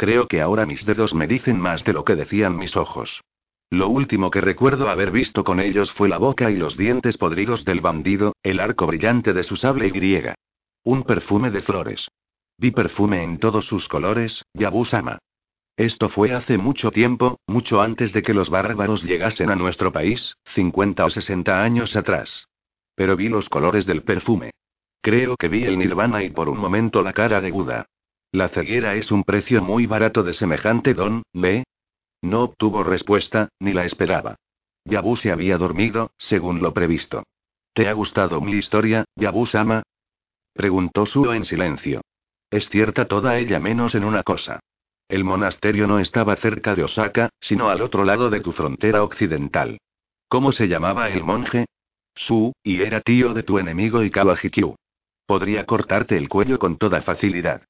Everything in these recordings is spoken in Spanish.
Creo que ahora mis dedos me dicen más de lo que decían mis ojos. Lo último que recuerdo haber visto con ellos fue la boca y los dientes podridos del bandido, el arco brillante de su sable y griega. Un perfume de flores. Vi perfume en todos sus colores, Yabusama. Esto fue hace mucho tiempo, mucho antes de que los bárbaros llegasen a nuestro país, 50 o 60 años atrás. Pero vi los colores del perfume. Creo que vi el nirvana y por un momento la cara de Buda. La ceguera es un precio muy barato de semejante don, ¿ve? No obtuvo respuesta, ni la esperaba. Yabu se había dormido, según lo previsto. ¿Te ha gustado mi historia, Yabu-sama? Preguntó Suo en silencio. Es cierta toda ella menos en una cosa. El monasterio no estaba cerca de Osaka, sino al otro lado de tu frontera occidental. ¿Cómo se llamaba el monje? Su, y era tío de tu enemigo Ikawa Hikyu. Podría cortarte el cuello con toda facilidad.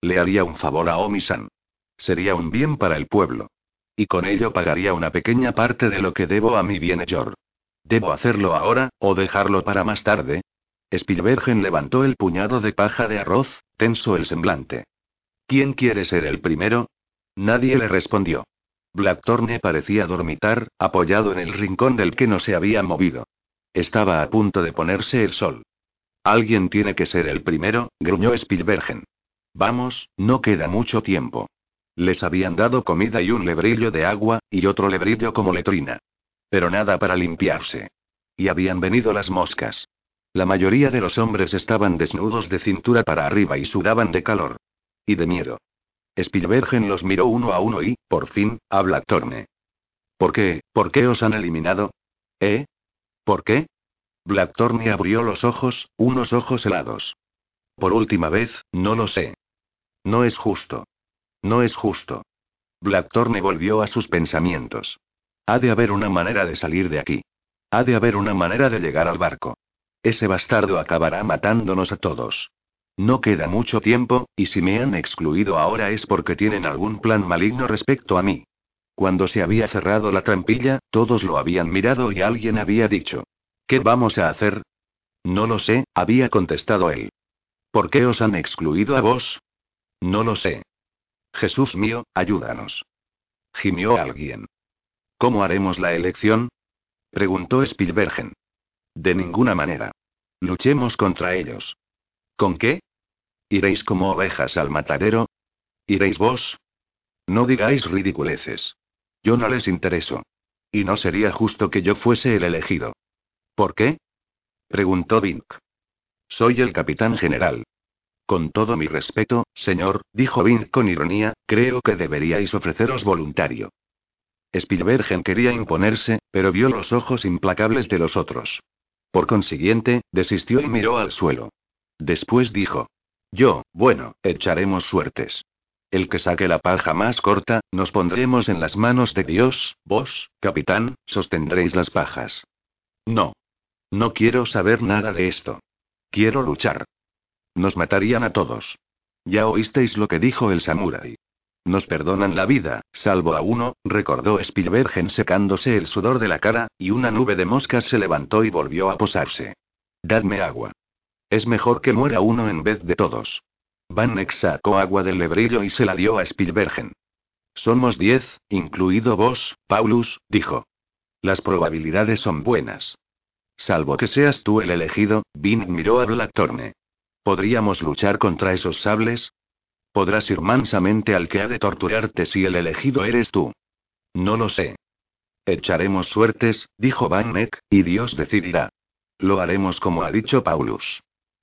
Le haría un favor a Omisan. Sería un bien para el pueblo. Y con ello pagaría una pequeña parte de lo que debo a mi bienhechor. ¿Debo hacerlo ahora, o dejarlo para más tarde? Spielbergen levantó el puñado de paja de arroz, tenso el semblante. ¿Quién quiere ser el primero? Nadie le respondió. Blackthorne parecía dormitar, apoyado en el rincón del que no se había movido. Estaba a punto de ponerse el sol. Alguien tiene que ser el primero, gruñó Spielbergen. Vamos, no queda mucho tiempo. Les habían dado comida y un lebrillo de agua, y otro lebrillo como letrina. Pero nada para limpiarse. Y habían venido las moscas. La mayoría de los hombres estaban desnudos de cintura para arriba y sudaban de calor. Y de miedo. Spielbergen los miró uno a uno y, por fin, habla Torne. ¿Por qué, por qué os han eliminado? ¿Eh? ¿Por qué? Blackthorne abrió los ojos, unos ojos helados. Por última vez, no lo sé. No es justo. No es justo. Blackthorne volvió a sus pensamientos. Ha de haber una manera de salir de aquí. Ha de haber una manera de llegar al barco. Ese bastardo acabará matándonos a todos. No queda mucho tiempo, y si me han excluido ahora es porque tienen algún plan maligno respecto a mí. Cuando se había cerrado la trampilla, todos lo habían mirado y alguien había dicho. ¿Qué vamos a hacer? No lo sé, había contestado él. ¿Por qué os han excluido a vos? No lo sé. Jesús mío, ayúdanos. Gimió alguien. ¿Cómo haremos la elección? Preguntó Spielbergen. De ninguna manera. Luchemos contra ellos. ¿Con qué? ¿Iréis como ovejas al matadero? ¿Iréis vos? No digáis ridiculeces. Yo no les intereso. Y no sería justo que yo fuese el elegido. ¿Por qué? preguntó Vink. Soy el capitán general. Con todo mi respeto, señor, dijo Vin con ironía, creo que deberíais ofreceros voluntario. Spielbergen quería imponerse, pero vio los ojos implacables de los otros. Por consiguiente, desistió y miró al suelo. Después dijo. Yo, bueno, echaremos suertes. El que saque la paja más corta, nos pondremos en las manos de Dios, vos, capitán, sostendréis las pajas. No. No quiero saber nada de esto. Quiero luchar. Nos matarían a todos. Ya oísteis lo que dijo el samurái. Nos perdonan la vida, salvo a uno, recordó Spielbergen secándose el sudor de la cara, y una nube de moscas se levantó y volvió a posarse. Dadme agua. Es mejor que muera uno en vez de todos. Van Nex sacó agua del lebrillo y se la dio a Spielbergen. Somos diez, incluido vos, Paulus, dijo. Las probabilidades son buenas. Salvo que seas tú el elegido, Vin miró a Blackthorne. ¿Podríamos luchar contra esos sables? Podrás ir mansamente al que ha de torturarte si el elegido eres tú. No lo sé. Echaremos suertes, dijo Van Neck, y Dios decidirá. Lo haremos como ha dicho Paulus.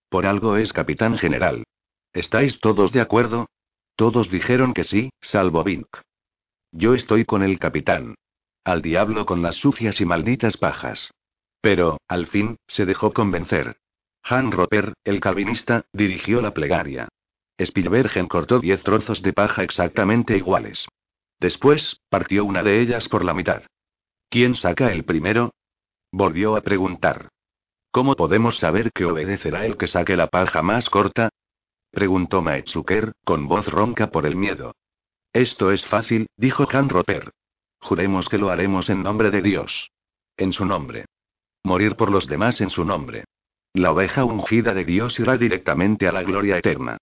Por algo es capitán general. ¿Estáis todos de acuerdo? Todos dijeron que sí, salvo Vink. Yo estoy con el capitán. Al diablo con las sucias y malditas pajas. Pero, al fin, se dejó convencer. Han Roper, el calvinista, dirigió la plegaria. Spielbergen cortó diez trozos de paja exactamente iguales. Después, partió una de ellas por la mitad. ¿Quién saca el primero? Volvió a preguntar. ¿Cómo podemos saber que obedecerá el que saque la paja más corta? Preguntó Maetsuker, con voz ronca por el miedo. Esto es fácil, dijo Han Roper. Juremos que lo haremos en nombre de Dios. En su nombre. Morir por los demás en su nombre. La oveja ungida de Dios irá directamente a la gloria eterna.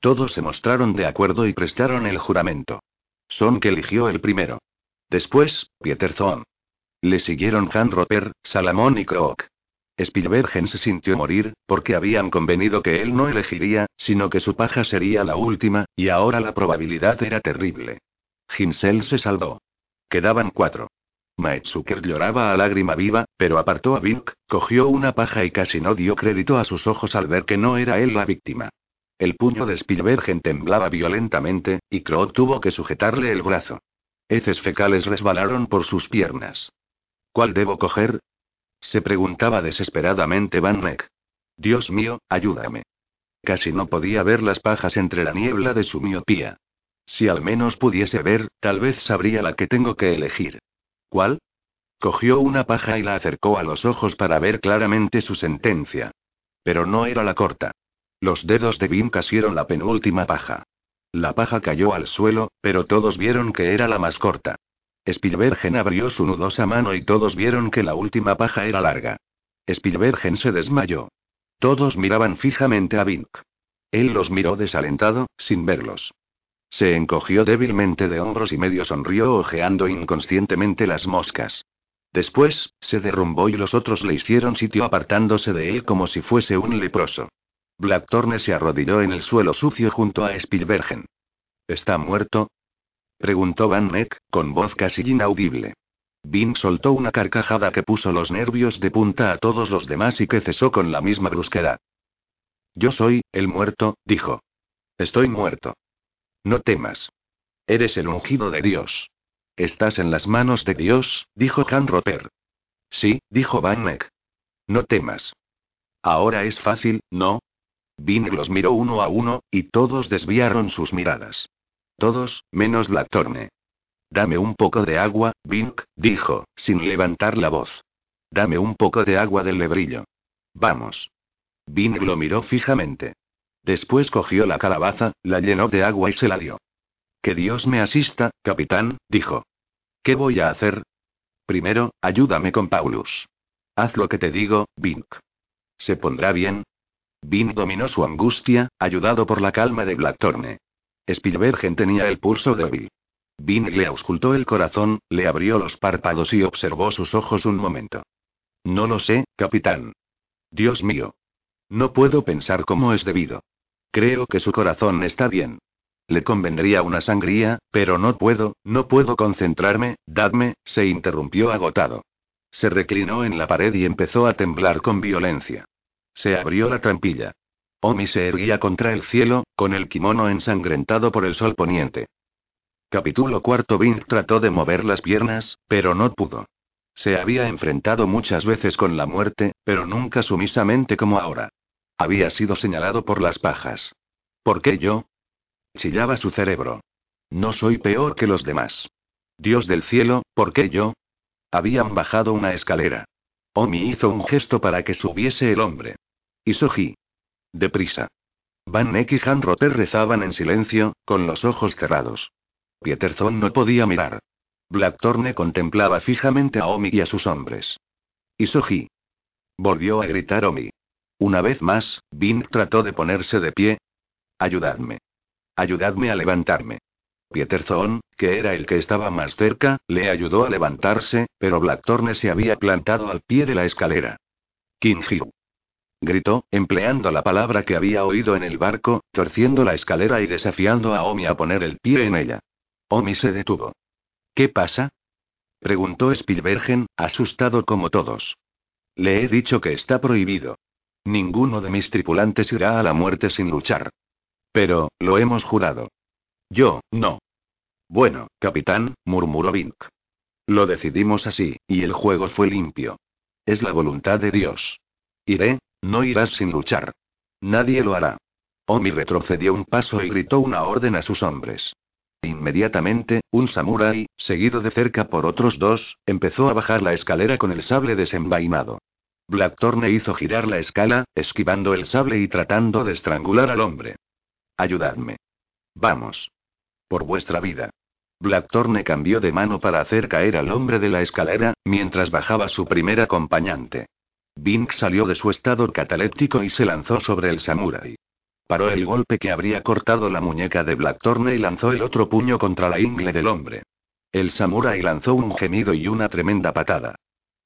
Todos se mostraron de acuerdo y prestaron el juramento. Son que eligió el primero. Después, Pieterson. Le siguieron Han Roper, Salamón y Krook. Spielbergen se sintió morir, porque habían convenido que él no elegiría, sino que su paja sería la última, y ahora la probabilidad era terrible. Ginsel se salvó. Quedaban cuatro. Maetsuker lloraba a lágrima viva, pero apartó a Bink, cogió una paja y casi no dio crédito a sus ojos al ver que no era él la víctima. El puño de Spielbergen temblaba violentamente, y Krook tuvo que sujetarle el brazo. Heces fecales resbalaron por sus piernas. ¿Cuál debo coger? Se preguntaba desesperadamente Van Neck. Dios mío, ayúdame. Casi no podía ver las pajas entre la niebla de su miopía. Si al menos pudiese ver, tal vez sabría la que tengo que elegir. ¿Cuál? Cogió una paja y la acercó a los ojos para ver claramente su sentencia. Pero no era la corta. Los dedos de Bim casieron la penúltima paja. La paja cayó al suelo, pero todos vieron que era la más corta. Spielbergen abrió su nudosa mano y todos vieron que la última paja era larga. Spielbergen se desmayó. Todos miraban fijamente a Vink. Él los miró desalentado, sin verlos. Se encogió débilmente de hombros y medio sonrió ojeando inconscientemente las moscas. Después, se derrumbó y los otros le hicieron sitio apartándose de él como si fuese un leproso. Blackthorne se arrodilló en el suelo sucio junto a Spielbergen. ¿Está muerto? Preguntó Van Neck, con voz casi inaudible. Vin soltó una carcajada que puso los nervios de punta a todos los demás y que cesó con la misma brusquedad. Yo soy, el muerto, dijo. Estoy muerto. No temas. Eres el ungido de Dios. Estás en las manos de Dios, dijo Han Roper. Sí, dijo Van Neck. No temas. Ahora es fácil, ¿no? Vin los miró uno a uno, y todos desviaron sus miradas. Todos, menos Blackthorne. Dame un poco de agua, Bink, dijo, sin levantar la voz. Dame un poco de agua del lebrillo. Vamos. Bing lo miró fijamente. Después cogió la calabaza, la llenó de agua y se la dio. Que Dios me asista, capitán, dijo. ¿Qué voy a hacer? Primero, ayúdame con Paulus. Haz lo que te digo, Bink. ¿Se pondrá bien? Bing dominó su angustia, ayudado por la calma de Blackthorne. Spielbergen tenía el pulso débil. Vin le auscultó el corazón, le abrió los párpados y observó sus ojos un momento. No lo sé, capitán. Dios mío. No puedo pensar cómo es debido. Creo que su corazón está bien. Le convendría una sangría, pero no puedo, no puedo concentrarme, dadme, se interrumpió agotado. Se reclinó en la pared y empezó a temblar con violencia. Se abrió la trampilla. Omi se erguía contra el cielo, con el kimono ensangrentado por el sol poniente. Capítulo cuarto Bing trató de mover las piernas, pero no pudo. Se había enfrentado muchas veces con la muerte, pero nunca sumisamente como ahora. Había sido señalado por las pajas. ¿Por qué yo? Chillaba su cerebro. No soy peor que los demás. Dios del cielo, ¿por qué yo? Habían bajado una escalera. Omi hizo un gesto para que subiese el hombre. Y Soji, Deprisa. Van Neck y Han rezaban en silencio, con los ojos cerrados. Pieterson no podía mirar. Blackthorne contemplaba fijamente a Omi y a sus hombres. Y Soji. Volvió a gritar Omi. Una vez más, Vin trató de ponerse de pie. Ayudadme. Ayudadme a levantarme. Pieterson, que era el que estaba más cerca, le ayudó a levantarse, pero Blackthorne se había plantado al pie de la escalera. Hiu gritó, empleando la palabra que había oído en el barco, torciendo la escalera y desafiando a Omi a poner el pie en ella. Omi se detuvo. ¿Qué pasa? preguntó Spielbergen, asustado como todos. Le he dicho que está prohibido. Ninguno de mis tripulantes irá a la muerte sin luchar. Pero, lo hemos jurado. Yo, no. Bueno, capitán, murmuró Vink. Lo decidimos así, y el juego fue limpio. Es la voluntad de Dios. Iré, no irás sin luchar. Nadie lo hará. Omi retrocedió un paso y gritó una orden a sus hombres. Inmediatamente, un samurái, seguido de cerca por otros dos, empezó a bajar la escalera con el sable desenvainado. Blackthorne hizo girar la escala, esquivando el sable y tratando de estrangular al hombre. Ayudadme. Vamos. Por vuestra vida. Blackthorne cambió de mano para hacer caer al hombre de la escalera, mientras bajaba su primer acompañante. Bink salió de su estado cataléptico y se lanzó sobre el samurái. Paró el golpe que habría cortado la muñeca de Blackthorne y lanzó el otro puño contra la ingle del hombre. El samurái lanzó un gemido y una tremenda patada.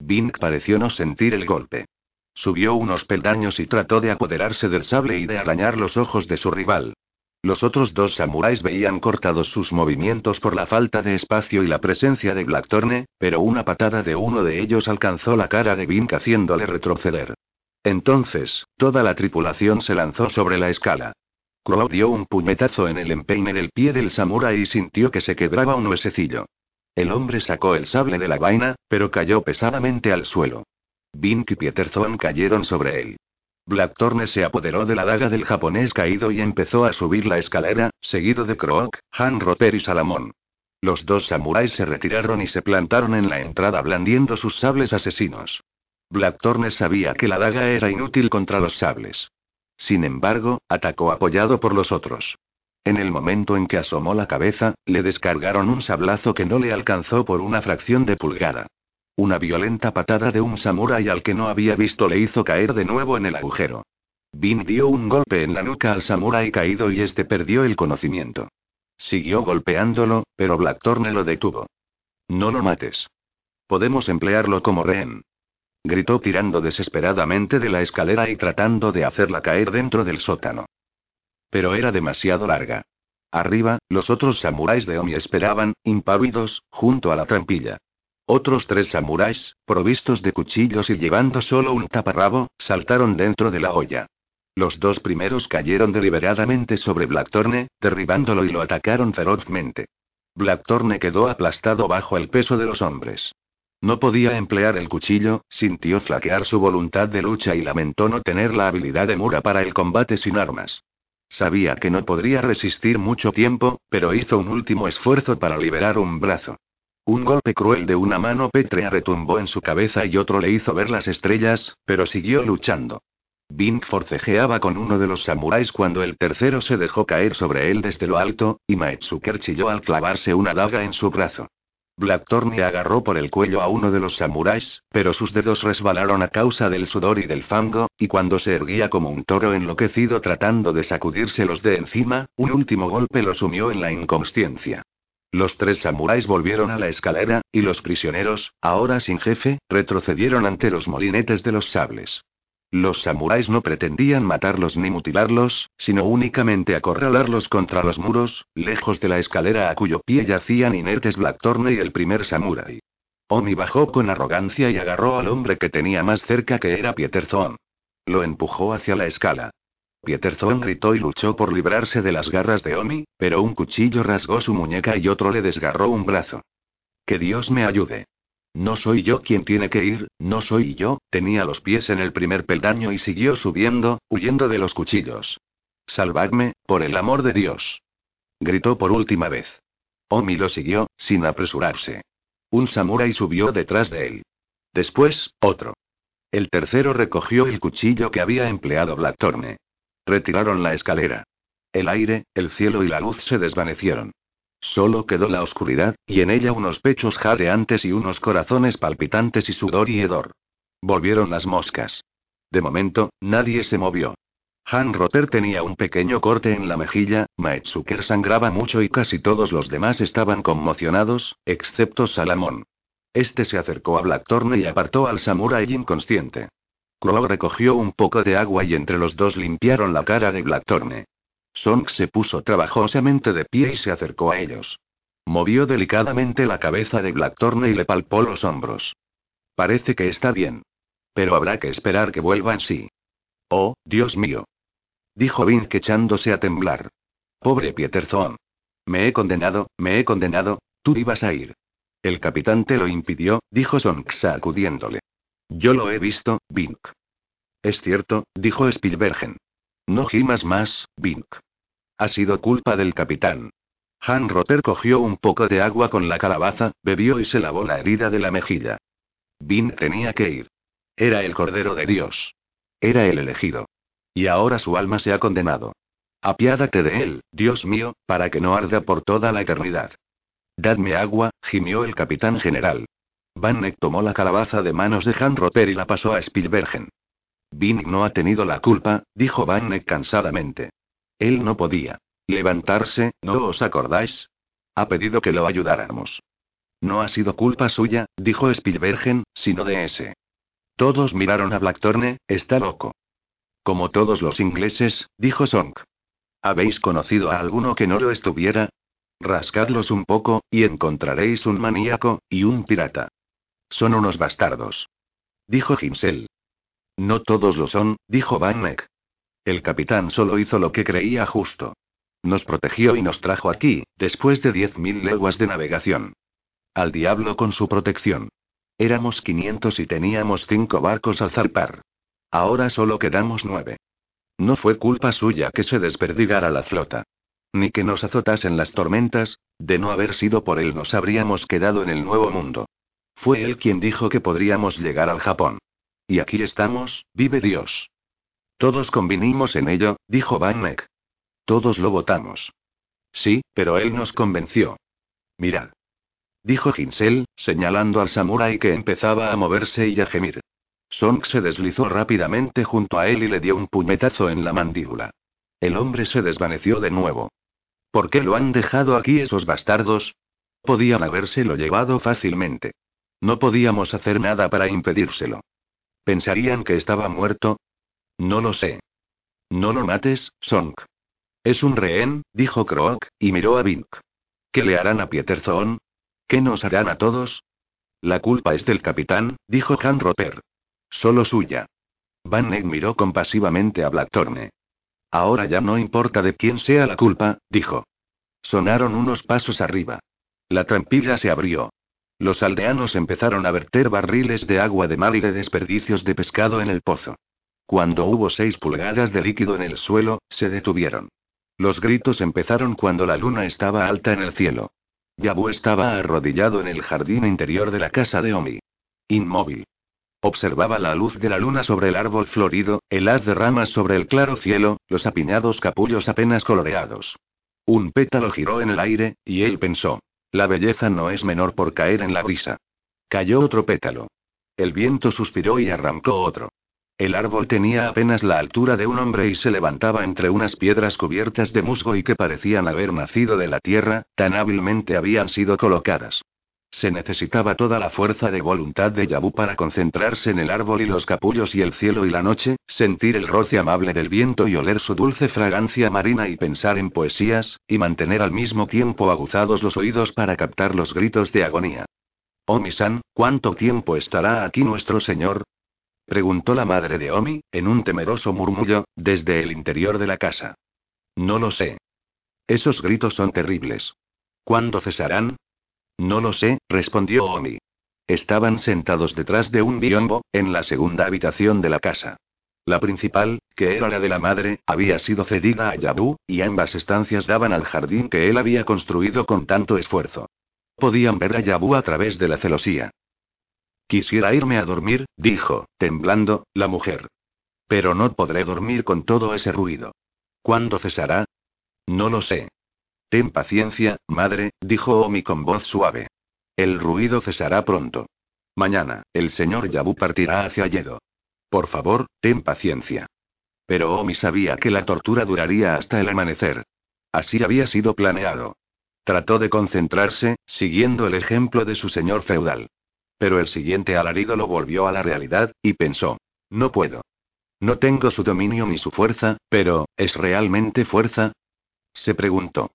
Bink pareció no sentir el golpe. Subió unos peldaños y trató de apoderarse del sable y de arañar los ojos de su rival. Los otros dos samuráis veían cortados sus movimientos por la falta de espacio y la presencia de Blackthorne, pero una patada de uno de ellos alcanzó la cara de Bink haciéndole retroceder. Entonces, toda la tripulación se lanzó sobre la escala. Crow dio un puñetazo en el empeine del pie del samurái y sintió que se quebraba un huesecillo. El hombre sacó el sable de la vaina, pero cayó pesadamente al suelo. Bink y Peterson cayeron sobre él. Blackthorne se apoderó de la daga del japonés caído y empezó a subir la escalera, seguido de Crook, Han Roper y Salamón. Los dos samuráis se retiraron y se plantaron en la entrada blandiendo sus sables asesinos. Blackthorne sabía que la daga era inútil contra los sables. Sin embargo, atacó apoyado por los otros. En el momento en que asomó la cabeza, le descargaron un sablazo que no le alcanzó por una fracción de pulgada. Una violenta patada de un samurái al que no había visto le hizo caer de nuevo en el agujero. Bin dio un golpe en la nuca al samurái caído y este perdió el conocimiento. Siguió golpeándolo, pero Blackthorne lo detuvo. No lo mates. Podemos emplearlo como rehén. Gritó tirando desesperadamente de la escalera y tratando de hacerla caer dentro del sótano. Pero era demasiado larga. Arriba, los otros samuráis de Omi esperaban, impávidos, junto a la trampilla. Otros tres samuráis, provistos de cuchillos y llevando solo un taparrabo, saltaron dentro de la olla. Los dos primeros cayeron deliberadamente sobre Blackthorne, derribándolo y lo atacaron ferozmente. Blackthorne quedó aplastado bajo el peso de los hombres. No podía emplear el cuchillo, sintió flaquear su voluntad de lucha y lamentó no tener la habilidad de Mura para el combate sin armas. Sabía que no podría resistir mucho tiempo, pero hizo un último esfuerzo para liberar un brazo. Un golpe cruel de una mano pétrea retumbó en su cabeza y otro le hizo ver las estrellas, pero siguió luchando. Bink forcejeaba con uno de los samuráis cuando el tercero se dejó caer sobre él desde lo alto, y Maetsuker chilló al clavarse una daga en su brazo. Blackthorne agarró por el cuello a uno de los samuráis, pero sus dedos resbalaron a causa del sudor y del fango, y cuando se erguía como un toro enloquecido tratando de sacudírselos de encima, un último golpe lo sumió en la inconsciencia. Los tres samuráis volvieron a la escalera, y los prisioneros, ahora sin jefe, retrocedieron ante los molinetes de los sables. Los samuráis no pretendían matarlos ni mutilarlos, sino únicamente acorralarlos contra los muros, lejos de la escalera a cuyo pie yacían inertes Blackthorne y el primer samurái. Omi bajó con arrogancia y agarró al hombre que tenía más cerca que era Pieterzón. Lo empujó hacia la escala. Pieterzón gritó y luchó por librarse de las garras de Omi, pero un cuchillo rasgó su muñeca y otro le desgarró un brazo. Que Dios me ayude. No soy yo quien tiene que ir, no soy yo, tenía los pies en el primer peldaño y siguió subiendo, huyendo de los cuchillos. Salvadme, por el amor de Dios. Gritó por última vez. Omi lo siguió, sin apresurarse. Un samurái subió detrás de él. Después, otro. El tercero recogió el cuchillo que había empleado Blackthorne. Retiraron la escalera. El aire, el cielo y la luz se desvanecieron. Solo quedó la oscuridad, y en ella unos pechos jadeantes y unos corazones palpitantes y sudor y hedor. Volvieron las moscas. De momento, nadie se movió. Han Rotter tenía un pequeño corte en la mejilla, Maetsuker sangraba mucho y casi todos los demás estaban conmocionados, excepto Salamón. Este se acercó a Blackthorne y apartó al samurái inconsciente. Crow recogió un poco de agua y entre los dos limpiaron la cara de Blackthorne. Song se puso trabajosamente de pie y se acercó a ellos. Movió delicadamente la cabeza de Blackthorne y le palpó los hombros. Parece que está bien. Pero habrá que esperar que vuelva en sí. Oh, Dios mío. Dijo Vink echándose a temblar. Pobre Pieterzón. Me he condenado, me he condenado, tú ibas a ir. El capitán te lo impidió, dijo Song sacudiéndole. Yo lo he visto, Vink. Es cierto, dijo Spielbergen. No gimas más, Bink. Ha sido culpa del capitán. Han Rotter cogió un poco de agua con la calabaza, bebió y se lavó la herida de la mejilla. Bink tenía que ir. Era el Cordero de Dios. Era el elegido. Y ahora su alma se ha condenado. Apiádate de él, Dios mío, para que no arda por toda la eternidad. Dadme agua, gimió el capitán general. Van tomó la calabaza de manos de Han Rotter y la pasó a Spielbergen. Vin no ha tenido la culpa, dijo Van cansadamente. Él no podía levantarse, ¿no os acordáis? Ha pedido que lo ayudáramos. No ha sido culpa suya, dijo Spielbergen, sino de ese. Todos miraron a Blackthorne, está loco. Como todos los ingleses, dijo Song. ¿Habéis conocido a alguno que no lo estuviera? Rascadlos un poco, y encontraréis un maníaco, y un pirata. Son unos bastardos. Dijo Ginsel. No todos lo son, dijo Van Meck. El capitán solo hizo lo que creía justo. Nos protegió y nos trajo aquí, después de diez mil leguas de navegación. Al diablo con su protección. Éramos 500 y teníamos cinco barcos al zarpar. Ahora solo quedamos nueve. No fue culpa suya que se desperdigara la flota. Ni que nos azotasen las tormentas, de no haber sido por él nos habríamos quedado en el nuevo mundo. Fue él quien dijo que podríamos llegar al Japón. Y aquí estamos, vive Dios. Todos convinimos en ello, dijo Van Meck. Todos lo votamos. Sí, pero él nos convenció. Mirad. Dijo Ginsel, señalando al samurái que empezaba a moverse y a gemir. Song se deslizó rápidamente junto a él y le dio un puñetazo en la mandíbula. El hombre se desvaneció de nuevo. ¿Por qué lo han dejado aquí esos bastardos? Podían habérselo llevado fácilmente. No podíamos hacer nada para impedírselo. ¿Pensarían que estaba muerto? No lo sé. No lo mates, Song. Es un rehén, dijo Croak, y miró a Vink. ¿Qué le harán a Pieterzón? ¿Qué nos harán a todos? La culpa es del capitán, dijo Han Roper. Solo suya. Van miró compasivamente a Blackthorne. Ahora ya no importa de quién sea la culpa, dijo. Sonaron unos pasos arriba. La trampilla se abrió. Los aldeanos empezaron a verter barriles de agua de mar y de desperdicios de pescado en el pozo. Cuando hubo seis pulgadas de líquido en el suelo, se detuvieron. Los gritos empezaron cuando la luna estaba alta en el cielo. Yabu estaba arrodillado en el jardín interior de la casa de Omi. Inmóvil. Observaba la luz de la luna sobre el árbol florido, el haz de ramas sobre el claro cielo, los apiñados capullos apenas coloreados. Un pétalo giró en el aire, y él pensó. La belleza no es menor por caer en la brisa. Cayó otro pétalo. El viento suspiró y arrancó otro. El árbol tenía apenas la altura de un hombre y se levantaba entre unas piedras cubiertas de musgo y que parecían haber nacido de la tierra, tan hábilmente habían sido colocadas. Se necesitaba toda la fuerza de voluntad de Yabu para concentrarse en el árbol y los capullos y el cielo y la noche, sentir el roce amable del viento y oler su dulce fragancia marina y pensar en poesías, y mantener al mismo tiempo aguzados los oídos para captar los gritos de agonía. Omi-san, ¿cuánto tiempo estará aquí nuestro señor? Preguntó la madre de Omi, en un temeroso murmullo, desde el interior de la casa. No lo sé. Esos gritos son terribles. ¿Cuándo cesarán? No lo sé, respondió Omi. Estaban sentados detrás de un biombo, en la segunda habitación de la casa. La principal, que era la de la madre, había sido cedida a Yabu, y ambas estancias daban al jardín que él había construido con tanto esfuerzo. Podían ver a Yabu a través de la celosía. Quisiera irme a dormir, dijo, temblando, la mujer. Pero no podré dormir con todo ese ruido. ¿Cuándo cesará? No lo sé. Ten paciencia, madre, dijo Omi con voz suave. El ruido cesará pronto. Mañana, el señor Yabu partirá hacia Yedo. Por favor, ten paciencia. Pero Omi sabía que la tortura duraría hasta el amanecer. Así había sido planeado. Trató de concentrarse, siguiendo el ejemplo de su señor feudal. Pero el siguiente alarido lo volvió a la realidad, y pensó. No puedo. No tengo su dominio ni su fuerza, pero, ¿es realmente fuerza? Se preguntó.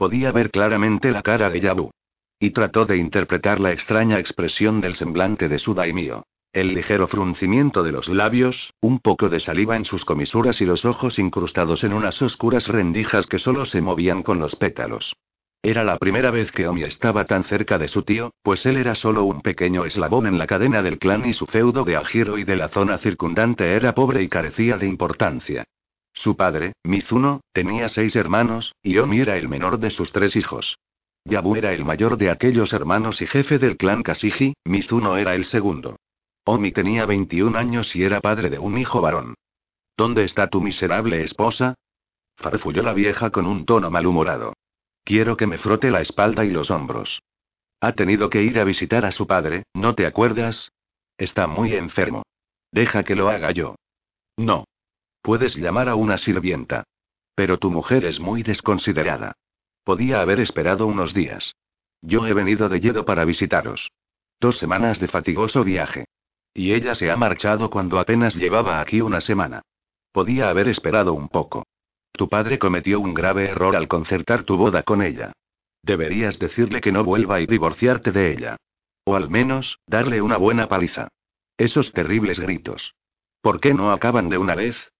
Podía ver claramente la cara de Yabu. Y trató de interpretar la extraña expresión del semblante de su daimio. El ligero fruncimiento de los labios, un poco de saliva en sus comisuras y los ojos incrustados en unas oscuras rendijas que solo se movían con los pétalos. Era la primera vez que Omi estaba tan cerca de su tío, pues él era solo un pequeño eslabón en la cadena del clan y su feudo de Ajiro y de la zona circundante era pobre y carecía de importancia. Su padre, Mizuno, tenía seis hermanos, y Omi era el menor de sus tres hijos. Yabu era el mayor de aquellos hermanos y jefe del clan Kasiji, Mizuno era el segundo. Omi tenía 21 años y era padre de un hijo varón. ¿Dónde está tu miserable esposa? farfulló la vieja con un tono malhumorado. Quiero que me frote la espalda y los hombros. Ha tenido que ir a visitar a su padre, ¿no te acuerdas? Está muy enfermo. Deja que lo haga yo. No. Puedes llamar a una sirvienta. Pero tu mujer es muy desconsiderada. Podía haber esperado unos días. Yo he venido de Yedo para visitaros. Dos semanas de fatigoso viaje. Y ella se ha marchado cuando apenas llevaba aquí una semana. Podía haber esperado un poco. Tu padre cometió un grave error al concertar tu boda con ella. Deberías decirle que no vuelva y divorciarte de ella. O al menos, darle una buena paliza. Esos terribles gritos. ¿Por qué no acaban de una vez?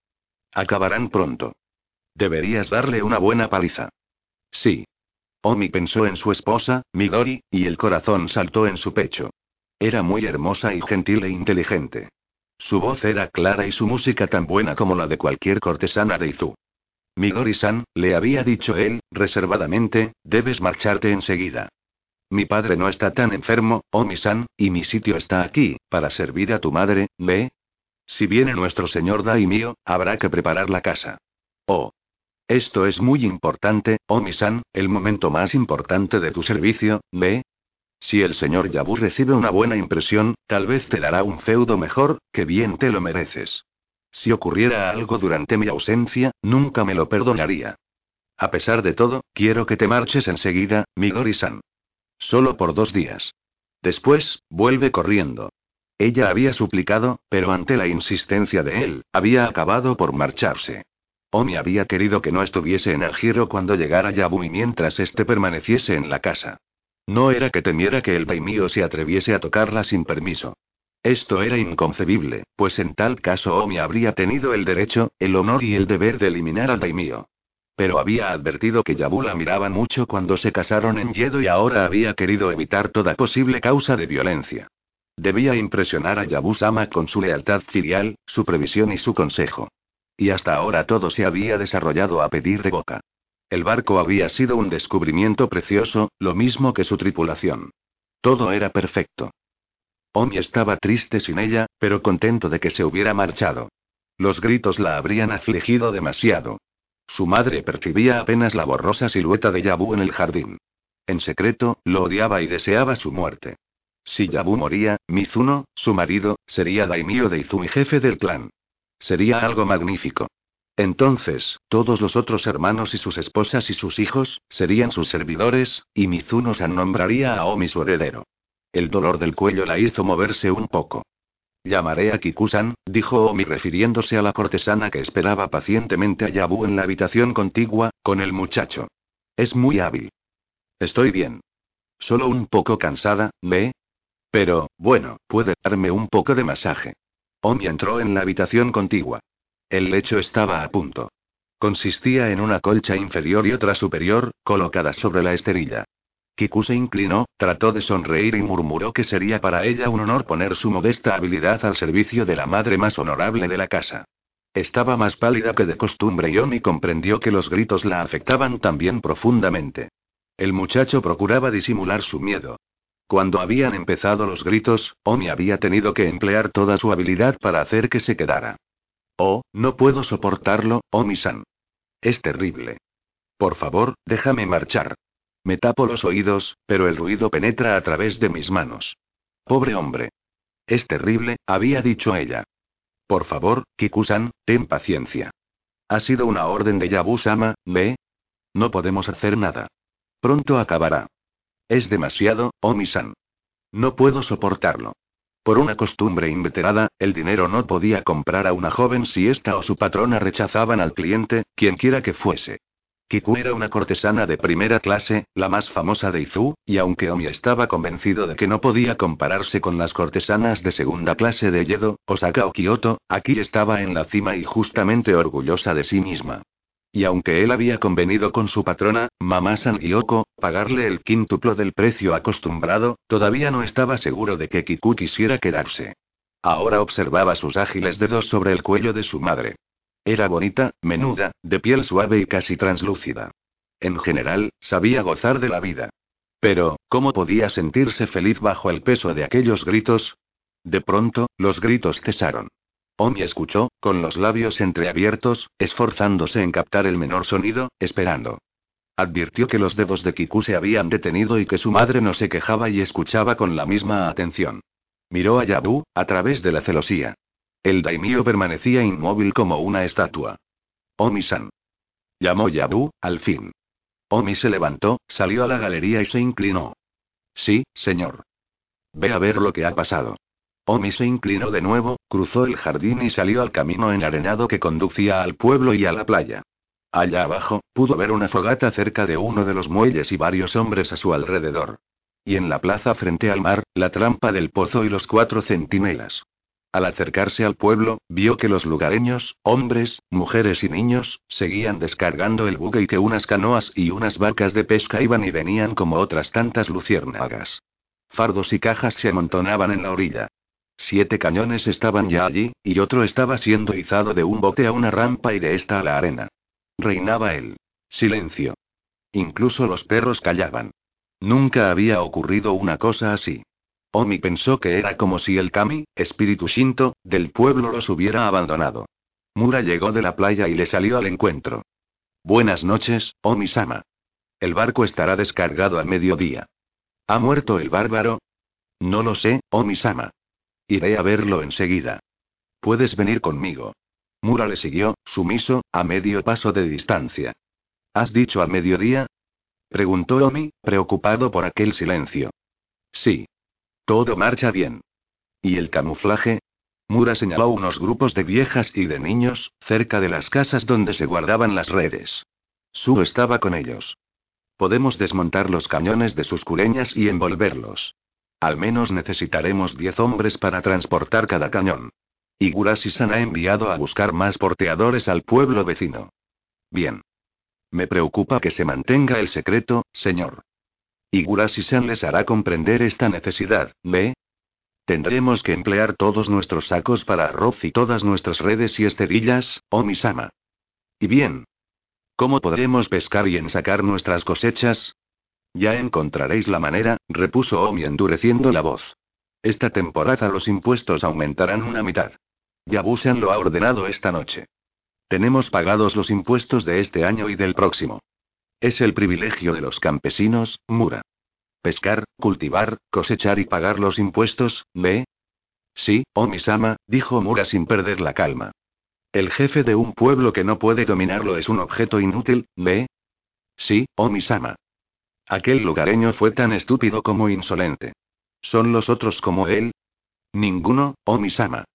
Acabarán pronto. Deberías darle una buena paliza. Sí. Omi pensó en su esposa, Midori, y el corazón saltó en su pecho. Era muy hermosa y gentil e inteligente. Su voz era clara y su música tan buena como la de cualquier cortesana de Izu. Midori-san, le había dicho él, reservadamente, debes marcharte enseguida. Mi padre no está tan enfermo, Omi-san, y mi sitio está aquí, para servir a tu madre, ¿ve? Si viene nuestro señor Daimio, habrá que preparar la casa. Oh. Esto es muy importante, Omi-san, el momento más importante de tu servicio, ¿ve? Si el señor Yabu recibe una buena impresión, tal vez te dará un feudo mejor, que bien te lo mereces. Si ocurriera algo durante mi ausencia, nunca me lo perdonaría. A pesar de todo, quiero que te marches enseguida, Midori-san. Solo por dos días. Después, vuelve corriendo. Ella había suplicado, pero ante la insistencia de él, había acabado por marcharse. Omi había querido que no estuviese en el giro cuando llegara Yabu y mientras éste permaneciese en la casa. No era que temiera que el daimio se atreviese a tocarla sin permiso. Esto era inconcebible, pues en tal caso Omi habría tenido el derecho, el honor y el deber de eliminar al daimio. Pero había advertido que Yabu la miraba mucho cuando se casaron en Yedo y ahora había querido evitar toda posible causa de violencia. Debía impresionar a Yabu-sama con su lealtad filial, su previsión y su consejo. Y hasta ahora todo se había desarrollado a pedir de boca. El barco había sido un descubrimiento precioso, lo mismo que su tripulación. Todo era perfecto. Omi estaba triste sin ella, pero contento de que se hubiera marchado. Los gritos la habrían afligido demasiado. Su madre percibía apenas la borrosa silueta de Yabu en el jardín. En secreto, lo odiaba y deseaba su muerte. Si Yabu moría, Mizuno, su marido, sería daimio de Izu y jefe del clan. Sería algo magnífico. Entonces, todos los otros hermanos y sus esposas y sus hijos, serían sus servidores, y Mizuno-san nombraría a Omi su heredero. El dolor del cuello la hizo moverse un poco. Llamaré a Kikusan, dijo Omi refiriéndose a la cortesana que esperaba pacientemente a Yabu en la habitación contigua, con el muchacho. Es muy hábil. Estoy bien. Solo un poco cansada, ¿ve? Pero, bueno, puede darme un poco de masaje. Omi entró en la habitación contigua. El lecho estaba a punto. Consistía en una colcha inferior y otra superior, colocadas sobre la esterilla. Kiku se inclinó, trató de sonreír y murmuró que sería para ella un honor poner su modesta habilidad al servicio de la madre más honorable de la casa. Estaba más pálida que de costumbre y Omi comprendió que los gritos la afectaban también profundamente. El muchacho procuraba disimular su miedo. Cuando habían empezado los gritos, Omi había tenido que emplear toda su habilidad para hacer que se quedara. Oh, no puedo soportarlo, Omi-san. Es terrible. Por favor, déjame marchar. Me tapo los oídos, pero el ruido penetra a través de mis manos. Pobre hombre. Es terrible, había dicho ella. Por favor, Kikusan, ten paciencia. Ha sido una orden de Yabu-sama, ¿ve? No podemos hacer nada. Pronto acabará. Es demasiado, Omi-san. No puedo soportarlo. Por una costumbre inveterada, el dinero no podía comprar a una joven si ésta o su patrona rechazaban al cliente, quienquiera que fuese. Kiku era una cortesana de primera clase, la más famosa de Izu, y aunque Omi estaba convencido de que no podía compararse con las cortesanas de segunda clase de Yedo, Osaka o Kyoto, aquí estaba en la cima y justamente orgullosa de sí misma. Y aunque él había convenido con su patrona, mamá San Yoko, pagarle el quíntuplo del precio acostumbrado, todavía no estaba seguro de que Kiku quisiera quedarse. Ahora observaba sus ágiles dedos sobre el cuello de su madre. Era bonita, menuda, de piel suave y casi translúcida. En general, sabía gozar de la vida. Pero, ¿cómo podía sentirse feliz bajo el peso de aquellos gritos? De pronto, los gritos cesaron. Omi escuchó, con los labios entreabiertos, esforzándose en captar el menor sonido, esperando. Advirtió que los dedos de Kiku se habían detenido y que su madre no se quejaba y escuchaba con la misma atención. Miró a Yabu, a través de la celosía. El daimio permanecía inmóvil como una estatua. Omi-san. Llamó Yabu, al fin. Omi se levantó, salió a la galería y se inclinó. Sí, señor. Ve a ver lo que ha pasado. Omi se inclinó de nuevo, cruzó el jardín y salió al camino enarenado que conducía al pueblo y a la playa. Allá abajo, pudo ver una fogata cerca de uno de los muelles y varios hombres a su alrededor. Y en la plaza frente al mar, la trampa del pozo y los cuatro centinelas. Al acercarse al pueblo, vio que los lugareños, hombres, mujeres y niños, seguían descargando el buque y que unas canoas y unas barcas de pesca iban y venían como otras tantas luciérnagas. Fardos y cajas se amontonaban en la orilla. Siete cañones estaban ya allí, y otro estaba siendo izado de un bote a una rampa y de esta a la arena. Reinaba el silencio. Incluso los perros callaban. Nunca había ocurrido una cosa así. Omi pensó que era como si el kami, espíritu shinto, del pueblo los hubiera abandonado. Mura llegó de la playa y le salió al encuentro. Buenas noches, Omi-sama. El barco estará descargado al mediodía. ¿Ha muerto el bárbaro? No lo sé, Omi-sama. Iré a verlo enseguida. Puedes venir conmigo. Mura le siguió, sumiso, a medio paso de distancia. ¿Has dicho al mediodía? Preguntó Omi, preocupado por aquel silencio. Sí. Todo marcha bien. ¿Y el camuflaje? Mura señaló unos grupos de viejas y de niños, cerca de las casas donde se guardaban las redes. Su estaba con ellos. Podemos desmontar los cañones de sus cureñas y envolverlos. Al menos necesitaremos diez hombres para transportar cada cañón. Igurashi-san ha enviado a buscar más porteadores al pueblo vecino. Bien. Me preocupa que se mantenga el secreto, señor. Igurashi-san les hará comprender esta necesidad, ¿ve? Tendremos que emplear todos nuestros sacos para arroz y todas nuestras redes y esterillas, Omisama. Y bien. ¿Cómo podremos pescar y ensacar nuestras cosechas? Ya encontraréis la manera, repuso Omi endureciendo la voz. Esta temporada los impuestos aumentarán una mitad. Yabusan lo ha ordenado esta noche. Tenemos pagados los impuestos de este año y del próximo. Es el privilegio de los campesinos, Mura. Pescar, cultivar, cosechar y pagar los impuestos, ¿ve? Sí, Omisama, dijo Mura sin perder la calma. El jefe de un pueblo que no puede dominarlo es un objeto inútil, ¿ve? Sí, Omisama. Aquel lugareño fue tan estúpido como insolente. ¿Son los otros como él? Ninguno, Omisama.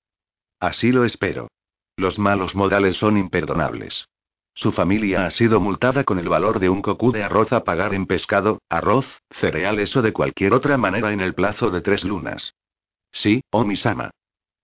Así lo espero. Los malos modales son imperdonables. Su familia ha sido multada con el valor de un cocú de arroz a pagar en pescado, arroz, cereales o de cualquier otra manera en el plazo de tres lunas. Sí, Omi-sama.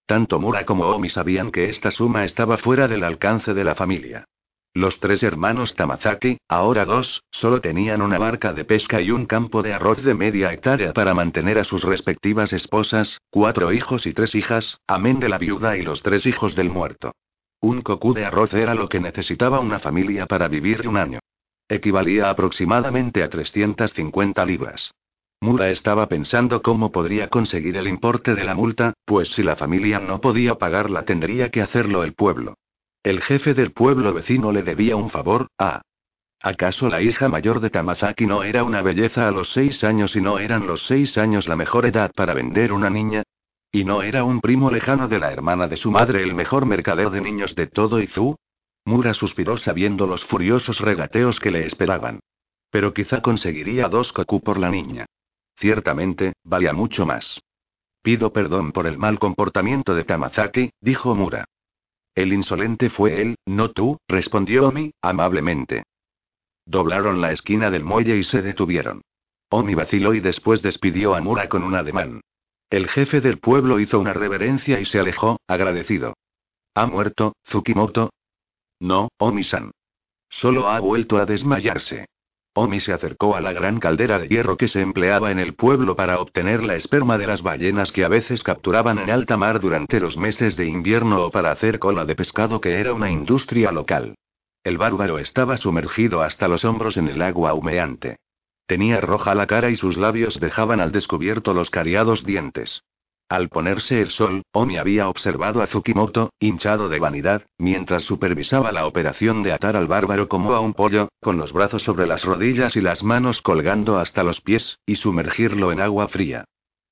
Tanto Mura como Omi sabían que esta suma estaba fuera del alcance de la familia. Los tres hermanos Tamazaki, ahora dos, solo tenían una barca de pesca y un campo de arroz de media hectárea para mantener a sus respectivas esposas, cuatro hijos y tres hijas, amén de la viuda y los tres hijos del muerto. Un cocú de arroz era lo que necesitaba una familia para vivir un año. Equivalía aproximadamente a 350 libras. Mura estaba pensando cómo podría conseguir el importe de la multa, pues si la familia no podía pagarla tendría que hacerlo el pueblo. El jefe del pueblo vecino le debía un favor, ¿a? ¿Acaso la hija mayor de Tamazaki no era una belleza a los seis años y no eran los seis años la mejor edad para vender una niña? ¿Y no era un primo lejano de la hermana de su madre el mejor mercader de niños de todo Izu? Mura suspiró sabiendo los furiosos regateos que le esperaban. Pero quizá conseguiría dos koku por la niña. Ciertamente, valía mucho más. Pido perdón por el mal comportamiento de Tamazaki, dijo Mura. El insolente fue él, no tú, respondió Omi, amablemente. Doblaron la esquina del muelle y se detuvieron. Omi vaciló y después despidió a Mura con un ademán. El jefe del pueblo hizo una reverencia y se alejó, agradecido. ¿Ha muerto, Tsukimoto? No, Omi-san. Solo ha vuelto a desmayarse. Omi se acercó a la gran caldera de hierro que se empleaba en el pueblo para obtener la esperma de las ballenas que a veces capturaban en alta mar durante los meses de invierno o para hacer cola de pescado que era una industria local. El bárbaro estaba sumergido hasta los hombros en el agua humeante. Tenía roja la cara y sus labios dejaban al descubierto los cariados dientes. Al ponerse el sol, Omi había observado a Tsukimoto, hinchado de vanidad, mientras supervisaba la operación de atar al bárbaro como a un pollo, con los brazos sobre las rodillas y las manos colgando hasta los pies, y sumergirlo en agua fría.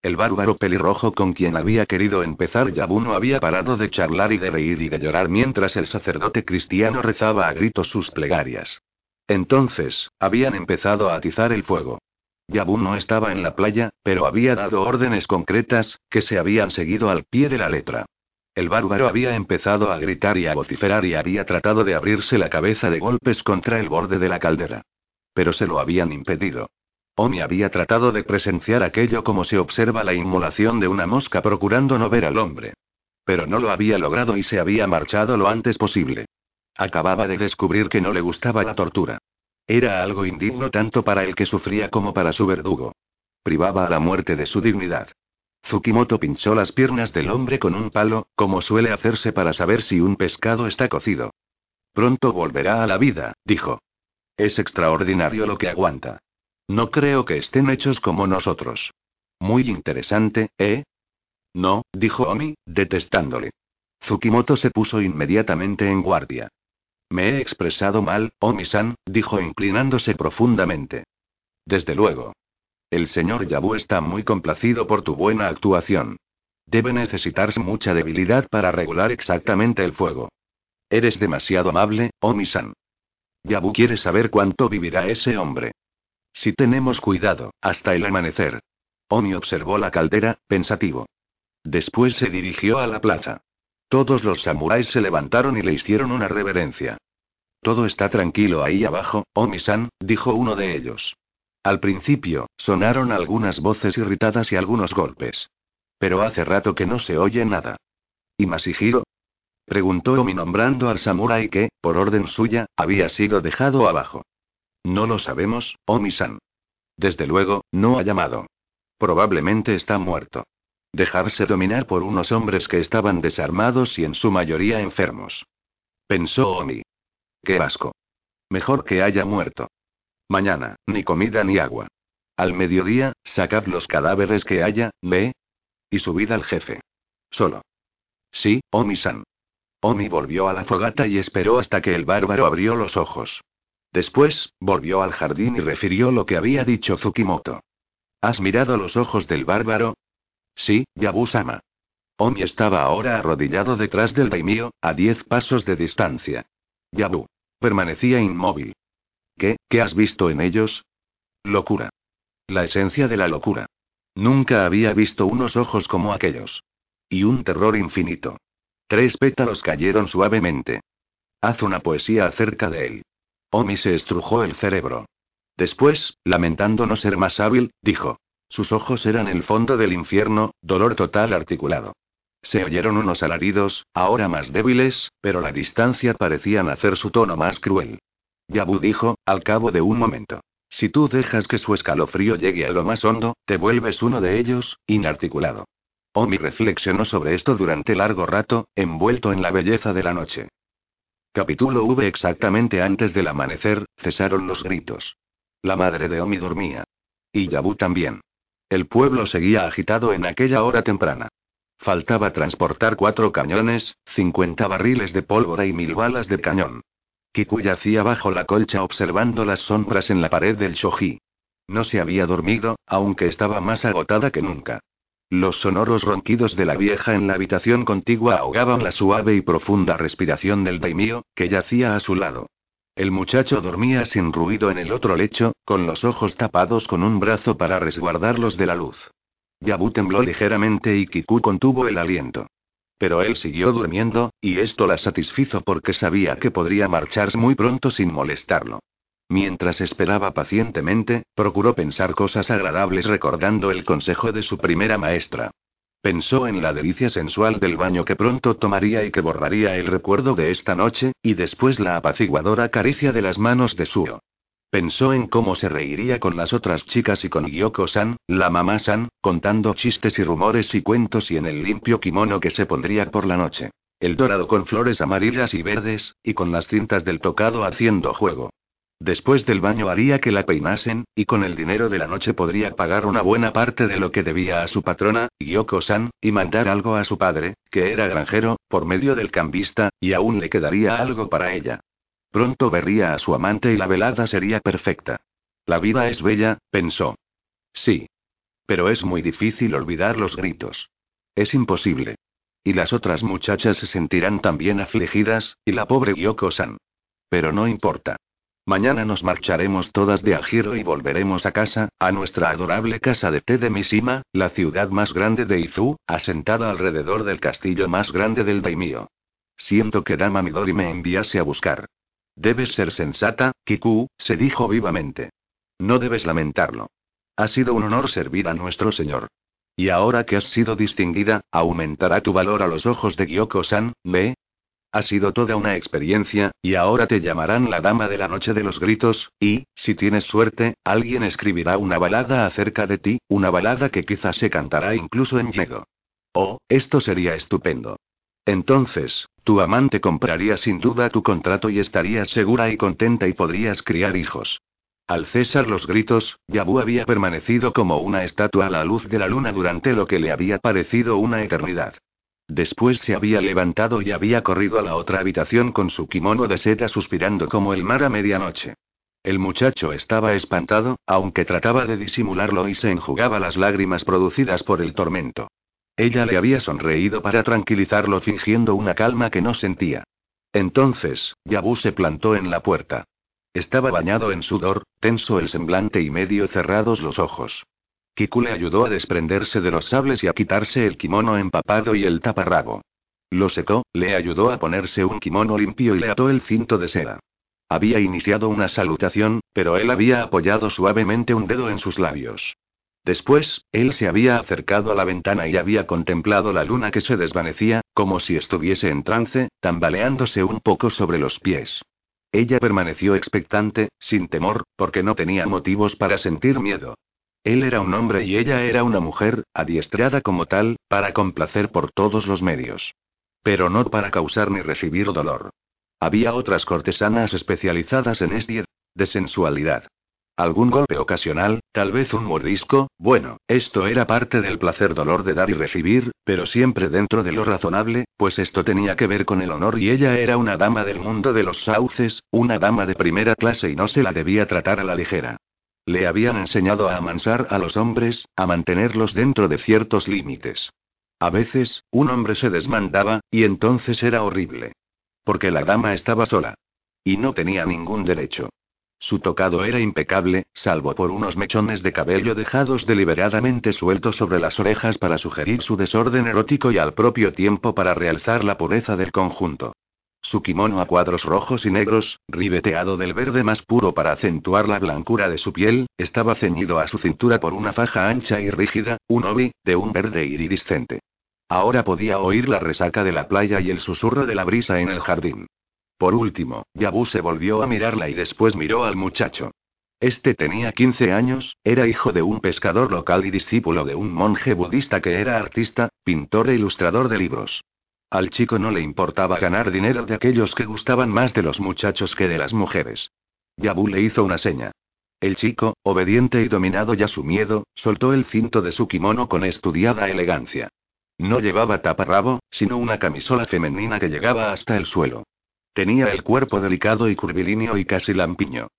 El bárbaro pelirrojo con quien había querido empezar Yabu no había parado de charlar y de reír y de llorar mientras el sacerdote cristiano rezaba a gritos sus plegarias. Entonces, habían empezado a atizar el fuego. Yabu no estaba en la playa, pero había dado órdenes concretas, que se habían seguido al pie de la letra. El bárbaro había empezado a gritar y a vociferar y había tratado de abrirse la cabeza de golpes contra el borde de la caldera. Pero se lo habían impedido. Omi había tratado de presenciar aquello como se observa la inmolación de una mosca procurando no ver al hombre. Pero no lo había logrado y se había marchado lo antes posible. Acababa de descubrir que no le gustaba la tortura. Era algo indigno tanto para el que sufría como para su verdugo. Privaba a la muerte de su dignidad. Tsukimoto pinchó las piernas del hombre con un palo, como suele hacerse para saber si un pescado está cocido. Pronto volverá a la vida, dijo. Es extraordinario lo que aguanta. No creo que estén hechos como nosotros. Muy interesante, ¿eh? No, dijo Omi, detestándole. Tsukimoto se puso inmediatamente en guardia. Me he expresado mal, Omi-san, dijo inclinándose profundamente. Desde luego. El señor Yabu está muy complacido por tu buena actuación. Debe necesitarse mucha debilidad para regular exactamente el fuego. Eres demasiado amable, Omi-san. Yabu quiere saber cuánto vivirá ese hombre. Si tenemos cuidado, hasta el amanecer. Omi observó la caldera, pensativo. Después se dirigió a la plaza. Todos los samuráis se levantaron y le hicieron una reverencia. Todo está tranquilo ahí abajo, Omi-san, dijo uno de ellos. Al principio, sonaron algunas voces irritadas y algunos golpes. Pero hace rato que no se oye nada. ¿Y Masihiro? Preguntó Omi nombrando al samurái que, por orden suya, había sido dejado abajo. No lo sabemos, Omi-san. Desde luego, no ha llamado. Probablemente está muerto. Dejarse dominar por unos hombres que estaban desarmados y en su mayoría enfermos. Pensó Omi. Qué asco. Mejor que haya muerto. Mañana, ni comida ni agua. Al mediodía, sacad los cadáveres que haya, ¿ve? Y subid al jefe. Solo. Sí, Omi-san. Omi volvió a la fogata y esperó hasta que el bárbaro abrió los ojos. Después, volvió al jardín y refirió lo que había dicho Tsukimoto. ¿Has mirado los ojos del bárbaro? Sí, Yabu-sama. Omi estaba ahora arrodillado detrás del daimio, a diez pasos de distancia. Yabu. Permanecía inmóvil. ¿Qué, qué has visto en ellos? Locura. La esencia de la locura. Nunca había visto unos ojos como aquellos. Y un terror infinito. Tres pétalos cayeron suavemente. Haz una poesía acerca de él. Omi se estrujó el cerebro. Después, lamentando no ser más hábil, dijo. Sus ojos eran el fondo del infierno, dolor total articulado. Se oyeron unos alaridos, ahora más débiles, pero la distancia parecían hacer su tono más cruel. Yabu dijo, al cabo de un momento. Si tú dejas que su escalofrío llegue a lo más hondo, te vuelves uno de ellos, inarticulado. Omi reflexionó sobre esto durante largo rato, envuelto en la belleza de la noche. Capítulo V Exactamente antes del amanecer, cesaron los gritos. La madre de Omi dormía. Y Yabu también. El pueblo seguía agitado en aquella hora temprana. Faltaba transportar cuatro cañones, 50 barriles de pólvora y mil balas de cañón. Kiku yacía bajo la colcha observando las sombras en la pared del shoji. No se había dormido, aunque estaba más agotada que nunca. Los sonoros ronquidos de la vieja en la habitación contigua ahogaban la suave y profunda respiración del daimio, que yacía a su lado. El muchacho dormía sin ruido en el otro lecho, con los ojos tapados con un brazo para resguardarlos de la luz. Yabu tembló ligeramente y Kiku contuvo el aliento. Pero él siguió durmiendo, y esto la satisfizo porque sabía que podría marcharse muy pronto sin molestarlo. Mientras esperaba pacientemente, procuró pensar cosas agradables recordando el consejo de su primera maestra. Pensó en la delicia sensual del baño que pronto tomaría y que borraría el recuerdo de esta noche, y después la apaciguadora caricia de las manos de Suo. Pensó en cómo se reiría con las otras chicas y con Gyoko-san, la mamá-san, contando chistes y rumores y cuentos y en el limpio kimono que se pondría por la noche. El dorado con flores amarillas y verdes, y con las cintas del tocado haciendo juego. Después del baño haría que la peinasen, y con el dinero de la noche podría pagar una buena parte de lo que debía a su patrona, Yoko-san, y mandar algo a su padre, que era granjero, por medio del cambista, y aún le quedaría algo para ella. Pronto vería a su amante y la velada sería perfecta. La vida es bella, pensó. Sí. Pero es muy difícil olvidar los gritos. Es imposible. Y las otras muchachas se sentirán también afligidas, y la pobre Gyoko-san. Pero no importa. Mañana nos marcharemos todas de Ajiro y volveremos a casa, a nuestra adorable casa de té de Mishima, la ciudad más grande de Izu, asentada alrededor del castillo más grande del daimio. Siento que Dama Midori me enviase a buscar. Debes ser sensata, Kiku, se dijo vivamente. No debes lamentarlo. Ha sido un honor servir a nuestro señor. Y ahora que has sido distinguida, aumentará tu valor a los ojos de Gyoko-san, ¿ve? Ha sido toda una experiencia, y ahora te llamarán la Dama de la Noche de los Gritos, y, si tienes suerte, alguien escribirá una balada acerca de ti, una balada que quizás se cantará incluso en Yedo. Oh, esto sería estupendo. Entonces, tu amante compraría sin duda tu contrato y estarías segura y contenta y podrías criar hijos. Al cesar los gritos, Yabu había permanecido como una estatua a la luz de la luna durante lo que le había parecido una eternidad. Después se había levantado y había corrido a la otra habitación con su kimono de seda suspirando como el mar a medianoche. El muchacho estaba espantado, aunque trataba de disimularlo y se enjugaba las lágrimas producidas por el tormento. Ella le había sonreído para tranquilizarlo fingiendo una calma que no sentía. Entonces, Yabu se plantó en la puerta. Estaba bañado en sudor, tenso el semblante y medio cerrados los ojos. Kiku le ayudó a desprenderse de los sables y a quitarse el kimono empapado y el taparrabo. Lo secó, le ayudó a ponerse un kimono limpio y le ató el cinto de seda. Había iniciado una salutación, pero él había apoyado suavemente un dedo en sus labios. Después, él se había acercado a la ventana y había contemplado la luna que se desvanecía, como si estuviese en trance, tambaleándose un poco sobre los pies. Ella permaneció expectante, sin temor, porque no tenía motivos para sentir miedo. Él era un hombre y ella era una mujer, adiestrada como tal, para complacer por todos los medios. Pero no para causar ni recibir dolor. Había otras cortesanas especializadas en este de sensualidad. Algún golpe ocasional, tal vez un mordisco, bueno, esto era parte del placer dolor de dar y recibir, pero siempre dentro de lo razonable, pues esto tenía que ver con el honor y ella era una dama del mundo de los sauces, una dama de primera clase y no se la debía tratar a la ligera. Le habían enseñado a amansar a los hombres, a mantenerlos dentro de ciertos límites. A veces, un hombre se desmandaba, y entonces era horrible. Porque la dama estaba sola. Y no tenía ningún derecho. Su tocado era impecable, salvo por unos mechones de cabello dejados deliberadamente sueltos sobre las orejas para sugerir su desorden erótico y al propio tiempo para realzar la pureza del conjunto. Su kimono a cuadros rojos y negros, ribeteado del verde más puro para acentuar la blancura de su piel, estaba ceñido a su cintura por una faja ancha y rígida, un obi, de un verde iridiscente. Ahora podía oír la resaca de la playa y el susurro de la brisa en el jardín. Por último, Yabu se volvió a mirarla y después miró al muchacho. Este tenía 15 años, era hijo de un pescador local y discípulo de un monje budista que era artista, pintor e ilustrador de libros. Al chico no le importaba ganar dinero de aquellos que gustaban más de los muchachos que de las mujeres. Yabu le hizo una seña. El chico, obediente y dominado ya su miedo, soltó el cinto de su kimono con estudiada elegancia. No llevaba taparrabo, sino una camisola femenina que llegaba hasta el suelo. Tenía el cuerpo delicado y curvilíneo y casi lampiño.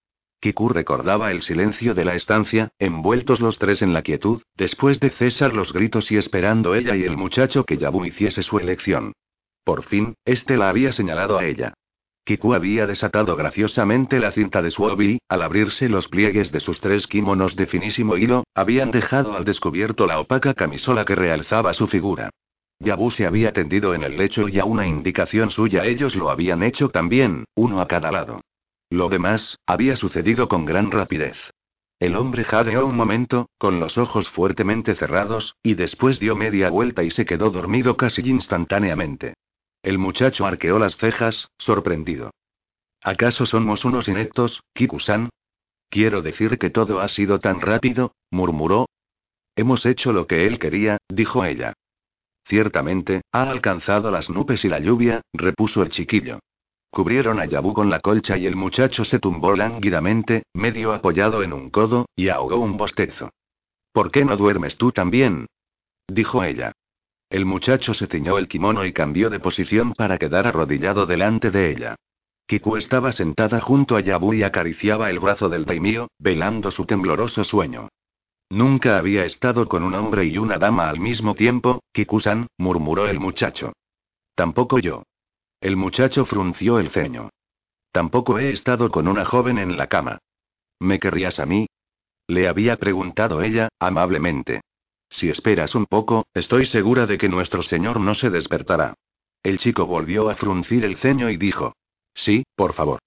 Kiku recordaba el silencio de la estancia, envueltos los tres en la quietud, después de cesar los gritos y esperando ella y el muchacho que Yabu hiciese su elección. Por fin, este la había señalado a ella. Kiku había desatado graciosamente la cinta de su obi, al abrirse los pliegues de sus tres kimonos de finísimo hilo, habían dejado al descubierto la opaca camisola que realzaba su figura. Yabu se había tendido en el lecho y a una indicación suya ellos lo habían hecho también, uno a cada lado. Lo demás, había sucedido con gran rapidez. El hombre jadeó un momento, con los ojos fuertemente cerrados, y después dio media vuelta y se quedó dormido casi instantáneamente. El muchacho arqueó las cejas, sorprendido. ¿Acaso somos unos ineptos, Kiku-san? Quiero decir que todo ha sido tan rápido, murmuró. Hemos hecho lo que él quería, dijo ella. Ciertamente, ha alcanzado las nubes y la lluvia, repuso el chiquillo. Cubrieron a Yabu con la colcha y el muchacho se tumbó lánguidamente, medio apoyado en un codo, y ahogó un bostezo. ¿Por qué no duermes tú también? dijo ella. El muchacho se ciñó el kimono y cambió de posición para quedar arrodillado delante de ella. Kiku estaba sentada junto a Yabu y acariciaba el brazo del daimio, velando su tembloroso sueño. Nunca había estado con un hombre y una dama al mismo tiempo, Kikusan, murmuró el muchacho. Tampoco yo. El muchacho frunció el ceño. Tampoco he estado con una joven en la cama. ¿Me querrías a mí? Le había preguntado ella, amablemente. Si esperas un poco, estoy segura de que nuestro señor no se despertará. El chico volvió a fruncir el ceño y dijo. Sí, por favor.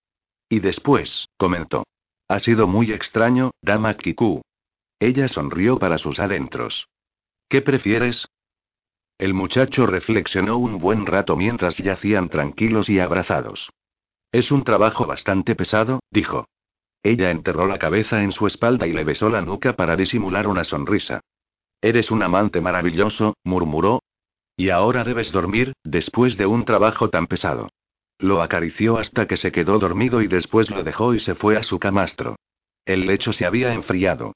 Y después, comentó. Ha sido muy extraño, dama Kiku. Ella sonrió para sus adentros. ¿Qué prefieres? El muchacho reflexionó un buen rato mientras yacían tranquilos y abrazados. Es un trabajo bastante pesado, dijo. Ella enterró la cabeza en su espalda y le besó la nuca para disimular una sonrisa. Eres un amante maravilloso, murmuró. Y ahora debes dormir, después de un trabajo tan pesado. Lo acarició hasta que se quedó dormido y después lo dejó y se fue a su camastro. El lecho se había enfriado.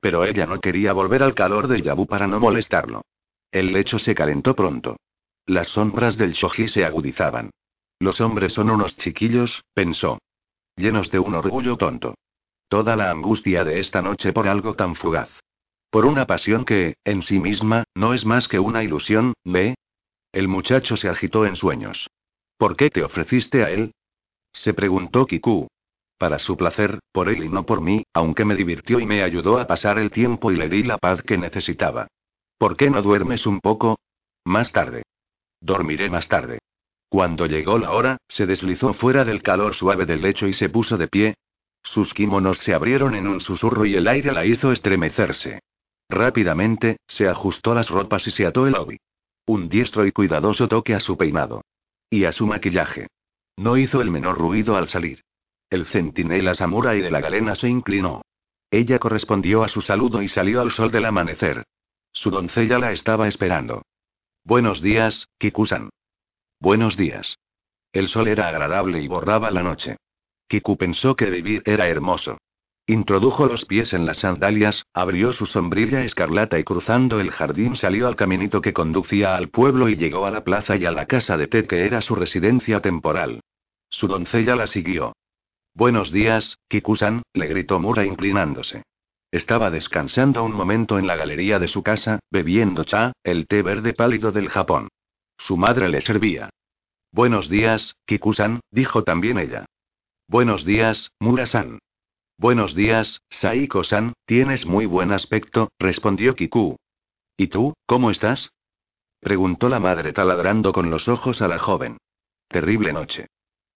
Pero ella no quería volver al calor de Yabu para no molestarlo. El lecho se calentó pronto. Las sombras del shoji se agudizaban. Los hombres son unos chiquillos, pensó. Llenos de un orgullo tonto. Toda la angustia de esta noche por algo tan fugaz. Por una pasión que, en sí misma, no es más que una ilusión, ¿ve? El muchacho se agitó en sueños. ¿Por qué te ofreciste a él? Se preguntó Kiku. Para su placer, por él y no por mí, aunque me divirtió y me ayudó a pasar el tiempo y le di la paz que necesitaba. ¿Por qué no duermes un poco? Más tarde. Dormiré más tarde. Cuando llegó la hora, se deslizó fuera del calor suave del lecho y se puso de pie. Sus kimonos se abrieron en un susurro y el aire la hizo estremecerse. Rápidamente, se ajustó las ropas y se ató el obi. Un diestro y cuidadoso toque a su peinado. Y a su maquillaje. No hizo el menor ruido al salir. El centinela samurai de la galena se inclinó. Ella correspondió a su saludo y salió al sol del amanecer. Su doncella la estaba esperando. Buenos días, Kikusan. Buenos días. El sol era agradable y borraba la noche. Kiku pensó que vivir era hermoso. Introdujo los pies en las sandalias, abrió su sombrilla escarlata y cruzando el jardín salió al caminito que conducía al pueblo y llegó a la plaza y a la casa de té que era su residencia temporal. Su doncella la siguió. Buenos días, Kikusan, le gritó Mura inclinándose. Estaba descansando un momento en la galería de su casa, bebiendo cha, el té verde pálido del Japón. Su madre le servía. Buenos días, Kikusan, dijo también ella. Buenos días, Mura-san. Buenos días, Saiko-san, tienes muy buen aspecto, respondió Kiku. ¿Y tú, cómo estás? preguntó la madre taladrando con los ojos a la joven. Terrible noche.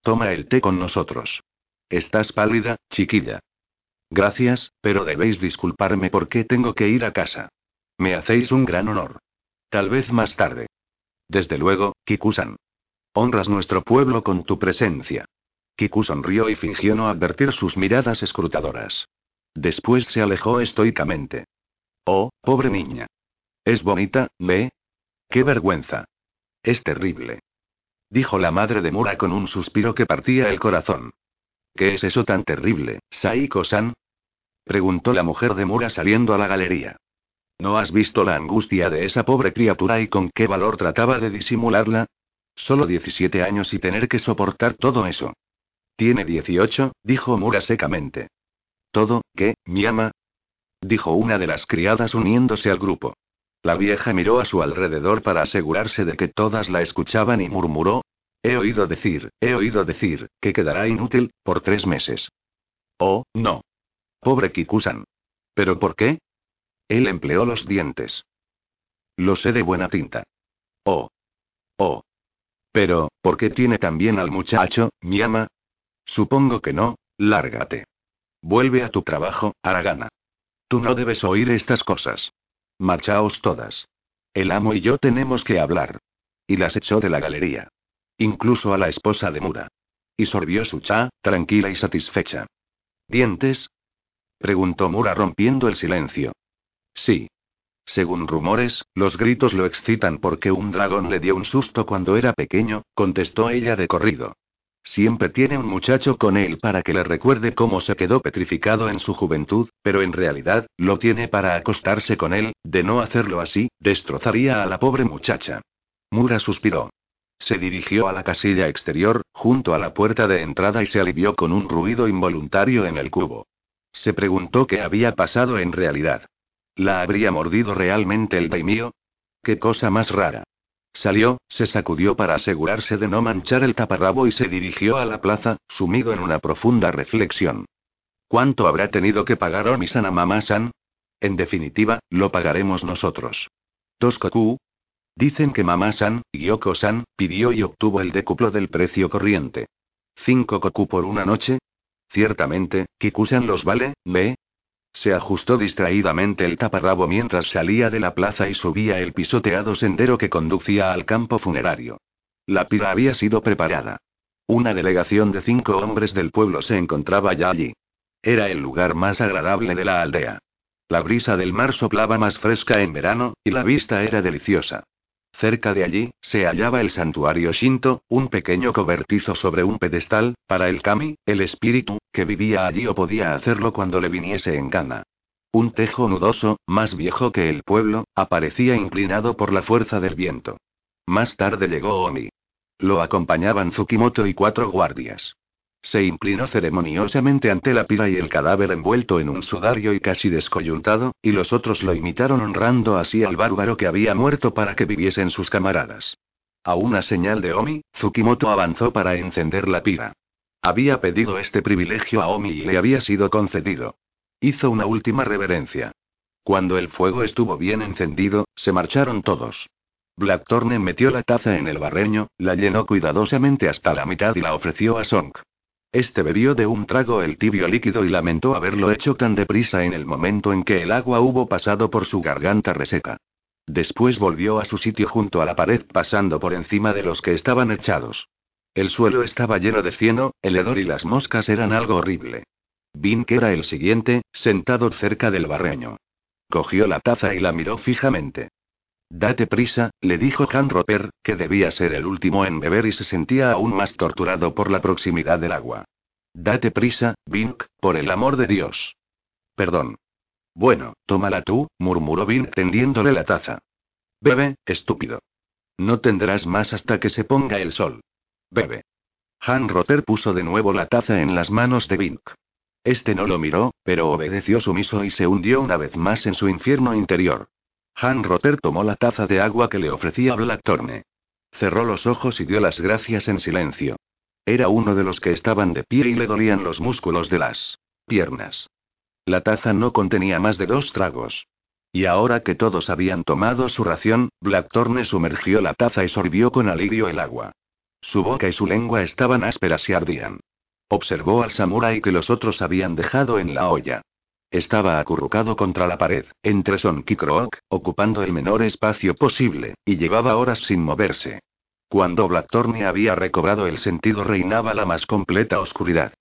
Toma el té con nosotros. Estás pálida, chiquilla. Gracias, pero debéis disculparme porque tengo que ir a casa. Me hacéis un gran honor. Tal vez más tarde. Desde luego, Kiku-san. Honras nuestro pueblo con tu presencia. Kiku sonrió y fingió no advertir sus miradas escrutadoras. Después se alejó estoicamente. Oh, pobre niña. Es bonita, ¿ve? Qué vergüenza. Es terrible. Dijo la madre de Mura con un suspiro que partía el corazón. ¿Qué es eso tan terrible, Saiko-san? Preguntó la mujer de Mura saliendo a la galería. ¿No has visto la angustia de esa pobre criatura y con qué valor trataba de disimularla? Solo 17 años y tener que soportar todo eso. Tiene 18, dijo Mura secamente. ¿Todo, qué, mi ama? Dijo una de las criadas uniéndose al grupo. La vieja miró a su alrededor para asegurarse de que todas la escuchaban y murmuró. He oído decir, he oído decir, que quedará inútil, por tres meses. Oh, no. Pobre Kikusan. ¿Pero por qué? Él empleó los dientes. Lo sé de buena tinta. Oh. Oh. Pero, ¿por qué tiene también al muchacho, mi ama? Supongo que no, lárgate. Vuelve a tu trabajo, Aragana. Tú no debes oír estas cosas. Marchaos todas. El amo y yo tenemos que hablar. Y las echó de la galería. Incluso a la esposa de Mura. Y sorbió su cha, tranquila y satisfecha. ¿Dientes? preguntó Mura rompiendo el silencio. Sí. Según rumores, los gritos lo excitan porque un dragón le dio un susto cuando era pequeño, contestó ella de corrido. Siempre tiene un muchacho con él para que le recuerde cómo se quedó petrificado en su juventud, pero en realidad, lo tiene para acostarse con él, de no hacerlo así, destrozaría a la pobre muchacha. Mura suspiró. Se dirigió a la casilla exterior, junto a la puerta de entrada y se alivió con un ruido involuntario en el cubo. Se preguntó qué había pasado en realidad. ¿La habría mordido realmente el daimio? ¡Qué cosa más rara! Salió, se sacudió para asegurarse de no manchar el taparrabo y se dirigió a la plaza, sumido en una profunda reflexión. ¿Cuánto habrá tenido que pagar Omisan a Mama-san? En definitiva, lo pagaremos nosotros. Toskoku. Dicen que Mama-san, Gyoko-san, pidió y obtuvo el décuplo del precio corriente. ¿Cinco koku por una noche? Ciertamente, Kikusan los vale, ¿me? Se ajustó distraídamente el taparrabo mientras salía de la plaza y subía el pisoteado sendero que conducía al campo funerario. La pira había sido preparada. Una delegación de cinco hombres del pueblo se encontraba ya allí. Era el lugar más agradable de la aldea. La brisa del mar soplaba más fresca en verano, y la vista era deliciosa. Cerca de allí, se hallaba el santuario Shinto, un pequeño cobertizo sobre un pedestal, para el kami, el espíritu, que vivía allí o podía hacerlo cuando le viniese en gana. Un tejo nudoso, más viejo que el pueblo, aparecía inclinado por la fuerza del viento. Más tarde llegó Omi. Lo acompañaban Tsukimoto y cuatro guardias. Se inclinó ceremoniosamente ante la pira y el cadáver envuelto en un sudario y casi descoyuntado, y los otros lo imitaron honrando así al bárbaro que había muerto para que viviesen sus camaradas. A una señal de Omi, Tsukimoto avanzó para encender la pira. Había pedido este privilegio a Omi y le había sido concedido. Hizo una última reverencia. Cuando el fuego estuvo bien encendido, se marcharon todos. Blackthorne metió la taza en el barreño, la llenó cuidadosamente hasta la mitad y la ofreció a Song. Este bebió de un trago el tibio líquido y lamentó haberlo hecho tan deprisa en el momento en que el agua hubo pasado por su garganta reseca. Después volvió a su sitio junto a la pared pasando por encima de los que estaban echados. El suelo estaba lleno de cieno, el hedor y las moscas eran algo horrible. Vink era el siguiente, sentado cerca del barreño. Cogió la taza y la miró fijamente. Date prisa, le dijo Han Roper, que debía ser el último en beber y se sentía aún más torturado por la proximidad del agua. Date prisa, Vink, por el amor de Dios. Perdón. Bueno, tómala tú, murmuró Vink tendiéndole la taza. Bebe, estúpido. No tendrás más hasta que se ponga el sol. Bebe. Han Roper puso de nuevo la taza en las manos de Vink. Este no lo miró, pero obedeció sumiso y se hundió una vez más en su infierno interior. Han Rotter tomó la taza de agua que le ofrecía Blackthorne. Cerró los ojos y dio las gracias en silencio. Era uno de los que estaban de pie y le dolían los músculos de las piernas. La taza no contenía más de dos tragos. Y ahora que todos habían tomado su ración, Blackthorne sumergió la taza y sorbió con alivio el agua. Su boca y su lengua estaban ásperas y ardían. Observó al samurái que los otros habían dejado en la olla. Estaba acurrucado contra la pared, entre Son y Croak, ocupando el menor espacio posible, y llevaba horas sin moverse. Cuando Blackthorne había recobrado el sentido reinaba la más completa oscuridad.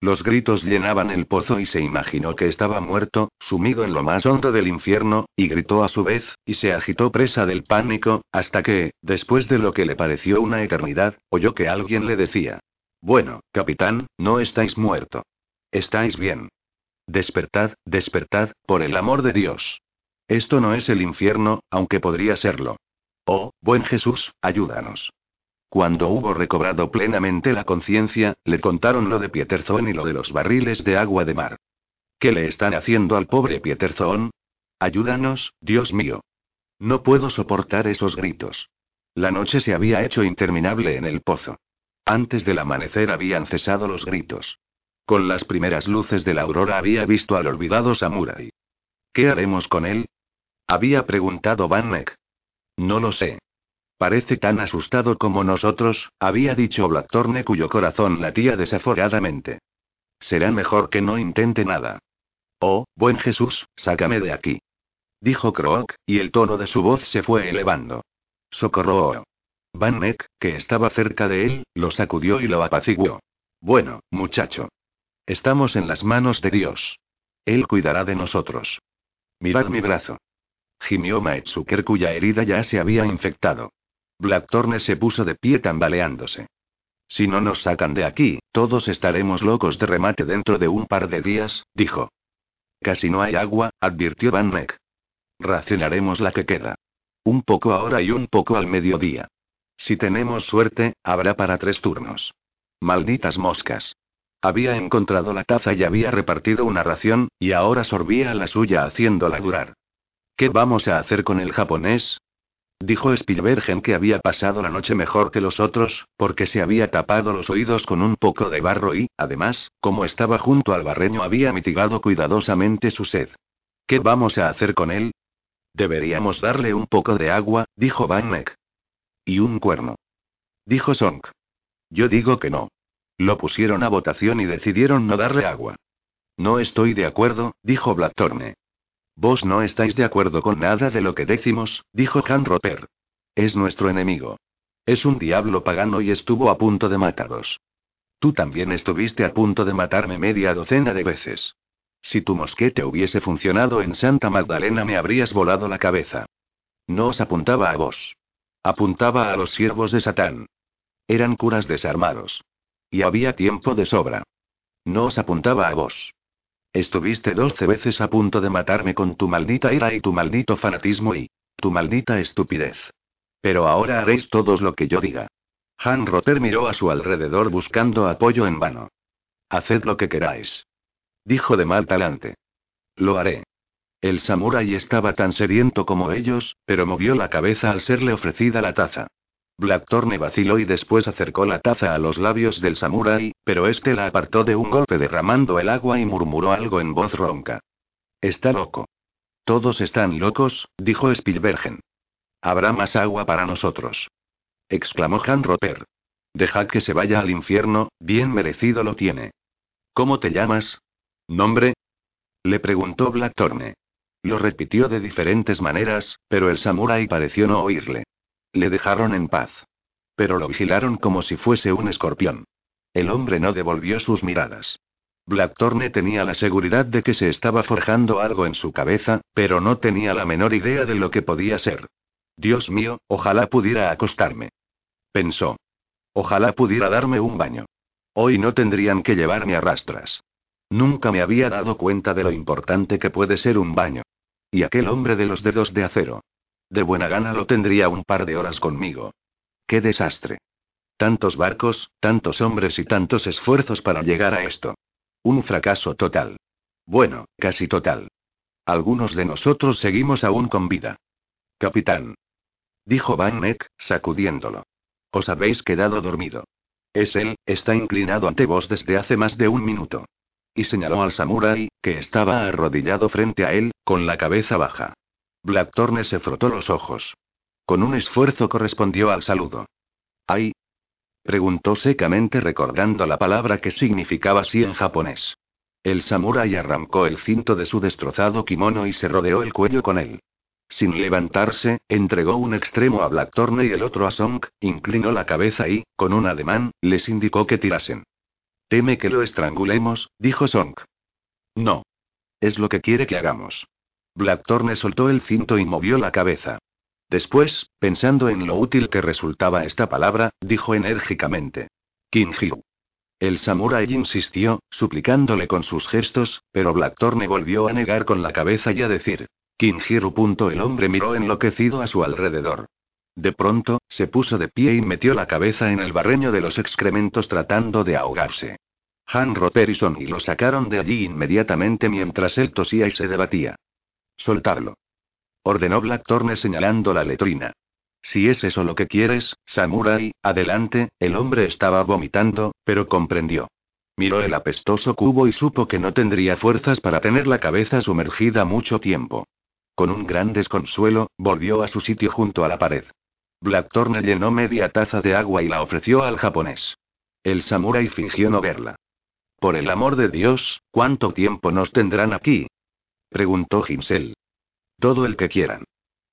Los gritos llenaban el pozo y se imaginó que estaba muerto, sumido en lo más hondo del infierno, y gritó a su vez, y se agitó presa del pánico, hasta que, después de lo que le pareció una eternidad, oyó que alguien le decía. Bueno, capitán, no estáis muerto. Estáis bien. Despertad, despertad, por el amor de Dios. Esto no es el infierno, aunque podría serlo. Oh, buen Jesús, ayúdanos. Cuando hubo recobrado plenamente la conciencia, le contaron lo de Pieterzón y lo de los barriles de agua de mar. ¿Qué le están haciendo al pobre Pieterzón? Ayúdanos, Dios mío. No puedo soportar esos gritos. La noche se había hecho interminable en el pozo. Antes del amanecer habían cesado los gritos. Con las primeras luces de la aurora había visto al olvidado Samurai. ¿Qué haremos con él? Había preguntado Van Neck. No lo sé. Parece tan asustado como nosotros, había dicho Blackthorne cuyo corazón latía desaforadamente. Será mejor que no intente nada. Oh, buen Jesús, sácame de aquí. Dijo Croak, y el tono de su voz se fue elevando. Socorro. Van Neck, que estaba cerca de él, lo sacudió y lo apaciguó. Bueno, muchacho. Estamos en las manos de Dios. Él cuidará de nosotros. Mirad mi brazo. Gimió Maetsuker cuya herida ya se había infectado. Blackthorne se puso de pie tambaleándose. Si no nos sacan de aquí, todos estaremos locos de remate dentro de un par de días, dijo. Casi no hay agua, advirtió Van Meck. Racionaremos la que queda. Un poco ahora y un poco al mediodía. Si tenemos suerte, habrá para tres turnos. Malditas moscas. Había encontrado la taza y había repartido una ración, y ahora sorbía la suya haciéndola durar. ¿Qué vamos a hacer con el japonés? Dijo Spielbergen que había pasado la noche mejor que los otros, porque se había tapado los oídos con un poco de barro y, además, como estaba junto al barreño había mitigado cuidadosamente su sed. ¿Qué vamos a hacer con él? Deberíamos darle un poco de agua, dijo Van Y un cuerno. Dijo Song. Yo digo que no. Lo pusieron a votación y decidieron no darle agua. No estoy de acuerdo, dijo Blackthorne. Vos no estáis de acuerdo con nada de lo que decimos, dijo Han Roper. Es nuestro enemigo. Es un diablo pagano y estuvo a punto de mataros. Tú también estuviste a punto de matarme media docena de veces. Si tu mosquete hubiese funcionado en Santa Magdalena me habrías volado la cabeza. No os apuntaba a vos. Apuntaba a los siervos de Satán. Eran curas desarmados. Y había tiempo de sobra. No os apuntaba a vos. Estuviste doce veces a punto de matarme con tu maldita ira y tu maldito fanatismo y tu maldita estupidez. Pero ahora haréis todos lo que yo diga. Han Rotter miró a su alrededor buscando apoyo en vano. Haced lo que queráis. Dijo de mal talante. Lo haré. El samurái estaba tan sediento como ellos, pero movió la cabeza al serle ofrecida la taza. Blackthorne vaciló y después acercó la taza a los labios del samurái, pero este la apartó de un golpe derramando el agua y murmuró algo en voz ronca. Está loco. Todos están locos, dijo Spielbergen. Habrá más agua para nosotros. exclamó Han Roper. Dejad que se vaya al infierno, bien merecido lo tiene. ¿Cómo te llamas? ¿Nombre? Le preguntó Blackthorne. Lo repitió de diferentes maneras, pero el samurái pareció no oírle. Le dejaron en paz. Pero lo vigilaron como si fuese un escorpión. El hombre no devolvió sus miradas. Blackthorne tenía la seguridad de que se estaba forjando algo en su cabeza, pero no tenía la menor idea de lo que podía ser. Dios mío, ojalá pudiera acostarme. Pensó. Ojalá pudiera darme un baño. Hoy no tendrían que llevarme a rastras. Nunca me había dado cuenta de lo importante que puede ser un baño. Y aquel hombre de los dedos de acero. De buena gana lo tendría un par de horas conmigo. ¡Qué desastre! Tantos barcos, tantos hombres y tantos esfuerzos para llegar a esto. Un fracaso total. Bueno, casi total. Algunos de nosotros seguimos aún con vida. Capitán. Dijo Van Neck, sacudiéndolo. Os habéis quedado dormido. Es él, está inclinado ante vos desde hace más de un minuto. Y señaló al samurái, que estaba arrodillado frente a él, con la cabeza baja. Blackthorne se frotó los ojos. Con un esfuerzo correspondió al saludo. ¿Ay? preguntó secamente recordando la palabra que significaba así en japonés. El samurái arrancó el cinto de su destrozado kimono y se rodeó el cuello con él. Sin levantarse, entregó un extremo a Blackthorne y el otro a Song, inclinó la cabeza y, con un ademán, les indicó que tirasen. Teme que lo estrangulemos, dijo Song. No. Es lo que quiere que hagamos. Blackthorne soltó el cinto y movió la cabeza. Después, pensando en lo útil que resultaba esta palabra, dijo enérgicamente: Kinjiru. El samurái insistió, suplicándole con sus gestos, pero Blackthorne volvió a negar con la cabeza y a decir: Kinjiru. El hombre miró enloquecido a su alrededor. De pronto, se puso de pie y metió la cabeza en el barreño de los excrementos tratando de ahogarse. Han Roper y lo sacaron de allí inmediatamente mientras él tosía y se debatía. Soltarlo. Ordenó Blackthorne señalando la letrina. Si es eso lo que quieres, Samurai, adelante, el hombre estaba vomitando, pero comprendió. Miró el apestoso cubo y supo que no tendría fuerzas para tener la cabeza sumergida mucho tiempo. Con un gran desconsuelo, volvió a su sitio junto a la pared. Blackthorne llenó media taza de agua y la ofreció al japonés. El samurái fingió no verla. Por el amor de Dios, ¿cuánto tiempo nos tendrán aquí? Preguntó Ginsel. Todo el que quieran.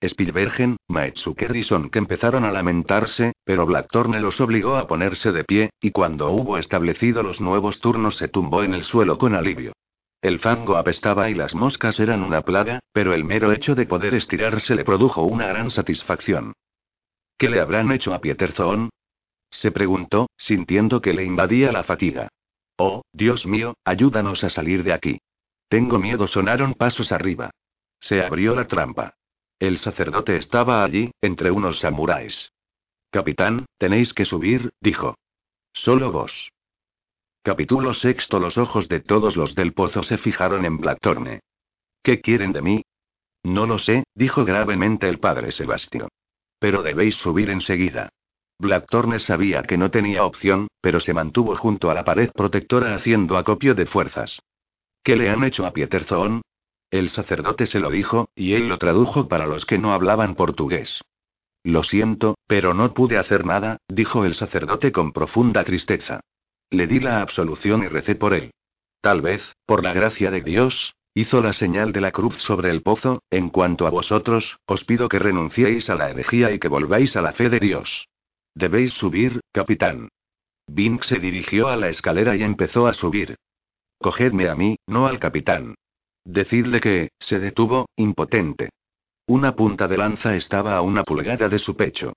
Spielbergen, Maetsuker y Son que empezaron a lamentarse, pero Blackthorne los obligó a ponerse de pie, y cuando hubo establecido los nuevos turnos se tumbó en el suelo con alivio. El fango apestaba y las moscas eran una plaga, pero el mero hecho de poder estirarse le produjo una gran satisfacción. ¿Qué le habrán hecho a Pieterzón? Se preguntó, sintiendo que le invadía la fatiga. Oh, Dios mío, ayúdanos a salir de aquí. Tengo miedo, sonaron pasos arriba. Se abrió la trampa. El sacerdote estaba allí, entre unos samuráis. Capitán, tenéis que subir, dijo. Solo vos. Capítulo sexto Los ojos de todos los del pozo se fijaron en Blackthorne. ¿Qué quieren de mí? No lo sé, dijo gravemente el padre Sebastio. Pero debéis subir enseguida. Blackthorne sabía que no tenía opción, pero se mantuvo junto a la pared protectora haciendo acopio de fuerzas. ¿Qué le han hecho a Pieterzón? El sacerdote se lo dijo, y él lo tradujo para los que no hablaban portugués. Lo siento, pero no pude hacer nada, dijo el sacerdote con profunda tristeza. Le di la absolución y recé por él. Tal vez, por la gracia de Dios, hizo la señal de la cruz sobre el pozo, en cuanto a vosotros, os pido que renunciéis a la herejía y que volváis a la fe de Dios. Debéis subir, capitán. Bink se dirigió a la escalera y empezó a subir. Cogedme a mí, no al capitán. Decidle que, se detuvo, impotente. Una punta de lanza estaba a una pulgada de su pecho.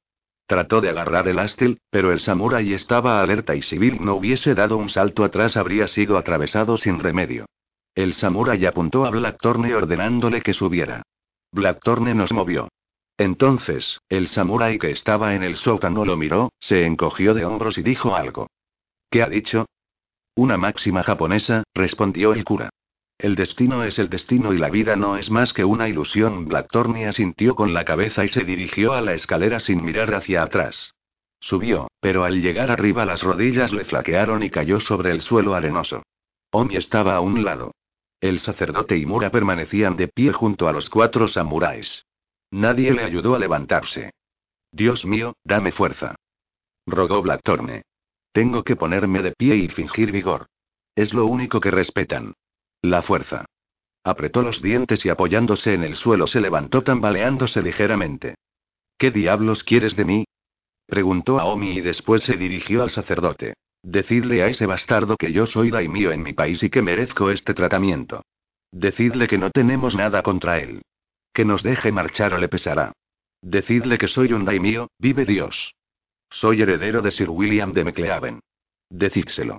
Trató de agarrar el ástil, pero el samurái estaba alerta y si Bill no hubiese dado un salto atrás habría sido atravesado sin remedio. El samurái apuntó a Blackthorne ordenándole que subiera. Blackthorne nos movió. Entonces, el samurái que estaba en el sótano lo miró, se encogió de hombros y dijo algo. ¿Qué ha dicho? Una máxima japonesa, respondió el cura. El destino es el destino y la vida no es más que una ilusión. Blackthorne asintió con la cabeza y se dirigió a la escalera sin mirar hacia atrás. Subió, pero al llegar arriba las rodillas le flaquearon y cayó sobre el suelo arenoso. Omi estaba a un lado. El sacerdote y Mura permanecían de pie junto a los cuatro samuráis. Nadie le ayudó a levantarse. Dios mío, dame fuerza. Rogó Blackthorne. Tengo que ponerme de pie y fingir vigor. Es lo único que respetan. La fuerza. Apretó los dientes y apoyándose en el suelo se levantó tambaleándose ligeramente. ¿Qué diablos quieres de mí? preguntó a Omi y después se dirigió al sacerdote. Decidle a ese bastardo que yo soy daimio en mi país y que merezco este tratamiento. Decidle que no tenemos nada contra él. Que nos deje marchar o le pesará. Decidle que soy un daimio, vive Dios. Soy heredero de Sir William de McLeaven. Decídselo.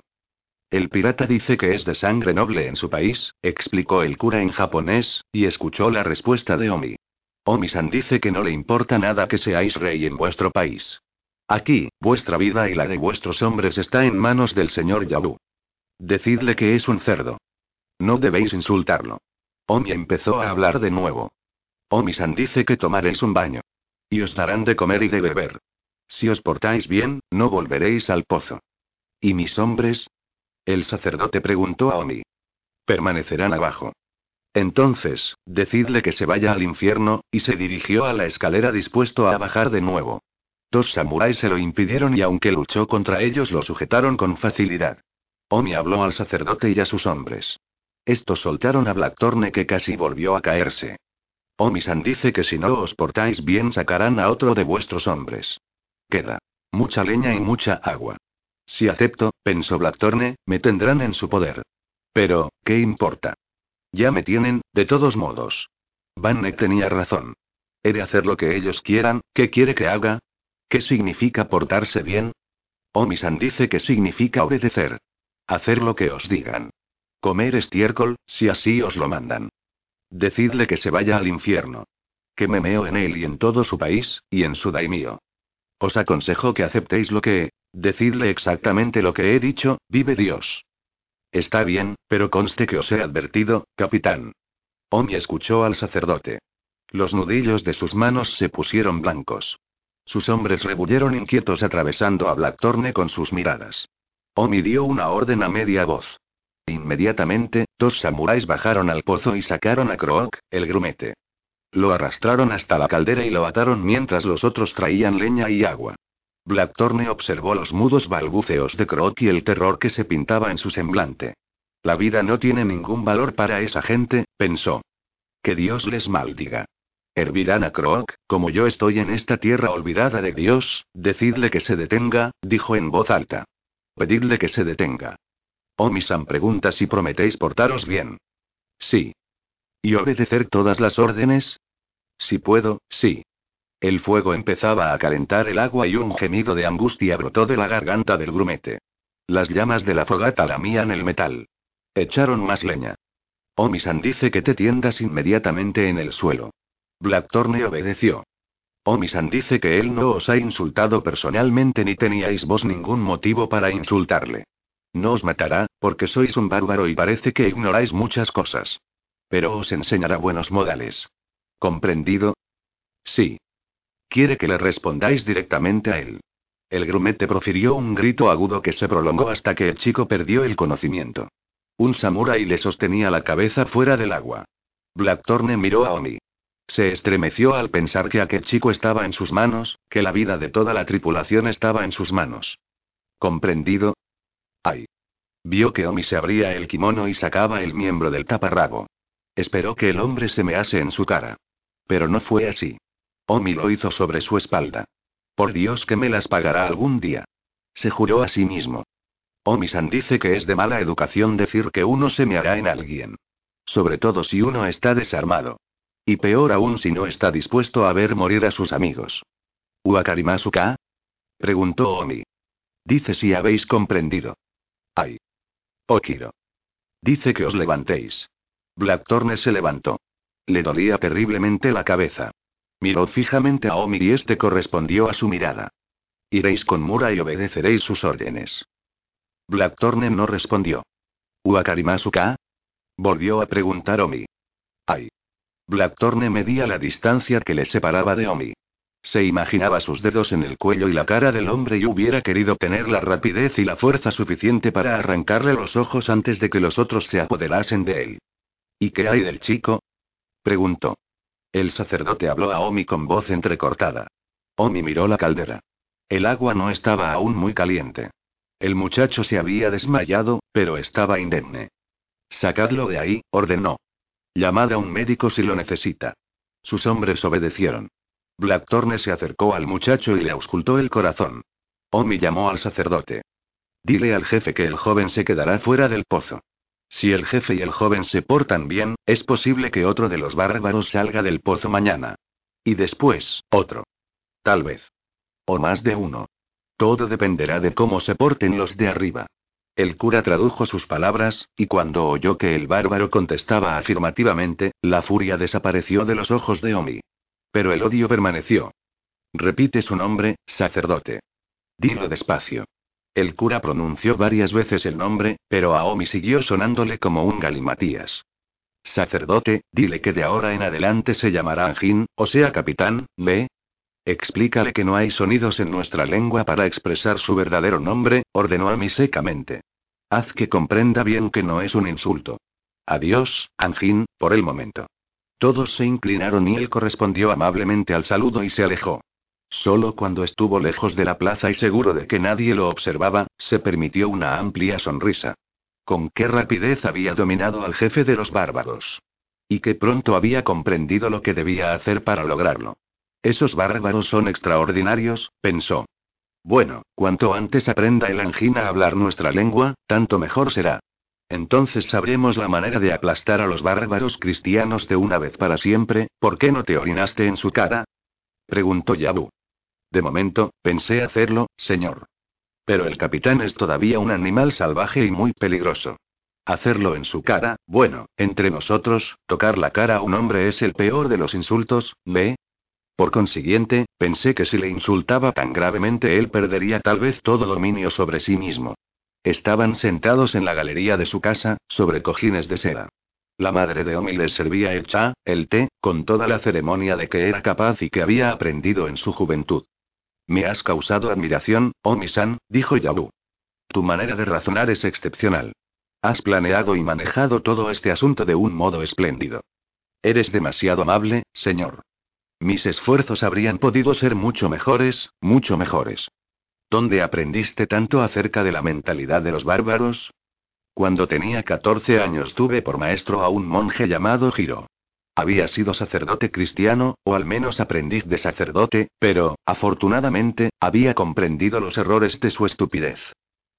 El pirata dice que es de sangre noble en su país, explicó el cura en japonés, y escuchó la respuesta de Omi. Omi-san dice que no le importa nada que seáis rey en vuestro país. Aquí, vuestra vida y la de vuestros hombres está en manos del señor Yabu. Decidle que es un cerdo. No debéis insultarlo. Omi empezó a hablar de nuevo. Omi-san dice que tomaréis un baño. Y os darán de comer y de beber. Si os portáis bien, no volveréis al pozo. ¿Y mis hombres? El sacerdote preguntó a Omi. Permanecerán abajo. Entonces, decidle que se vaya al infierno, y se dirigió a la escalera dispuesto a bajar de nuevo. Dos samuráis se lo impidieron y aunque luchó contra ellos lo sujetaron con facilidad. Omi habló al sacerdote y a sus hombres. Estos soltaron a Blackthorne que casi volvió a caerse. Omi-san dice que si no os portáis bien sacarán a otro de vuestros hombres. Queda. Mucha leña y mucha agua. Si acepto, pensó Blackthorne, me tendrán en su poder. Pero, ¿qué importa? Ya me tienen, de todos modos. Van tenía razón. He de hacer lo que ellos quieran, ¿qué quiere que haga? ¿Qué significa portarse bien? Omisan dice que significa obedecer. Hacer lo que os digan. Comer estiércol, si así os lo mandan. Decidle que se vaya al infierno. Que me meo en él y en todo su país, y en su daimío. Os aconsejo que aceptéis lo que... Decidle exactamente lo que he dicho, vive Dios. Está bien, pero conste que os he advertido, capitán. Omi escuchó al sacerdote. Los nudillos de sus manos se pusieron blancos. Sus hombres rebullaron inquietos atravesando a Blackthorne con sus miradas. Omi dio una orden a media voz. Inmediatamente, dos samuráis bajaron al pozo y sacaron a Croak, el grumete. Lo arrastraron hasta la caldera y lo ataron mientras los otros traían leña y agua. Blackthorne observó los mudos balbuceos de Croak y el terror que se pintaba en su semblante. La vida no tiene ningún valor para esa gente, pensó. Que Dios les maldiga. Hervirán a Croak, como yo estoy en esta tierra olvidada de Dios, decidle que se detenga, dijo en voz alta. Pedidle que se detenga. Omisan pregunta si prometéis portaros bien. Sí. ¿Y obedecer todas las órdenes? Si puedo, sí. El fuego empezaba a calentar el agua y un gemido de angustia brotó de la garganta del grumete. Las llamas de la fogata lamían el metal. Echaron más leña. Omisan dice que te tiendas inmediatamente en el suelo. Blackthorne obedeció. Omisan dice que él no os ha insultado personalmente ni teníais vos ningún motivo para insultarle. No os matará, porque sois un bárbaro y parece que ignoráis muchas cosas. Pero os enseñará buenos modales. ¿Comprendido? Sí. Quiere que le respondáis directamente a él. El grumete profirió un grito agudo que se prolongó hasta que el chico perdió el conocimiento. Un samurái le sostenía la cabeza fuera del agua. Blackthorne miró a Omi. Se estremeció al pensar que aquel chico estaba en sus manos, que la vida de toda la tripulación estaba en sus manos. ¿Comprendido? Ay. Vio que Omi se abría el kimono y sacaba el miembro del taparrabo. Esperó que el hombre se mease en su cara. Pero no fue así. Omi lo hizo sobre su espalda. Por Dios que me las pagará algún día. Se juró a sí mismo. Omi-san dice que es de mala educación decir que uno se meará en alguien. Sobre todo si uno está desarmado. Y peor aún si no está dispuesto a ver morir a sus amigos. ¿Uakarimasuka? Preguntó Omi. Dice si habéis comprendido. Ay. Okiro. Dice que os levantéis. Blackthorne se levantó. Le dolía terriblemente la cabeza. Miró fijamente a Omi y este correspondió a su mirada. Iréis con Mura y obedeceréis sus órdenes. Blackthorne no respondió. ¿Uakarimasuka? Volvió a preguntar Omi. Ay. Blackthorne medía la distancia que le separaba de Omi. Se imaginaba sus dedos en el cuello y la cara del hombre y hubiera querido tener la rapidez y la fuerza suficiente para arrancarle los ojos antes de que los otros se apoderasen de él. ¿Y qué hay del chico? Preguntó. El sacerdote habló a Omi con voz entrecortada. Omi miró la caldera. El agua no estaba aún muy caliente. El muchacho se había desmayado, pero estaba indemne. Sacadlo de ahí, ordenó. Llamad a un médico si lo necesita. Sus hombres obedecieron. Blackthorne se acercó al muchacho y le auscultó el corazón. Omi llamó al sacerdote. Dile al jefe que el joven se quedará fuera del pozo. Si el jefe y el joven se portan bien, es posible que otro de los bárbaros salga del pozo mañana. Y después, otro. Tal vez. O más de uno. Todo dependerá de cómo se porten los de arriba. El cura tradujo sus palabras, y cuando oyó que el bárbaro contestaba afirmativamente, la furia desapareció de los ojos de Omi. Pero el odio permaneció. Repite su nombre, sacerdote. Dilo despacio. El cura pronunció varias veces el nombre, pero a Omi siguió sonándole como un galimatías. Sacerdote, dile que de ahora en adelante se llamará Anjin, o sea capitán, ¿ve? Explícale que no hay sonidos en nuestra lengua para expresar su verdadero nombre, ordenó a mí secamente. Haz que comprenda bien que no es un insulto. Adiós, Anjin, por el momento. Todos se inclinaron y él correspondió amablemente al saludo y se alejó. Solo cuando estuvo lejos de la plaza y seguro de que nadie lo observaba, se permitió una amplia sonrisa. Con qué rapidez había dominado al jefe de los bárbaros. Y que pronto había comprendido lo que debía hacer para lograrlo. Esos bárbaros son extraordinarios, pensó. Bueno, cuanto antes aprenda el angina a hablar nuestra lengua, tanto mejor será. Entonces sabremos la manera de aplastar a los bárbaros cristianos de una vez para siempre, ¿por qué no te orinaste en su cara? preguntó Yabu. De momento, pensé hacerlo, señor. Pero el capitán es todavía un animal salvaje y muy peligroso. Hacerlo en su cara, bueno, entre nosotros, tocar la cara a un hombre es el peor de los insultos, ¿ve? Por consiguiente, pensé que si le insultaba tan gravemente él perdería tal vez todo dominio sobre sí mismo. Estaban sentados en la galería de su casa, sobre cojines de seda. La madre de Omi les servía el cha, el té, con toda la ceremonia de que era capaz y que había aprendido en su juventud. Me has causado admiración, Omi-san, dijo Yabu. Tu manera de razonar es excepcional. Has planeado y manejado todo este asunto de un modo espléndido. Eres demasiado amable, señor. Mis esfuerzos habrían podido ser mucho mejores, mucho mejores. ¿Dónde aprendiste tanto acerca de la mentalidad de los bárbaros? Cuando tenía 14 años tuve por maestro a un monje llamado Giro. Había sido sacerdote cristiano, o al menos aprendiz de sacerdote, pero, afortunadamente, había comprendido los errores de su estupidez.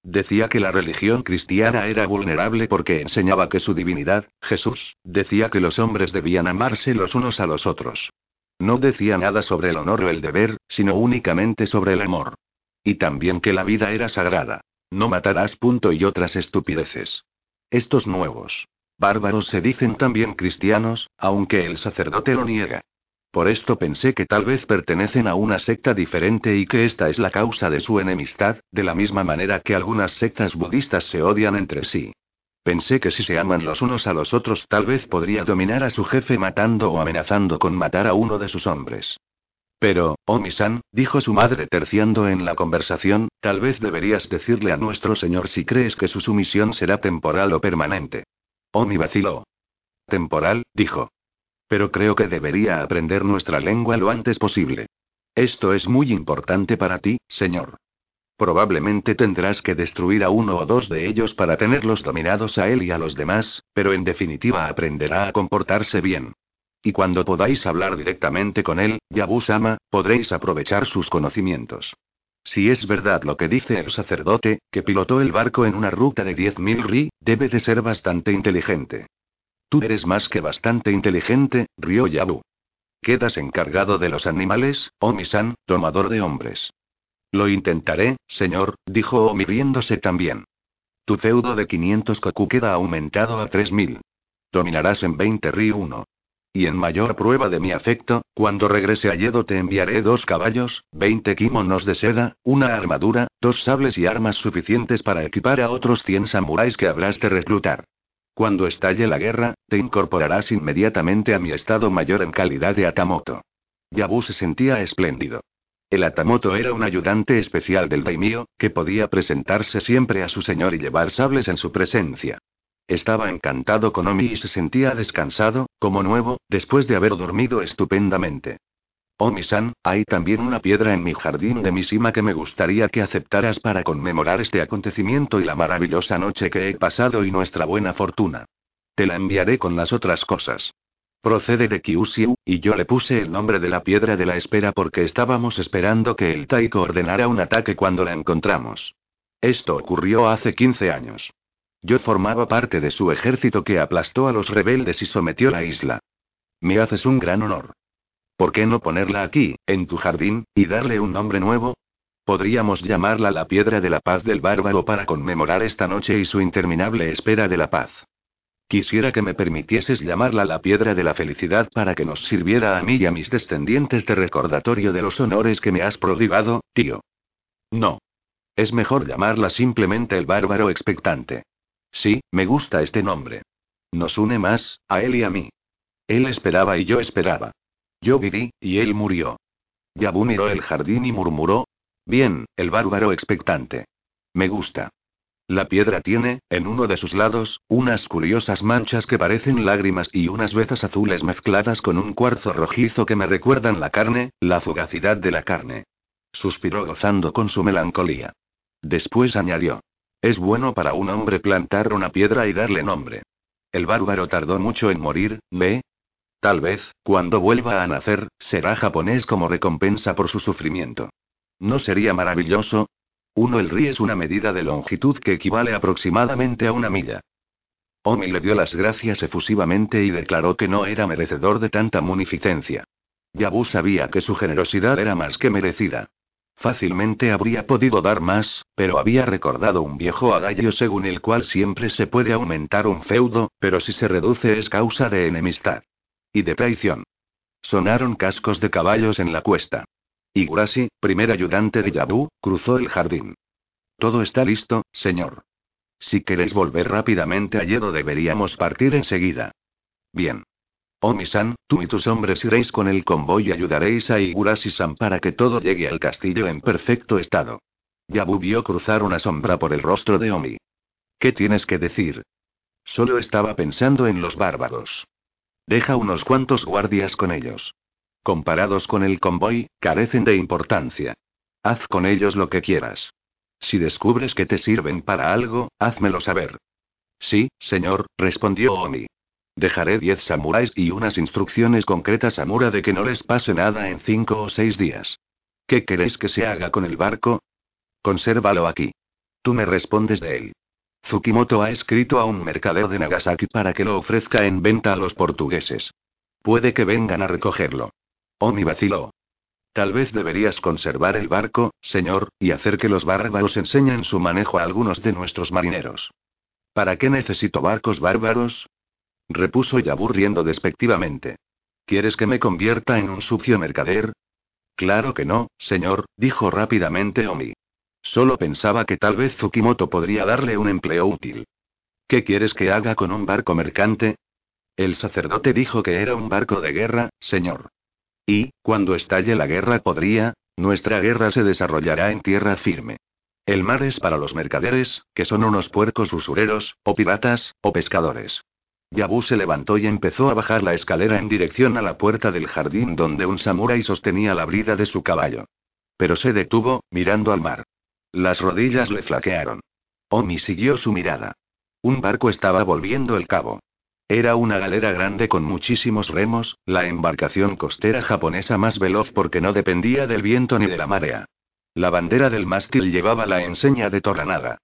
Decía que la religión cristiana era vulnerable porque enseñaba que su divinidad, Jesús, decía que los hombres debían amarse los unos a los otros. No decía nada sobre el honor o el deber, sino únicamente sobre el amor. Y también que la vida era sagrada. No matarás punto y otras estupideces. Estos nuevos bárbaros se dicen también cristianos, aunque el sacerdote lo niega. Por esto pensé que tal vez pertenecen a una secta diferente y que esta es la causa de su enemistad, de la misma manera que algunas sectas budistas se odian entre sí. Pensé que si se aman los unos a los otros tal vez podría dominar a su jefe matando o amenazando con matar a uno de sus hombres. Pero, Omi-san, dijo su madre terciando en la conversación, tal vez deberías decirle a nuestro señor si crees que su sumisión será temporal o permanente. Omi vaciló. Temporal, dijo. Pero creo que debería aprender nuestra lengua lo antes posible. Esto es muy importante para ti, señor. Probablemente tendrás que destruir a uno o dos de ellos para tenerlos dominados a él y a los demás, pero en definitiva aprenderá a comportarse bien. Y cuando podáis hablar directamente con él, Yabu-sama, podréis aprovechar sus conocimientos. Si es verdad lo que dice el sacerdote, que pilotó el barco en una ruta de 10.000 ri, debe de ser bastante inteligente. Tú eres más que bastante inteligente, rió Yabu. Quedas encargado de los animales, Omi-san, tomador de hombres. Lo intentaré, señor, dijo Omi riéndose también. Tu feudo de 500 koku queda aumentado a 3000. Dominarás en 20 ri 1. Y en mayor prueba de mi afecto, cuando regrese a Yedo te enviaré dos caballos, 20 kimonos de seda, una armadura, dos sables y armas suficientes para equipar a otros 100 samuráis que habrás de reclutar. Cuando estalle la guerra, te incorporarás inmediatamente a mi estado mayor en calidad de Atamoto. Yabu se sentía espléndido. El Atamoto era un ayudante especial del daimio, que podía presentarse siempre a su señor y llevar sables en su presencia. Estaba encantado con Omi y se sentía descansado, como nuevo, después de haber dormido estupendamente. Omi-san, hay también una piedra en mi jardín de Mishima que me gustaría que aceptaras para conmemorar este acontecimiento y la maravillosa noche que he pasado y nuestra buena fortuna. Te la enviaré con las otras cosas. Procede de Kyushu, y yo le puse el nombre de la piedra de la espera porque estábamos esperando que el Taiko ordenara un ataque cuando la encontramos. Esto ocurrió hace 15 años. Yo formaba parte de su ejército que aplastó a los rebeldes y sometió la isla. Me haces un gran honor. ¿Por qué no ponerla aquí, en tu jardín, y darle un nombre nuevo? Podríamos llamarla la Piedra de la Paz del Bárbaro para conmemorar esta noche y su interminable espera de la paz. Quisiera que me permitieses llamarla la piedra de la felicidad para que nos sirviera a mí y a mis descendientes de recordatorio de los honores que me has prodigado, tío. No. Es mejor llamarla simplemente el bárbaro expectante. Sí, me gusta este nombre. Nos une más, a él y a mí. Él esperaba y yo esperaba. Yo viví, y él murió. Yabu miró el jardín y murmuró. Bien, el bárbaro expectante. Me gusta. La piedra tiene, en uno de sus lados, unas curiosas manchas que parecen lágrimas y unas veces azules mezcladas con un cuarzo rojizo que me recuerdan la carne, la fugacidad de la carne. Suspiró gozando con su melancolía. Después añadió. Es bueno para un hombre plantar una piedra y darle nombre. El bárbaro tardó mucho en morir, ¿ve? Tal vez, cuando vuelva a nacer, será japonés como recompensa por su sufrimiento. ¿No sería maravilloso? Uno el ri es una medida de longitud que equivale aproximadamente a una milla. Omi le dio las gracias efusivamente y declaró que no era merecedor de tanta munificencia. Yabu sabía que su generosidad era más que merecida. Fácilmente habría podido dar más, pero había recordado un viejo adagio según el cual siempre se puede aumentar un feudo, pero si se reduce es causa de enemistad. Y de traición. Sonaron cascos de caballos en la cuesta. Igurashi, primer ayudante de Yabu, cruzó el jardín. Todo está listo, señor. Si queréis volver rápidamente a Yedo deberíamos partir enseguida. Bien. Omi-san, tú y tus hombres iréis con el convoy y ayudaréis a Igurashi-san para que todo llegue al castillo en perfecto estado. Yabu vio cruzar una sombra por el rostro de Omi. ¿Qué tienes que decir? Solo estaba pensando en los bárbaros. Deja unos cuantos guardias con ellos. Comparados con el convoy, carecen de importancia. Haz con ellos lo que quieras. Si descubres que te sirven para algo, házmelo saber. Sí, señor, respondió Omi. Dejaré diez samuráis y unas instrucciones concretas a Mura de que no les pase nada en cinco o seis días. ¿Qué queréis que se haga con el barco? Consérvalo aquí. Tú me respondes de él. Tsukimoto ha escrito a un mercader de Nagasaki para que lo ofrezca en venta a los portugueses. Puede que vengan a recogerlo. Omi vaciló. Tal vez deberías conservar el barco, señor, y hacer que los bárbaros enseñen su manejo a algunos de nuestros marineros. ¿Para qué necesito barcos bárbaros? Repuso Yabur riendo despectivamente. ¿Quieres que me convierta en un sucio mercader? Claro que no, señor, dijo rápidamente Omi. Solo pensaba que tal vez Tsukimoto podría darle un empleo útil. ¿Qué quieres que haga con un barco mercante? El sacerdote dijo que era un barco de guerra, señor. Y, cuando estalle la guerra podría, nuestra guerra se desarrollará en tierra firme. El mar es para los mercaderes, que son unos puercos usureros, o piratas, o pescadores. Yabu se levantó y empezó a bajar la escalera en dirección a la puerta del jardín donde un samurái sostenía la brida de su caballo. Pero se detuvo, mirando al mar. Las rodillas le flaquearon. Omi siguió su mirada. Un barco estaba volviendo el cabo. Era una galera grande con muchísimos remos, la embarcación costera japonesa más veloz porque no dependía del viento ni de la marea. La bandera del mástil llevaba la enseña de Toranaga.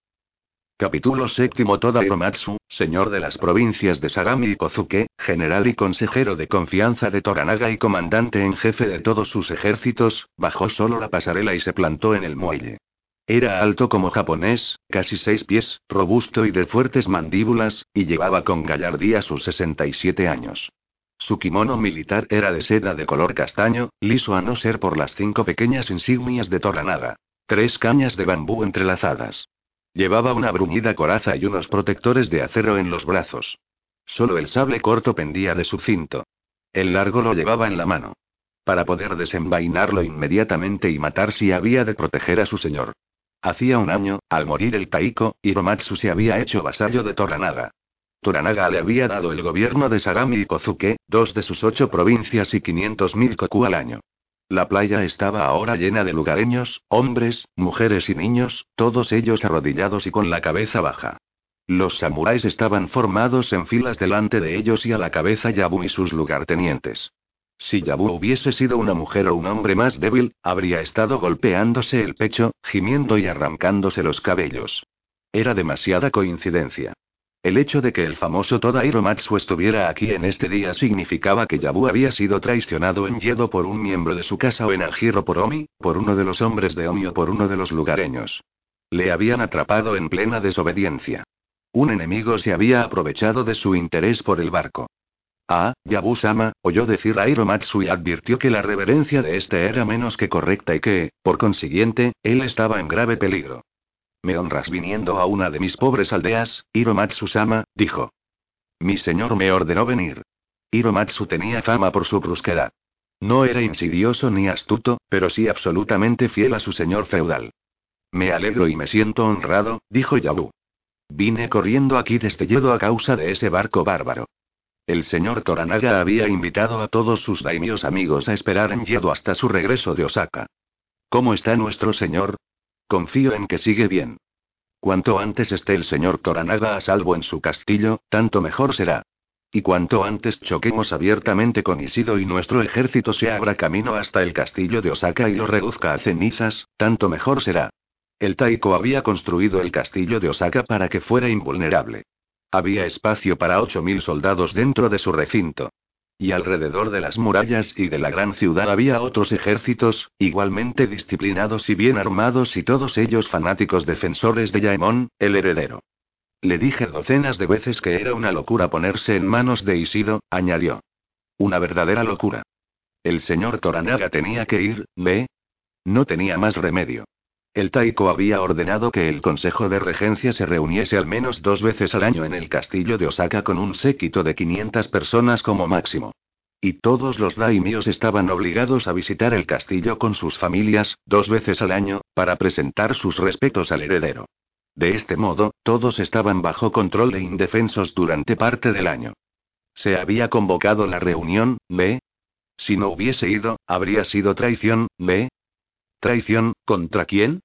Capítulo séptimo Toda Hiromatsu, señor de las provincias de Sagami y Kozuke, general y consejero de confianza de Toranaga y comandante en jefe de todos sus ejércitos, bajó solo la pasarela y se plantó en el muelle. Era alto como japonés, casi seis pies, robusto y de fuertes mandíbulas, y llevaba con gallardía sus 67 años. Su kimono militar era de seda de color castaño, liso a no ser por las cinco pequeñas insignias de Toranaga. Tres cañas de bambú entrelazadas. Llevaba una bruñida coraza y unos protectores de acero en los brazos. Solo el sable corto pendía de su cinto. El largo lo llevaba en la mano. Para poder desenvainarlo inmediatamente y matar si había de proteger a su señor. Hacía un año, al morir el Taiko, Hiromatsu se había hecho vasallo de Toranaga. Toranaga le había dado el gobierno de Sagami y Kozuke, dos de sus ocho provincias y 500.000 koku al año. La playa estaba ahora llena de lugareños, hombres, mujeres y niños, todos ellos arrodillados y con la cabeza baja. Los samuráis estaban formados en filas delante de ellos y a la cabeza Yabu y sus lugartenientes. Si Yabu hubiese sido una mujer o un hombre más débil, habría estado golpeándose el pecho, gimiendo y arrancándose los cabellos. Era demasiada coincidencia. El hecho de que el famoso Toda Hiromatsu estuviera aquí en este día significaba que Yabu había sido traicionado en Yedo por un miembro de su casa o en Anjiro por Omi, por uno de los hombres de Omi o por uno de los lugareños. Le habían atrapado en plena desobediencia. Un enemigo se había aprovechado de su interés por el barco. Ah, Yabu-sama, oyó decir a Hiromatsu y advirtió que la reverencia de este era menos que correcta y que, por consiguiente, él estaba en grave peligro. Me honras viniendo a una de mis pobres aldeas, Hiromatsu-sama, dijo. Mi señor me ordenó venir. Hiromatsu tenía fama por su brusquedad. No era insidioso ni astuto, pero sí absolutamente fiel a su señor feudal. Me alegro y me siento honrado, dijo Yabu. Vine corriendo aquí desde Yedo a causa de ese barco bárbaro. El señor Toranaga había invitado a todos sus daimios amigos a esperar en Yedo hasta su regreso de Osaka. ¿Cómo está nuestro señor? Confío en que sigue bien. Cuanto antes esté el señor Toranaga a salvo en su castillo, tanto mejor será. Y cuanto antes choquemos abiertamente con Isido y nuestro ejército se abra camino hasta el castillo de Osaka y lo reduzca a cenizas, tanto mejor será. El Taiko había construido el castillo de Osaka para que fuera invulnerable. Había espacio para 8.000 soldados dentro de su recinto. Y alrededor de las murallas y de la gran ciudad había otros ejércitos, igualmente disciplinados y bien armados y todos ellos fanáticos defensores de Yaemon, el heredero. Le dije docenas de veces que era una locura ponerse en manos de Isido, añadió. Una verdadera locura. El señor Toranaga tenía que ir, ¿ve? No tenía más remedio. El Taiko había ordenado que el Consejo de Regencia se reuniese al menos dos veces al año en el castillo de Osaka con un séquito de 500 personas como máximo. Y todos los daimios estaban obligados a visitar el castillo con sus familias, dos veces al año, para presentar sus respetos al heredero. De este modo, todos estaban bajo control e indefensos durante parte del año. Se había convocado la reunión, ¿ve? Si no hubiese ido, habría sido traición, ¿ve? ¿Traición, contra quién?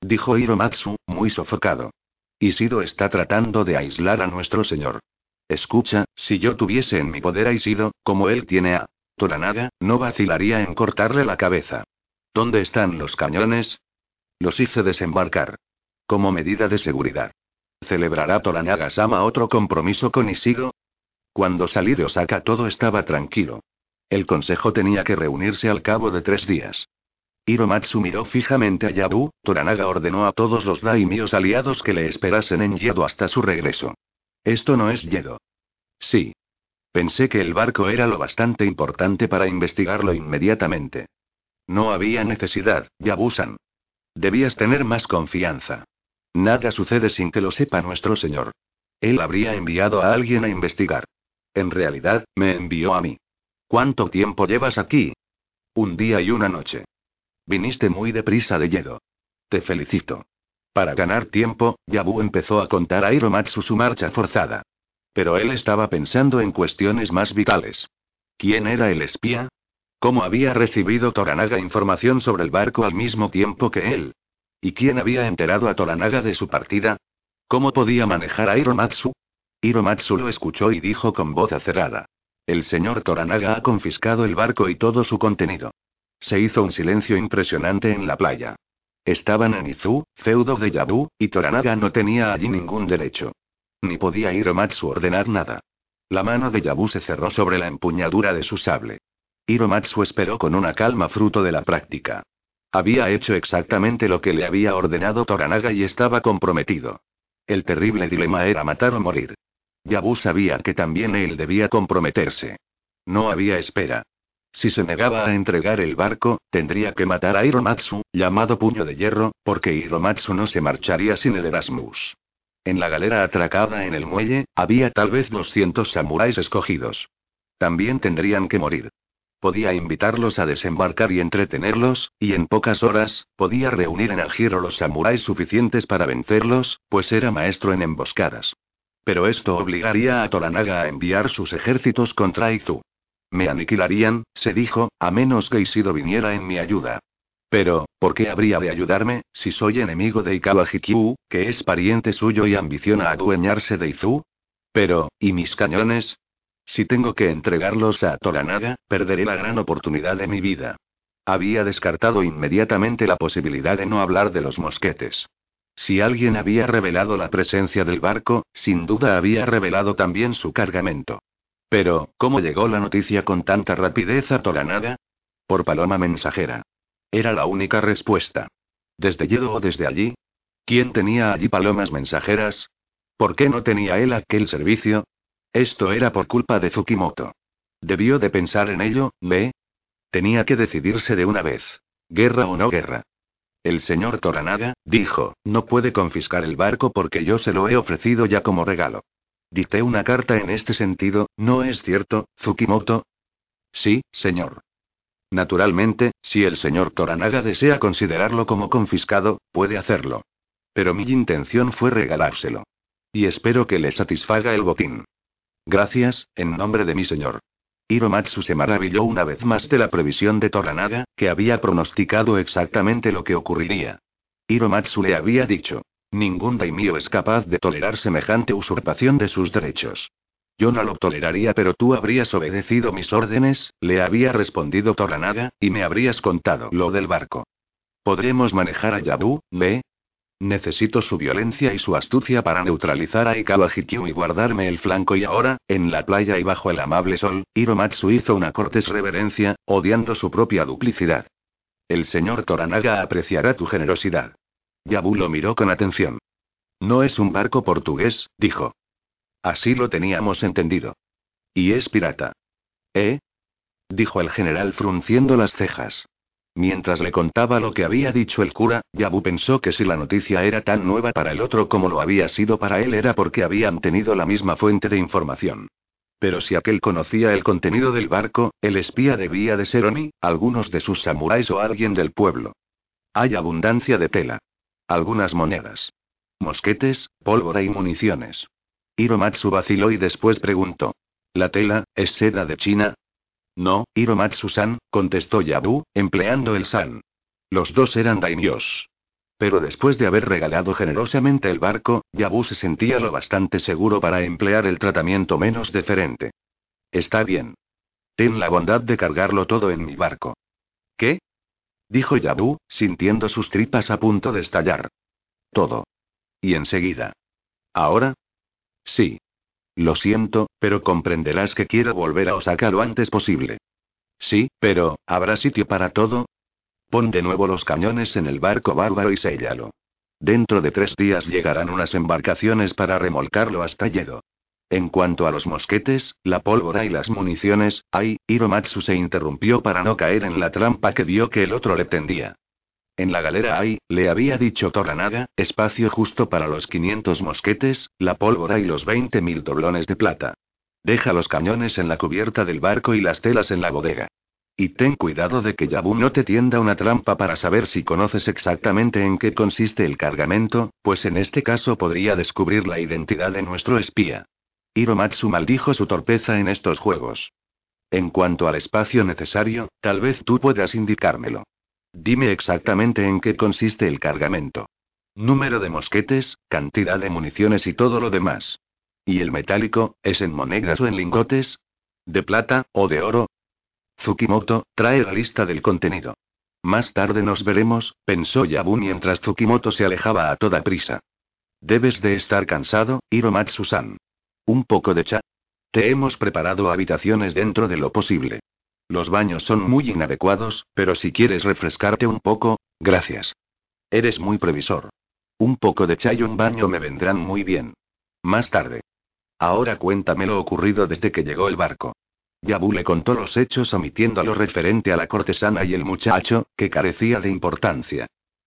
Dijo Hiromatsu, muy sofocado. Isido está tratando de aislar a nuestro señor. Escucha, si yo tuviese en mi poder a Isido, como él tiene a Toranaga, no vacilaría en cortarle la cabeza. ¿Dónde están los cañones? Los hice desembarcar. Como medida de seguridad. ¿Celebrará Toranaga-sama otro compromiso con Isido? Cuando salí de Osaka todo estaba tranquilo. El consejo tenía que reunirse al cabo de tres días. Hiromatsu miró fijamente a Yabu, Toranaga ordenó a todos los daimios aliados que le esperasen en Yedo hasta su regreso. Esto no es Yedo. Sí. Pensé que el barco era lo bastante importante para investigarlo inmediatamente. No había necesidad, Yabusan. Debías tener más confianza. Nada sucede sin que lo sepa nuestro señor. Él habría enviado a alguien a investigar. En realidad, me envió a mí. ¿Cuánto tiempo llevas aquí? Un día y una noche. Viniste muy deprisa de Yedo. Te felicito. Para ganar tiempo, Yabu empezó a contar a Hiromatsu su marcha forzada. Pero él estaba pensando en cuestiones más vitales. ¿Quién era el espía? ¿Cómo había recibido Toranaga información sobre el barco al mismo tiempo que él? ¿Y quién había enterado a Toranaga de su partida? ¿Cómo podía manejar a Hiromatsu? Hiromatsu lo escuchó y dijo con voz acerrada. El señor Toranaga ha confiscado el barco y todo su contenido. Se hizo un silencio impresionante en la playa. Estaban en Izu, feudo de Yabu, y Toranaga no tenía allí ningún derecho. Ni podía Hiromatsu ordenar nada. La mano de Yabu se cerró sobre la empuñadura de su sable. Hiromatsu esperó con una calma fruto de la práctica. Había hecho exactamente lo que le había ordenado Toranaga y estaba comprometido. El terrible dilema era matar o morir. Yabu sabía que también él debía comprometerse. No había espera. Si se negaba a entregar el barco, tendría que matar a Hiromatsu, llamado Puño de Hierro, porque Hiromatsu no se marcharía sin el Erasmus. En la galera atracada en el muelle, había tal vez 200 samuráis escogidos. También tendrían que morir. Podía invitarlos a desembarcar y entretenerlos, y en pocas horas, podía reunir en el giro los samuráis suficientes para vencerlos, pues era maestro en emboscadas. Pero esto obligaría a Toranaga a enviar sus ejércitos contra Izu. Me aniquilarían, se dijo, a menos que Isido viniera en mi ayuda. Pero, ¿por qué habría de ayudarme, si soy enemigo de Ikawa Hikyu, que es pariente suyo y ambiciona adueñarse de Izu? Pero, ¿y mis cañones? Si tengo que entregarlos a Toranaga, perderé la gran oportunidad de mi vida. Había descartado inmediatamente la posibilidad de no hablar de los mosquetes. Si alguien había revelado la presencia del barco, sin duda había revelado también su cargamento. Pero, ¿cómo llegó la noticia con tanta rapidez a Toranaga? Por paloma mensajera. Era la única respuesta. ¿Desde Yedo o desde allí? ¿Quién tenía allí palomas mensajeras? ¿Por qué no tenía él aquel servicio? Esto era por culpa de Tsukimoto. Debió de pensar en ello, ¿ve? Tenía que decidirse de una vez. Guerra o no guerra. El señor Toranaga, dijo, no puede confiscar el barco porque yo se lo he ofrecido ya como regalo. Dicté una carta en este sentido, ¿no es cierto, Tsukimoto? Sí, señor. Naturalmente, si el señor Toranaga desea considerarlo como confiscado, puede hacerlo. Pero mi intención fue regalárselo. Y espero que le satisfaga el botín. Gracias, en nombre de mi señor. Hiromatsu se maravilló una vez más de la previsión de Toranaga, que había pronosticado exactamente lo que ocurriría. Hiromatsu le había dicho. Ningún daimyo es capaz de tolerar semejante usurpación de sus derechos. Yo no lo toleraría, pero tú habrías obedecido mis órdenes, le había respondido Toranaga, y me habrías contado lo del barco. ¿Podremos manejar a Yabu, ¿me? Necesito su violencia y su astucia para neutralizar a Ikawa Hikyu y guardarme el flanco y ahora, en la playa y bajo el amable sol, Hiromatsu hizo una cortés reverencia, odiando su propia duplicidad. El señor Toranaga apreciará tu generosidad. Yabu lo miró con atención. No es un barco portugués, dijo. Así lo teníamos entendido. Y es pirata. ¿Eh? dijo el general frunciendo las cejas. Mientras le contaba lo que había dicho el cura, Yabu pensó que si la noticia era tan nueva para el otro como lo había sido para él era porque habían tenido la misma fuente de información. Pero si aquel conocía el contenido del barco, el espía debía de ser Oni, algunos de sus samuráis o alguien del pueblo. Hay abundancia de tela. Algunas monedas. Mosquetes, pólvora y municiones. Hiromatsu vaciló y después preguntó. ¿La tela, es seda de China? No, Hiromatsu-san, contestó Yabu, empleando el san. Los dos eran daimyos. Pero después de haber regalado generosamente el barco, Yabu se sentía lo bastante seguro para emplear el tratamiento menos deferente. Está bien. Ten la bondad de cargarlo todo en mi barco. ¿Qué? Dijo Yabu, sintiendo sus tripas a punto de estallar. Todo. Y enseguida. ¿Ahora? Sí. Lo siento, pero comprenderás que quiero volver a Osaka lo antes posible. Sí, pero, ¿habrá sitio para todo? Pon de nuevo los cañones en el barco bárbaro y séllalo. Dentro de tres días llegarán unas embarcaciones para remolcarlo hasta Yedo. En cuanto a los mosquetes, la pólvora y las municiones, ay, Hiromatsu se interrumpió para no caer en la trampa que vio que el otro le tendía. En la galera hay, le había dicho Toranaga, espacio justo para los 500 mosquetes, la pólvora y los 20 mil doblones de plata. Deja los cañones en la cubierta del barco y las telas en la bodega. Y ten cuidado de que Yabu no te tienda una trampa para saber si conoces exactamente en qué consiste el cargamento, pues en este caso podría descubrir la identidad de nuestro espía. Hiromatsu maldijo su torpeza en estos juegos. En cuanto al espacio necesario, tal vez tú puedas indicármelo. Dime exactamente en qué consiste el cargamento. Número de mosquetes, cantidad de municiones y todo lo demás. ¿Y el metálico, es en monedas o en lingotes? ¿De plata, o de oro? Tsukimoto, trae la lista del contenido. Más tarde nos veremos, pensó Yabu mientras Tsukimoto se alejaba a toda prisa. Debes de estar cansado, Hiromatsu-san. Un poco de cha. Te hemos preparado habitaciones dentro de lo posible. Los baños son muy inadecuados, pero si quieres refrescarte un poco, gracias. Eres muy previsor. Un poco de chai y un baño me vendrán muy bien. Más tarde. Ahora cuéntame lo ocurrido desde que llegó el barco. Yabu le contó los hechos omitiendo lo referente a la cortesana y el muchacho, que carecía de importancia.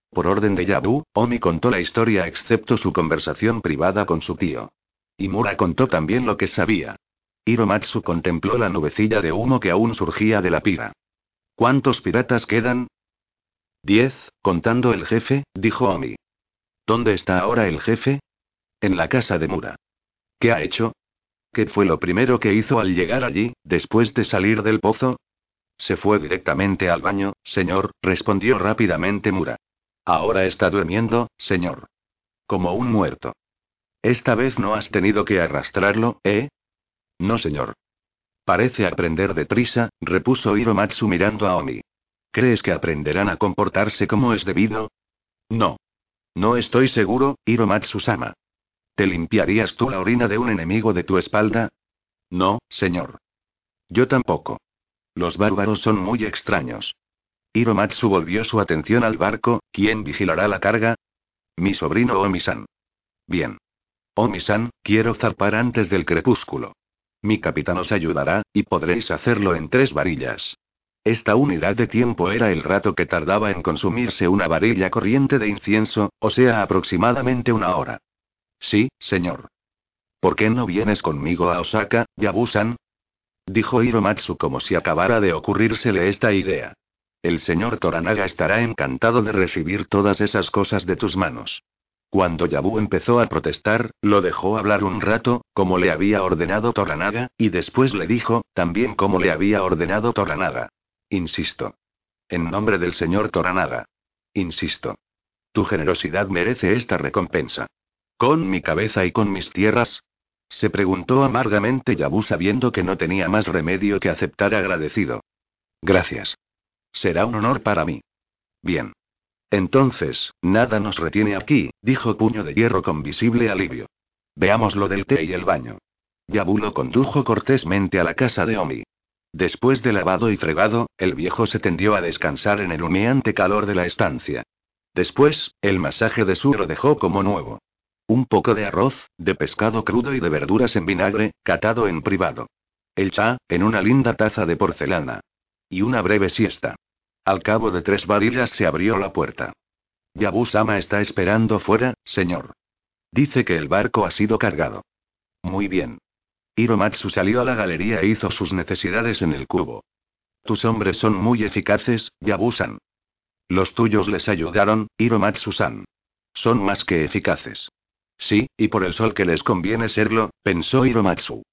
Por orden de Yabu, Omi contó la historia excepto su conversación privada con su tío. Y Mura contó también lo que sabía. Hiromatsu contempló la nubecilla de humo que aún surgía de la pira. ¿Cuántos piratas quedan? Diez, contando el jefe, dijo Omi. ¿Dónde está ahora el jefe? En la casa de Mura. ¿Qué ha hecho? ¿Qué fue lo primero que hizo al llegar allí, después de salir del pozo? Se fue directamente al baño, señor, respondió rápidamente Mura. Ahora está durmiendo, señor. Como un muerto. Esta vez no has tenido que arrastrarlo, ¿eh? No, señor. Parece aprender deprisa, repuso Hiromatsu mirando a Omi. ¿Crees que aprenderán a comportarse como es debido? No. No estoy seguro, Hiromatsu-sama. ¿Te limpiarías tú la orina de un enemigo de tu espalda? No, señor. Yo tampoco. Los bárbaros son muy extraños. Hiromatsu volvió su atención al barco, ¿quién vigilará la carga? Mi sobrino Omi-san. Bien. Omi-san, quiero zarpar antes del crepúsculo. Mi capitán os ayudará, y podréis hacerlo en tres varillas. Esta unidad de tiempo era el rato que tardaba en consumirse una varilla corriente de incienso, o sea aproximadamente una hora. Sí, señor. ¿Por qué no vienes conmigo a Osaka, Yabusan? Dijo Hiromatsu como si acabara de ocurrírsele esta idea. El señor Toranaga estará encantado de recibir todas esas cosas de tus manos. Cuando Yabu empezó a protestar, lo dejó hablar un rato, como le había ordenado Toranaga, y después le dijo, también como le había ordenado Toranaga. Insisto. En nombre del señor Toranaga. Insisto. Tu generosidad merece esta recompensa. ¿Con mi cabeza y con mis tierras? Se preguntó amargamente Yabu sabiendo que no tenía más remedio que aceptar agradecido. Gracias. Será un honor para mí. Bien. Entonces, nada nos retiene aquí, dijo Puño de Hierro con visible alivio. Veamos lo del té y el baño. Yabu lo condujo cortésmente a la casa de Omi. Después de lavado y fregado, el viejo se tendió a descansar en el humeante calor de la estancia. Después, el masaje de su lo dejó como nuevo. Un poco de arroz, de pescado crudo y de verduras en vinagre, catado en privado. El cha, en una linda taza de porcelana. Y una breve siesta. Al cabo de tres varillas se abrió la puerta. Yabu-sama está esperando fuera, señor. Dice que el barco ha sido cargado. Muy bien. Hiromatsu salió a la galería e hizo sus necesidades en el cubo. Tus hombres son muy eficaces, Yabu-san. Los tuyos les ayudaron, Hiromatsu-san. Son más que eficaces. Sí, y por el sol que les conviene serlo, pensó Hiromatsu.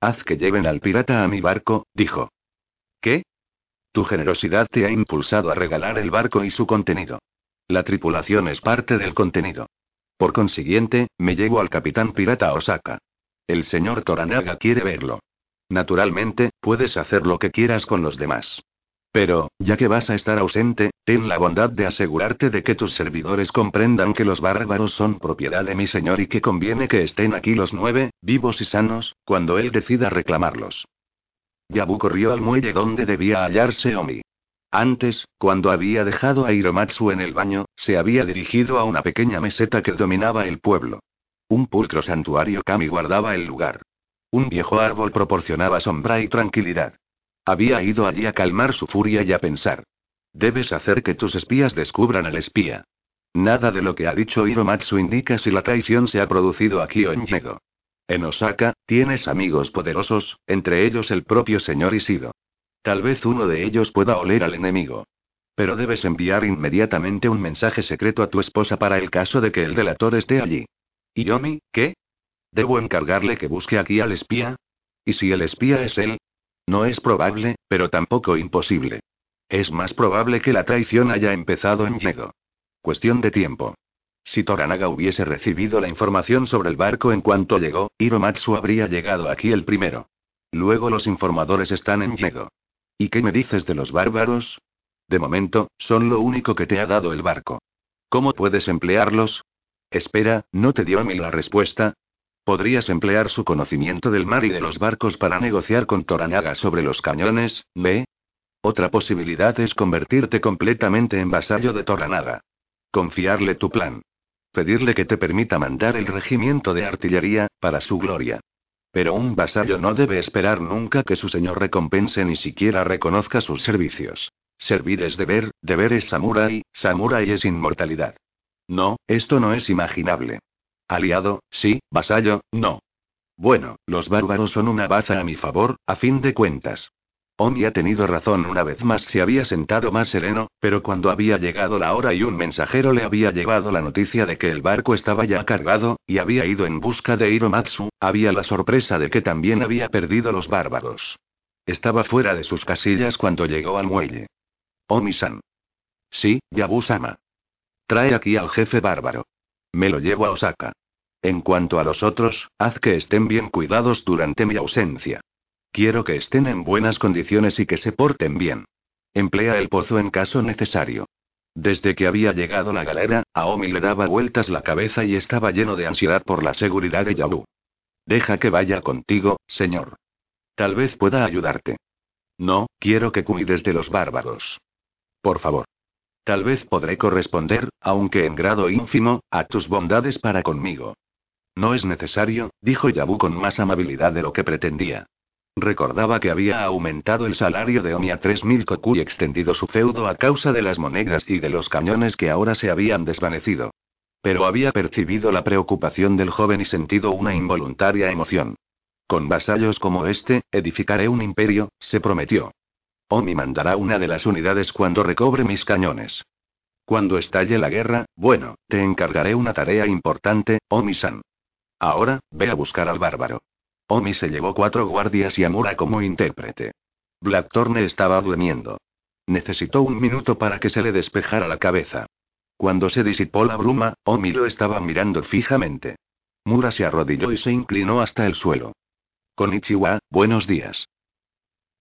Haz que lleven al pirata a mi barco, dijo. ¿Qué? Tu generosidad te ha impulsado a regalar el barco y su contenido. La tripulación es parte del contenido. Por consiguiente, me llevo al capitán pirata Osaka. El señor Toranaga quiere verlo. Naturalmente, puedes hacer lo que quieras con los demás. Pero, ya que vas a estar ausente, ten la bondad de asegurarte de que tus servidores comprendan que los bárbaros son propiedad de mi señor y que conviene que estén aquí los nueve, vivos y sanos, cuando él decida reclamarlos. Yabu corrió al muelle donde debía hallarse Omi. Antes, cuando había dejado a Hiromatsu en el baño, se había dirigido a una pequeña meseta que dominaba el pueblo. Un pulcro santuario Kami guardaba el lugar. Un viejo árbol proporcionaba sombra y tranquilidad. Había ido allí a calmar su furia y a pensar. Debes hacer que tus espías descubran al espía. Nada de lo que ha dicho Hiromatsu indica si la traición se ha producido aquí o en Yedo. En Osaka, tienes amigos poderosos, entre ellos el propio señor Isido. Tal vez uno de ellos pueda oler al enemigo. Pero debes enviar inmediatamente un mensaje secreto a tu esposa para el caso de que el delator esté allí. ¿Y Yomi, qué? ¿Debo encargarle que busque aquí al espía? ¿Y si el espía es él? No es probable, pero tampoco imposible. Es más probable que la traición haya empezado en Yedo. Cuestión de tiempo. Si Toranaga hubiese recibido la información sobre el barco en cuanto llegó, Hiromatsu habría llegado aquí el primero. Luego los informadores están en Yedo. ¿Y qué me dices de los bárbaros? De momento, son lo único que te ha dado el barco. ¿Cómo puedes emplearlos? Espera, ¿no te dio a mí la respuesta? Podrías emplear su conocimiento del mar y de los barcos para negociar con Toranaga sobre los cañones, ¿ve? Otra posibilidad es convertirte completamente en vasallo de Toranaga. Confiarle tu plan. Pedirle que te permita mandar el regimiento de artillería, para su gloria. Pero un vasallo no debe esperar nunca que su señor recompense ni siquiera reconozca sus servicios. Servir es deber, deber es samurái, samurái es inmortalidad. No, esto no es imaginable. Aliado, sí, vasallo, no. Bueno, los bárbaros son una baza a mi favor, a fin de cuentas. Omi ha tenido razón una vez más se había sentado más sereno, pero cuando había llegado la hora y un mensajero le había llevado la noticia de que el barco estaba ya cargado, y había ido en busca de Hiromatsu, había la sorpresa de que también había perdido los bárbaros. Estaba fuera de sus casillas cuando llegó al muelle. Omi-san. Sí, Yabu-sama. Trae aquí al jefe bárbaro. Me lo llevo a Osaka. En cuanto a los otros, haz que estén bien cuidados durante mi ausencia. Quiero que estén en buenas condiciones y que se porten bien. Emplea el pozo en caso necesario. Desde que había llegado la galera, Aomi le daba vueltas la cabeza y estaba lleno de ansiedad por la seguridad de Yabu. Deja que vaya contigo, señor. Tal vez pueda ayudarte. No, quiero que cuides de los bárbaros. Por favor. Tal vez podré corresponder, aunque en grado ínfimo, a tus bondades para conmigo. No es necesario, dijo Yabu con más amabilidad de lo que pretendía. Recordaba que había aumentado el salario de Omi a 3.000 koku y extendido su feudo a causa de las monedas y de los cañones que ahora se habían desvanecido. Pero había percibido la preocupación del joven y sentido una involuntaria emoción. Con vasallos como este, edificaré un imperio, se prometió. Omi mandará una de las unidades cuando recobre mis cañones. Cuando estalle la guerra, bueno, te encargaré una tarea importante, Omi-san. Ahora, ve a buscar al bárbaro. Omi se llevó cuatro guardias y Amura como intérprete. Blackthorne estaba durmiendo. Necesitó un minuto para que se le despejara la cabeza. Cuando se disipó la bruma, Omi lo estaba mirando fijamente. Mura se arrodilló y se inclinó hasta el suelo. Konichiwa, buenos días.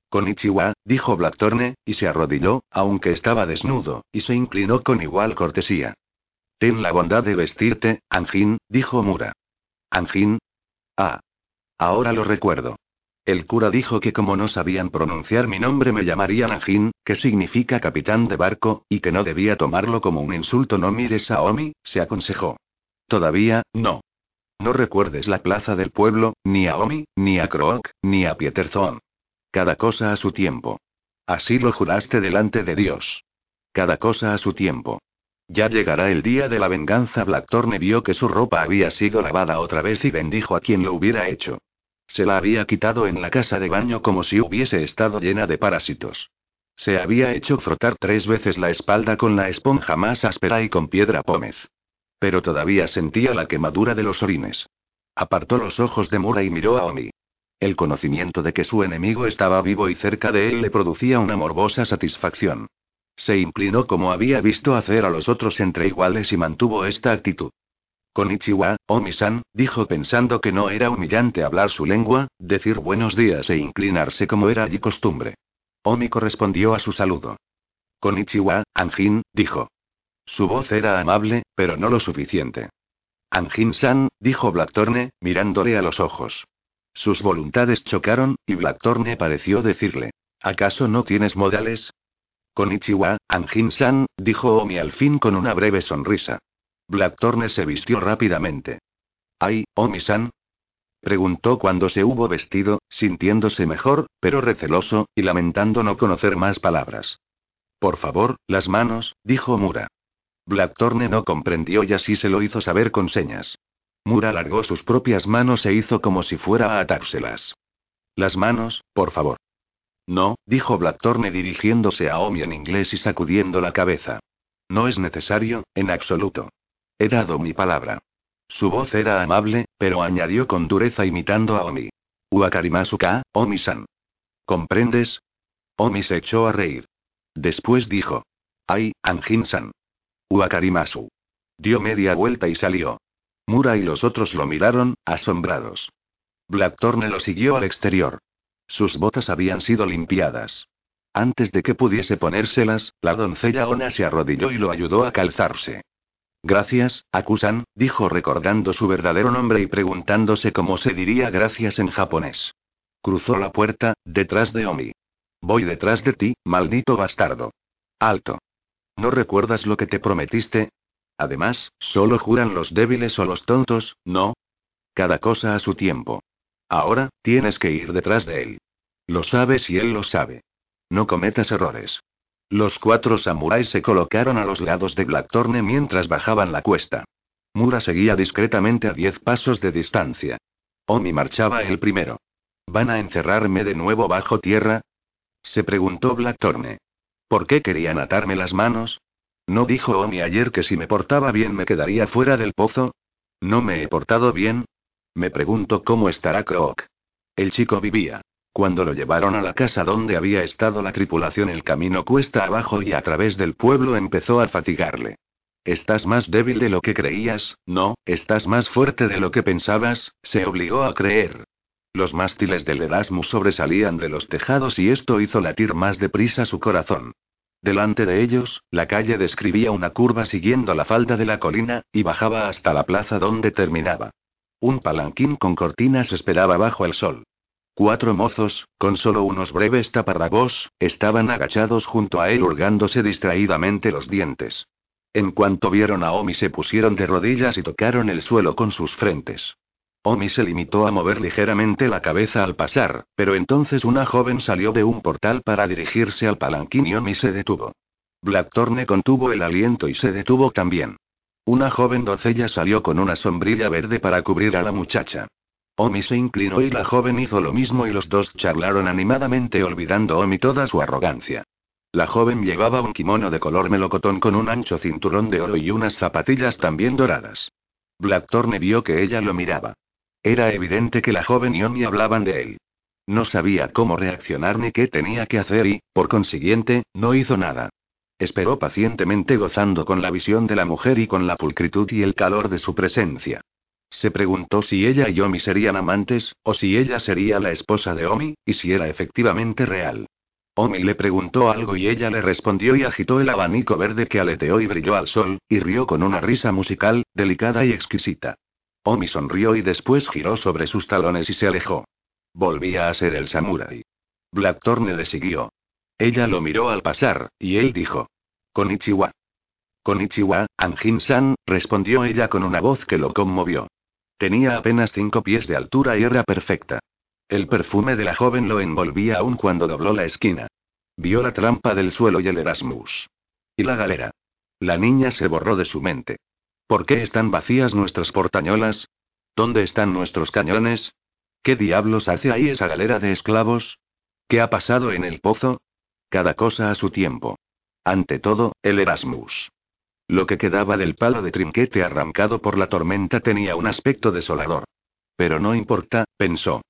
Konichiwa, dijo Blackthorne, y se arrodilló, aunque estaba desnudo, y se inclinó con igual cortesía. Ten la bondad de vestirte, Anjin, dijo Mura. Anjin. Ah. Ahora lo recuerdo. El cura dijo que como no sabían pronunciar mi nombre me llamarían Anjin, que significa capitán de barco, y que no debía tomarlo como un insulto. No mires a Omi, se aconsejó. Todavía, no. No recuerdes la plaza del pueblo, ni a Omi, ni a Crook, ni a Pieterzón. Cada cosa a su tiempo. Así lo juraste delante de Dios. Cada cosa a su tiempo. Ya llegará el día de la venganza. Blackthorne vio que su ropa había sido lavada otra vez y bendijo a quien lo hubiera hecho. Se la había quitado en la casa de baño como si hubiese estado llena de parásitos. Se había hecho frotar tres veces la espalda con la esponja más áspera y con piedra pómez. Pero todavía sentía la quemadura de los orines. Apartó los ojos de Mura y miró a Omi. El conocimiento de que su enemigo estaba vivo y cerca de él le producía una morbosa satisfacción. Se inclinó como había visto hacer a los otros entre iguales y mantuvo esta actitud. Konichiwa, Omi-san, dijo pensando que no era humillante hablar su lengua, decir buenos días e inclinarse como era allí costumbre. Omi correspondió a su saludo. Konichiwa, Anjin, dijo. Su voz era amable, pero no lo suficiente. Anjin-san, dijo Blackthorne, mirándole a los ojos. Sus voluntades chocaron, y Blackthorne pareció decirle: ¿Acaso no tienes modales? Konichiwa, Anjin-san, dijo Omi al fin con una breve sonrisa. Blackthorne se vistió rápidamente. ¿Ay, Omi-san? Preguntó cuando se hubo vestido, sintiéndose mejor, pero receloso, y lamentando no conocer más palabras. Por favor, las manos, dijo Mura. Blackthorne no comprendió y así se lo hizo saber con señas. Mura alargó sus propias manos e hizo como si fuera a atárselas. Las manos, por favor. No, dijo Blackthorne dirigiéndose a Omi en inglés y sacudiendo la cabeza. No es necesario, en absoluto. He dado mi palabra. Su voz era amable, pero añadió con dureza imitando a Omi. Uakarimasuka, Omi-san. ¿Comprendes? Omi se echó a reír. Después dijo. Ay, Anjin-san. Uakarimasu. Dio media vuelta y salió. Mura y los otros lo miraron, asombrados. Blackthorne lo siguió al exterior. Sus botas habían sido limpiadas. Antes de que pudiese ponérselas, la doncella Ona se arrodilló y lo ayudó a calzarse. Gracias, Akusan, dijo recordando su verdadero nombre y preguntándose cómo se diría gracias en japonés. Cruzó la puerta, detrás de Omi. Voy detrás de ti, maldito bastardo. Alto. ¿No recuerdas lo que te prometiste? Además, solo juran los débiles o los tontos, ¿no? Cada cosa a su tiempo. Ahora, tienes que ir detrás de él. Lo sabes y él lo sabe. No cometas errores. Los cuatro samuráis se colocaron a los lados de Blackthorne mientras bajaban la cuesta. Mura seguía discretamente a diez pasos de distancia. Omi marchaba el primero. ¿Van a encerrarme de nuevo bajo tierra? Se preguntó Blackthorne. ¿Por qué querían atarme las manos? ¿No dijo Omi ayer que si me portaba bien me quedaría fuera del pozo? ¿No me he portado bien? Me pregunto cómo estará Croc. El chico vivía. Cuando lo llevaron a la casa donde había estado la tripulación, el camino cuesta abajo y a través del pueblo empezó a fatigarle. Estás más débil de lo que creías, no, estás más fuerte de lo que pensabas, se obligó a creer. Los mástiles del Erasmus sobresalían de los tejados y esto hizo latir más deprisa su corazón. Delante de ellos, la calle describía una curva siguiendo la falda de la colina, y bajaba hasta la plaza donde terminaba. Un palanquín con cortinas esperaba bajo el sol. Cuatro mozos, con solo unos breves taparrabos, estaban agachados junto a él hurgándose distraídamente los dientes. En cuanto vieron a Omi se pusieron de rodillas y tocaron el suelo con sus frentes. Omi se limitó a mover ligeramente la cabeza al pasar, pero entonces una joven salió de un portal para dirigirse al palanquín y Omi se detuvo. Blackthorne contuvo el aliento y se detuvo también. Una joven doncella salió con una sombrilla verde para cubrir a la muchacha. Omi se inclinó y la joven hizo lo mismo y los dos charlaron animadamente olvidando Omi toda su arrogancia. La joven llevaba un kimono de color melocotón con un ancho cinturón de oro y unas zapatillas también doradas. Blackthorne vio que ella lo miraba. Era evidente que la joven y Omi hablaban de él. No sabía cómo reaccionar ni qué tenía que hacer y, por consiguiente, no hizo nada. Esperó pacientemente gozando con la visión de la mujer y con la pulcritud y el calor de su presencia. Se preguntó si ella y Omi serían amantes, o si ella sería la esposa de Omi, y si era efectivamente real. Omi le preguntó algo y ella le respondió y agitó el abanico verde que aleteó y brilló al sol, y rió con una risa musical, delicada y exquisita. Omi sonrió y después giró sobre sus talones y se alejó. Volvía a ser el samurái. Blackthorne le siguió. Ella lo miró al pasar, y él dijo: Konichiwa. Konichiwa, Anjin-san, respondió ella con una voz que lo conmovió. Tenía apenas cinco pies de altura y era perfecta. El perfume de la joven lo envolvía aún cuando dobló la esquina. Vio la trampa del suelo y el Erasmus. Y la galera. La niña se borró de su mente. ¿Por qué están vacías nuestras portañolas? ¿Dónde están nuestros cañones? ¿Qué diablos hace ahí esa galera de esclavos? ¿Qué ha pasado en el pozo? Cada cosa a su tiempo. Ante todo, el Erasmus. Lo que quedaba del palo de trinquete arrancado por la tormenta tenía un aspecto desolador. Pero no importa, pensó.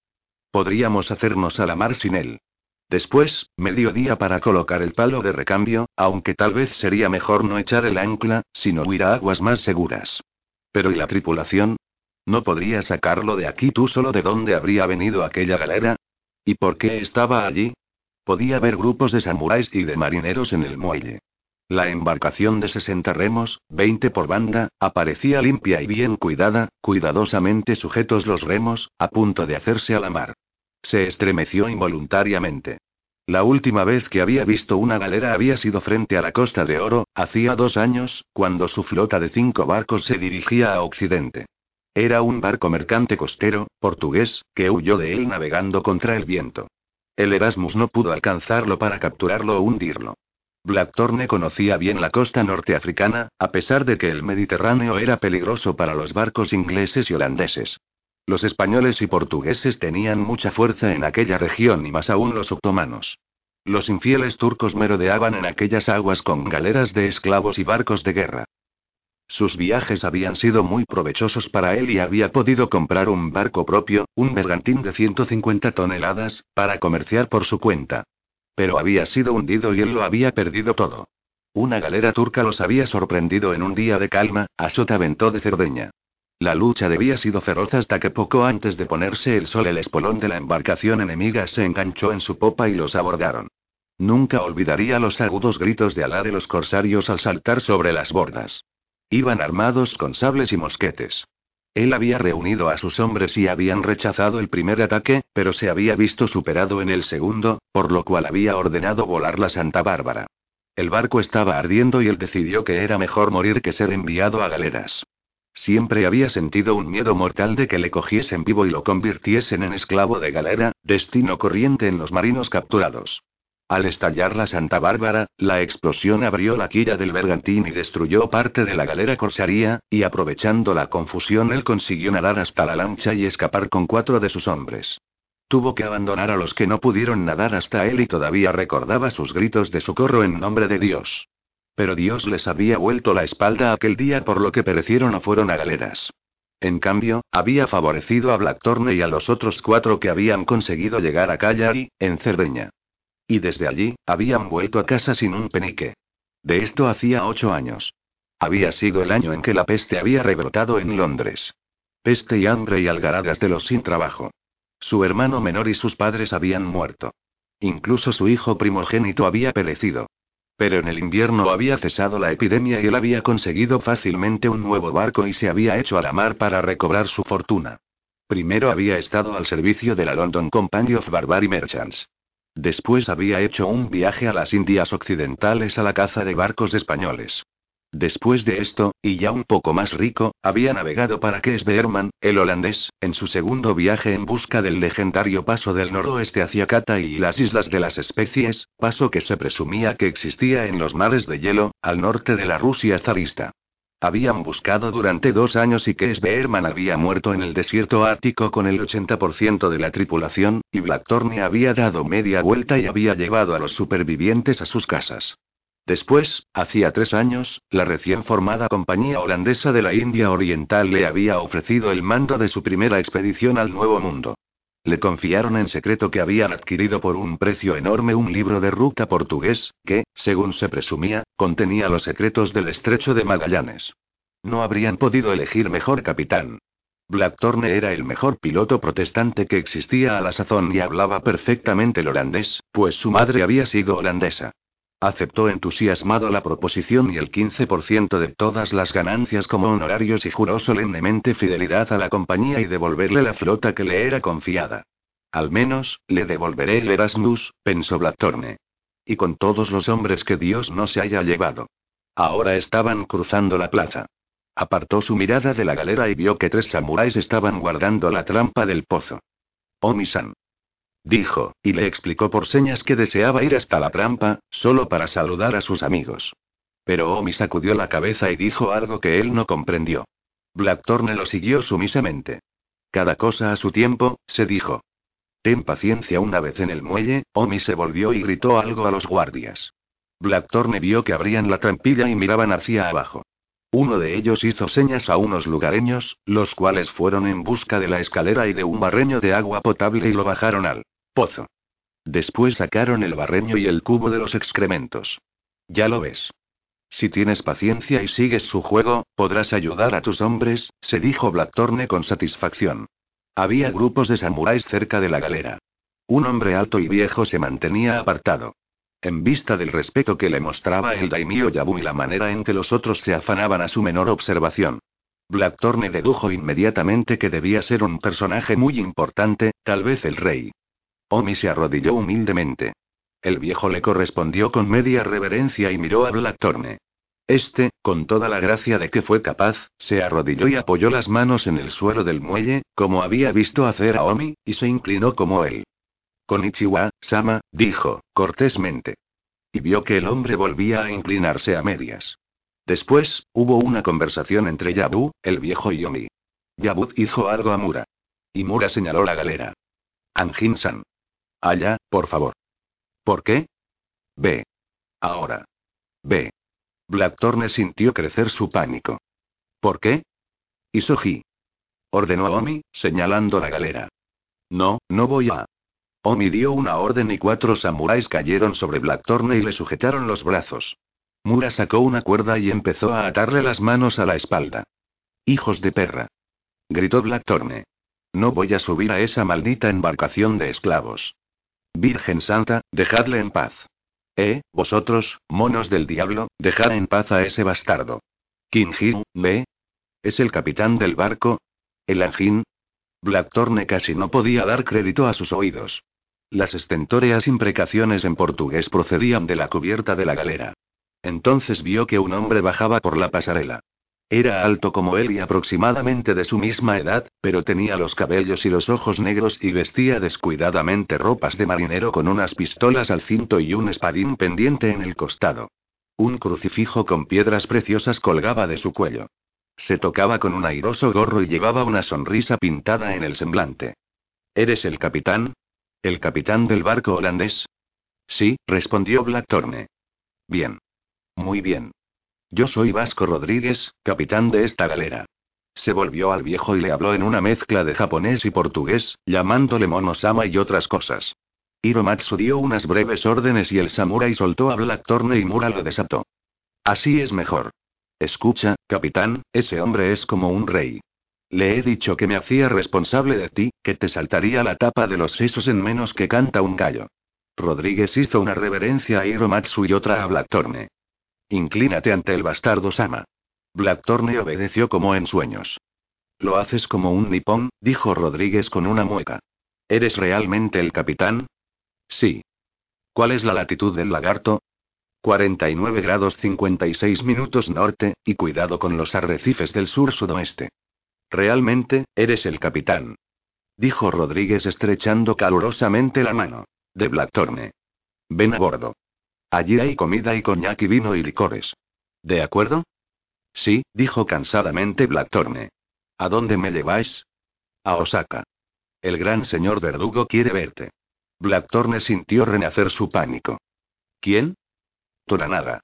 Podríamos hacernos a la mar sin él. Después, mediodía para colocar el palo de recambio, aunque tal vez sería mejor no echar el ancla, sino huir a aguas más seguras. Pero ¿y la tripulación? ¿No podría sacarlo de aquí tú solo de dónde habría venido aquella galera? ¿Y por qué estaba allí? Podía ver grupos de samuráis y de marineros en el muelle. La embarcación de 60 remos, 20 por banda, aparecía limpia y bien cuidada, cuidadosamente sujetos los remos, a punto de hacerse a la mar. Se estremeció involuntariamente. La última vez que había visto una galera había sido frente a la costa de Oro, hacía dos años, cuando su flota de cinco barcos se dirigía a Occidente. Era un barco mercante costero, portugués, que huyó de él navegando contra el viento. El Erasmus no pudo alcanzarlo para capturarlo o hundirlo. Blackthorne conocía bien la costa norteafricana, a pesar de que el Mediterráneo era peligroso para los barcos ingleses y holandeses. Los españoles y portugueses tenían mucha fuerza en aquella región y más aún los otomanos. Los infieles turcos merodeaban en aquellas aguas con galeras de esclavos y barcos de guerra. Sus viajes habían sido muy provechosos para él y había podido comprar un barco propio, un bergantín de 150 toneladas, para comerciar por su cuenta. Pero había sido hundido y él lo había perdido todo. Una galera turca los había sorprendido en un día de calma, a Sotavento de Cerdeña. La lucha debía sido feroz hasta que poco antes de ponerse el sol el espolón de la embarcación enemiga se enganchó en su popa y los abordaron. Nunca olvidaría los agudos gritos de Alá de los corsarios al saltar sobre las bordas. Iban armados con sables y mosquetes. Él había reunido a sus hombres y habían rechazado el primer ataque, pero se había visto superado en el segundo, por lo cual había ordenado volar la Santa Bárbara. El barco estaba ardiendo y él decidió que era mejor morir que ser enviado a galeras. Siempre había sentido un miedo mortal de que le cogiesen vivo y lo convirtiesen en esclavo de galera, destino corriente en los marinos capturados. Al estallar la Santa Bárbara, la explosión abrió la quilla del bergantín y destruyó parte de la galera corsaría, y aprovechando la confusión él consiguió nadar hasta la lancha y escapar con cuatro de sus hombres. Tuvo que abandonar a los que no pudieron nadar hasta él y todavía recordaba sus gritos de socorro en nombre de Dios. Pero Dios les había vuelto la espalda aquel día por lo que perecieron o fueron a galeras. En cambio, había favorecido a Blackthorne y a los otros cuatro que habían conseguido llegar a Cagliari, en Cerdeña. Y desde allí, habían vuelto a casa sin un penique. De esto hacía ocho años. Había sido el año en que la peste había rebrotado en Londres. Peste y hambre y algaradas de los sin trabajo. Su hermano menor y sus padres habían muerto. Incluso su hijo primogénito había perecido. Pero en el invierno había cesado la epidemia y él había conseguido fácilmente un nuevo barco y se había hecho a la mar para recobrar su fortuna. Primero había estado al servicio de la London Company of Barbary Merchants. Después había hecho un viaje a las Indias Occidentales a la caza de barcos españoles. Después de esto, y ya un poco más rico, había navegado para Kees Beerman, el holandés, en su segundo viaje en busca del legendario paso del noroeste hacia Cata y las Islas de las Especies, paso que se presumía que existía en los mares de hielo, al norte de la Rusia zarista. Habían buscado durante dos años y que Beerman había muerto en el desierto ártico con el 80% de la tripulación, y Blackthorne había dado media vuelta y había llevado a los supervivientes a sus casas. Después, hacía tres años, la recién formada Compañía Holandesa de la India Oriental le había ofrecido el mando de su primera expedición al Nuevo Mundo. Le confiaron en secreto que habían adquirido por un precio enorme un libro de ruta portugués, que, según se presumía, contenía los secretos del estrecho de Magallanes. No habrían podido elegir mejor capitán. Blackthorne era el mejor piloto protestante que existía a la sazón y hablaba perfectamente el holandés, pues su madre había sido holandesa. Aceptó entusiasmado la proposición y el 15% de todas las ganancias como honorarios y juró solemnemente fidelidad a la compañía y devolverle la flota que le era confiada. Al menos, le devolveré el Erasmus, pensó Blackthorne. Y con todos los hombres que Dios no se haya llevado. Ahora estaban cruzando la plaza. Apartó su mirada de la galera y vio que tres samuráis estaban guardando la trampa del pozo. Omisan dijo, y le explicó por señas que deseaba ir hasta la trampa, solo para saludar a sus amigos. Pero Omi sacudió la cabeza y dijo algo que él no comprendió. Blackthorne lo siguió sumisamente. Cada cosa a su tiempo, se dijo. Ten paciencia una vez en el muelle, Omi se volvió y gritó algo a los guardias. Blackthorne vio que abrían la trampilla y miraban hacia abajo. Uno de ellos hizo señas a unos lugareños, los cuales fueron en busca de la escalera y de un barreño de agua potable y lo bajaron al pozo. Después sacaron el barreño y el cubo de los excrementos. Ya lo ves. Si tienes paciencia y sigues su juego, podrás ayudar a tus hombres, se dijo Blackthorne con satisfacción. Había grupos de samuráis cerca de la galera. Un hombre alto y viejo se mantenía apartado. En vista del respeto que le mostraba el daimio Yabu y la manera en que los otros se afanaban a su menor observación. Blackthorne dedujo inmediatamente que debía ser un personaje muy importante, tal vez el rey. Omi se arrodilló humildemente. El viejo le correspondió con media reverencia y miró a Blackthorne. Este, con toda la gracia de que fue capaz, se arrodilló y apoyó las manos en el suelo del muelle, como había visto hacer a Omi, y se inclinó como él. Ichiwa, Sama, dijo, cortésmente. y vio que el hombre volvía a inclinarse a medias. Después, hubo una conversación entre Yabu, el viejo y Omi. Yabu hizo algo a Mura. Y Mura señaló la galera. Anjin-san. Allá, por favor. ¿Por qué? Ve. Ahora. Ve. Blackthorne sintió crecer su pánico. ¿Por qué? Isoji. Ordenó Omi, señalando la galera. No, no voy a. Omi dio una orden y cuatro samuráis cayeron sobre Blackthorne y le sujetaron los brazos. Mura sacó una cuerda y empezó a atarle las manos a la espalda. Hijos de perra. Gritó Blackthorne. No voy a subir a esa maldita embarcación de esclavos. Virgen Santa, dejadle en paz. Eh, vosotros, monos del diablo, dejad en paz a ese bastardo. Kinji, ¿ve? ¿Es el capitán del barco? ¿El Anjin? Blackthorne casi no podía dar crédito a sus oídos. Las estentóreas imprecaciones en portugués procedían de la cubierta de la galera. Entonces vio que un hombre bajaba por la pasarela. Era alto como él y aproximadamente de su misma edad, pero tenía los cabellos y los ojos negros y vestía descuidadamente ropas de marinero con unas pistolas al cinto y un espadín pendiente en el costado. Un crucifijo con piedras preciosas colgaba de su cuello. Se tocaba con un airoso gorro y llevaba una sonrisa pintada en el semblante. ¿Eres el capitán? ¿El capitán del barco holandés? Sí, respondió Blackthorne. Bien. Muy bien. Yo soy Vasco Rodríguez, capitán de esta galera. Se volvió al viejo y le habló en una mezcla de japonés y portugués, llamándole Monosama y otras cosas. Hiromatsu dio unas breves órdenes y el samurái soltó a Blackthorne y Mura lo desató. Así es mejor. Escucha, capitán, ese hombre es como un rey. Le he dicho que me hacía responsable de ti, que te saltaría la tapa de los sesos en menos que canta un gallo. Rodríguez hizo una reverencia a Hiromatsu y otra a Blackthorne. Inclínate ante el bastardo Sama. Blackthorne obedeció como en sueños. Lo haces como un nipón, dijo Rodríguez con una mueca. ¿Eres realmente el capitán? Sí. ¿Cuál es la latitud del lagarto? 49 grados 56 minutos norte, y cuidado con los arrecifes del sur-sudoeste. Realmente, eres el capitán. Dijo Rodríguez estrechando calurosamente la mano. De Blackthorne. Ven a bordo. Allí hay comida y coñac y vino y licores. ¿De acuerdo? Sí, dijo cansadamente Blackthorne. ¿A dónde me lleváis? A Osaka. El gran señor verdugo quiere verte. Blackthorne sintió renacer su pánico. ¿Quién? Toranaga.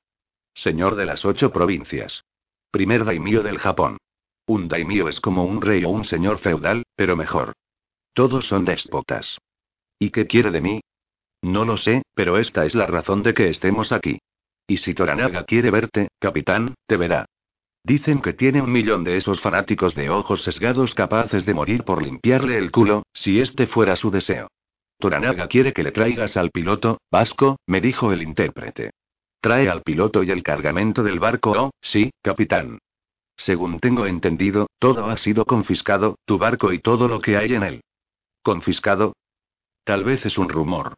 Señor de las ocho provincias. Primer daimio del Japón. Un daimio es como un rey o un señor feudal, pero mejor. Todos son déspotas. ¿Y qué quiere de mí? No lo sé, pero esta es la razón de que estemos aquí. Y si Toranaga quiere verte, capitán, te verá. Dicen que tiene un millón de esos fanáticos de ojos sesgados capaces de morir por limpiarle el culo, si este fuera su deseo. Toranaga quiere que le traigas al piloto, Vasco, me dijo el intérprete. Trae al piloto y el cargamento del barco, oh, sí, capitán. Según tengo entendido, todo ha sido confiscado, tu barco y todo lo que hay en él. ¿Confiscado? Tal vez es un rumor.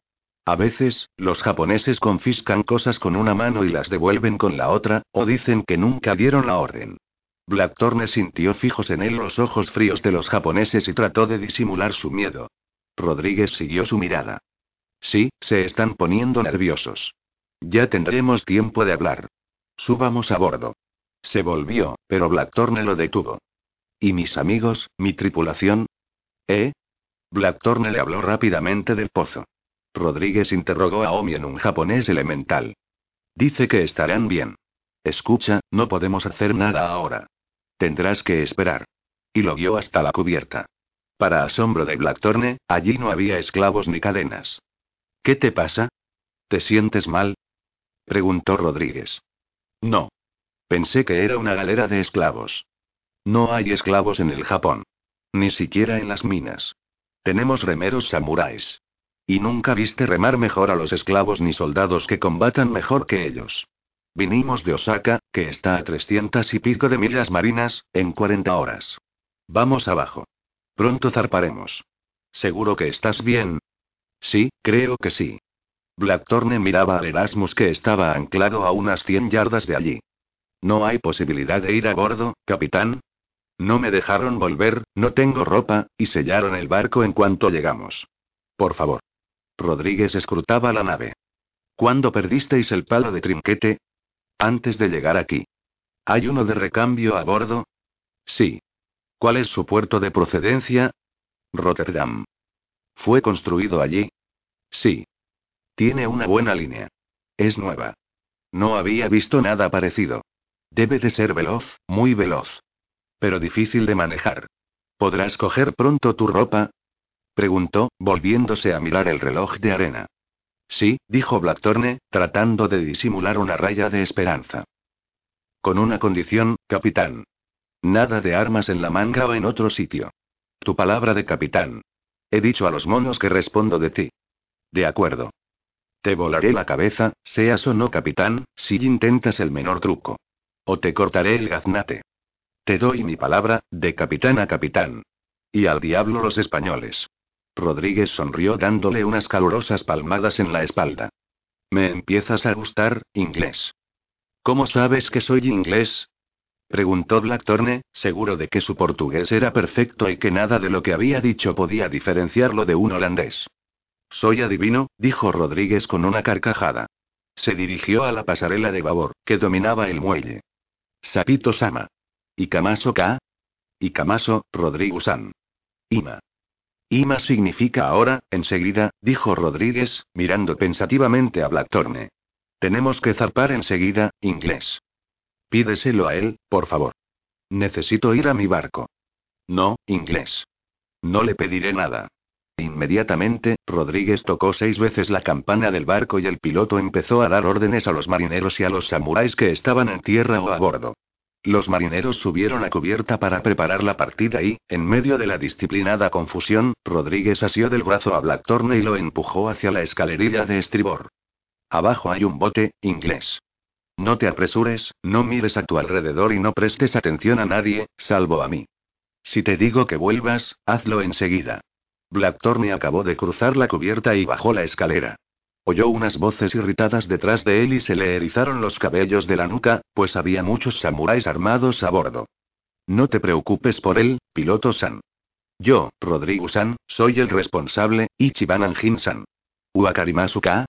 A veces, los japoneses confiscan cosas con una mano y las devuelven con la otra, o dicen que nunca dieron la orden. Blackthorne sintió fijos en él los ojos fríos de los japoneses y trató de disimular su miedo. Rodríguez siguió su mirada. Sí, se están poniendo nerviosos. Ya tendremos tiempo de hablar. Subamos a bordo. Se volvió, pero Blackthorne lo detuvo. ¿Y mis amigos, mi tripulación? ¿Eh? Blackthorne le habló rápidamente del pozo. Rodríguez interrogó a Omi en un japonés elemental. Dice que estarán bien. Escucha, no podemos hacer nada ahora. Tendrás que esperar. Y lo guió hasta la cubierta. Para asombro de Blackthorne, allí no había esclavos ni cadenas. ¿Qué te pasa? ¿Te sientes mal? preguntó Rodríguez. No. Pensé que era una galera de esclavos. No hay esclavos en el Japón. Ni siquiera en las minas. Tenemos remeros samuráis. Y nunca viste remar mejor a los esclavos ni soldados que combatan mejor que ellos. Vinimos de Osaka, que está a 300 y pico de millas marinas, en 40 horas. Vamos abajo. Pronto zarparemos. ¿Seguro que estás bien? Sí, creo que sí. Blackthorne miraba al Erasmus que estaba anclado a unas 100 yardas de allí. ¿No hay posibilidad de ir a bordo, capitán? No me dejaron volver, no tengo ropa, y sellaron el barco en cuanto llegamos. Por favor. Rodríguez escrutaba la nave. ¿Cuándo perdisteis el palo de trinquete? Antes de llegar aquí. ¿Hay uno de recambio a bordo? Sí. ¿Cuál es su puerto de procedencia? Rotterdam. ¿Fue construido allí? Sí. Tiene una buena línea. Es nueva. No había visto nada parecido. Debe de ser veloz, muy veloz. Pero difícil de manejar. ¿Podrás coger pronto tu ropa? Preguntó, volviéndose a mirar el reloj de arena. Sí, dijo Blackthorne, tratando de disimular una raya de esperanza. Con una condición, capitán. Nada de armas en la manga o en otro sitio. Tu palabra de capitán. He dicho a los monos que respondo de ti. De acuerdo. Te volaré la cabeza, seas o no capitán, si intentas el menor truco. O te cortaré el gaznate. Te doy mi palabra, de capitán a capitán. Y al diablo los españoles. Rodríguez sonrió dándole unas calurosas palmadas en la espalda. Me empiezas a gustar, inglés. ¿Cómo sabes que soy inglés? Preguntó Blackthorne, seguro de que su portugués era perfecto y que nada de lo que había dicho podía diferenciarlo de un holandés. Soy adivino, dijo Rodríguez con una carcajada. Se dirigió a la pasarela de babor, que dominaba el muelle. Sapito Sama. ¿Y Camaso K? Y Camaso, Rodrigo-san. Ima. Ima significa ahora, enseguida, dijo Rodríguez, mirando pensativamente a Blackthorne. Tenemos que zarpar enseguida, inglés. Pídeselo a él, por favor. Necesito ir a mi barco. No, inglés. No le pediré nada. Inmediatamente, Rodríguez tocó seis veces la campana del barco y el piloto empezó a dar órdenes a los marineros y a los samuráis que estaban en tierra o a bordo. Los marineros subieron a cubierta para preparar la partida y, en medio de la disciplinada confusión, Rodríguez asió del brazo a Blackthorne y lo empujó hacia la escalerilla de estribor. Abajo hay un bote, inglés. No te apresures, no mires a tu alrededor y no prestes atención a nadie, salvo a mí. Si te digo que vuelvas, hazlo enseguida. Blackthorne acabó de cruzar la cubierta y bajó la escalera. Oyó unas voces irritadas detrás de él y se le erizaron los cabellos de la nuca, pues había muchos samuráis armados a bordo. No te preocupes por él, piloto San. Yo, Rodrigo-san, soy el responsable, Ichiban Anjin-san. ¿Uakarimasu-ka?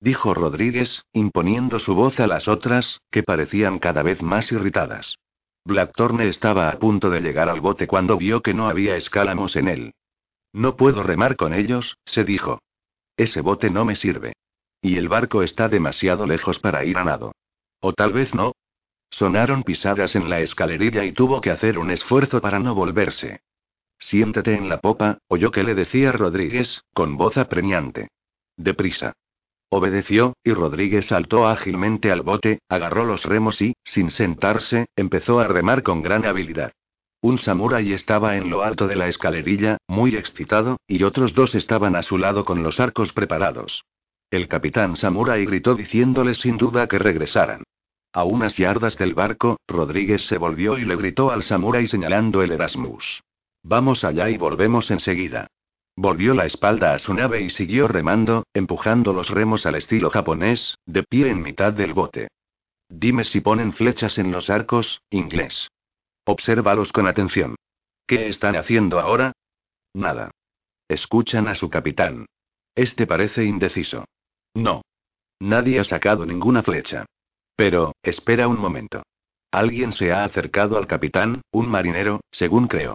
Dijo Rodríguez, imponiendo su voz a las otras, que parecían cada vez más irritadas. Blackthorne estaba a punto de llegar al bote cuando vio que no había escálamos en él. No puedo remar con ellos, se dijo. Ese bote no me sirve. Y el barco está demasiado lejos para ir a nado. O tal vez no. Sonaron pisadas en la escalerilla y tuvo que hacer un esfuerzo para no volverse. Siéntate en la popa, oyó que le decía Rodríguez, con voz apremiante. Deprisa. Obedeció, y Rodríguez saltó ágilmente al bote, agarró los remos y, sin sentarse, empezó a remar con gran habilidad. Un samurái estaba en lo alto de la escalerilla, muy excitado, y otros dos estaban a su lado con los arcos preparados. El capitán samurái gritó diciéndoles sin duda que regresaran. A unas yardas del barco, Rodríguez se volvió y le gritó al samurái señalando el Erasmus. Vamos allá y volvemos enseguida. Volvió la espalda a su nave y siguió remando, empujando los remos al estilo japonés, de pie en mitad del bote. Dime si ponen flechas en los arcos, inglés. Obsérvalos con atención. ¿Qué están haciendo ahora? Nada. Escuchan a su capitán. Este parece indeciso. No. Nadie ha sacado ninguna flecha. Pero, espera un momento. Alguien se ha acercado al capitán, un marinero, según creo.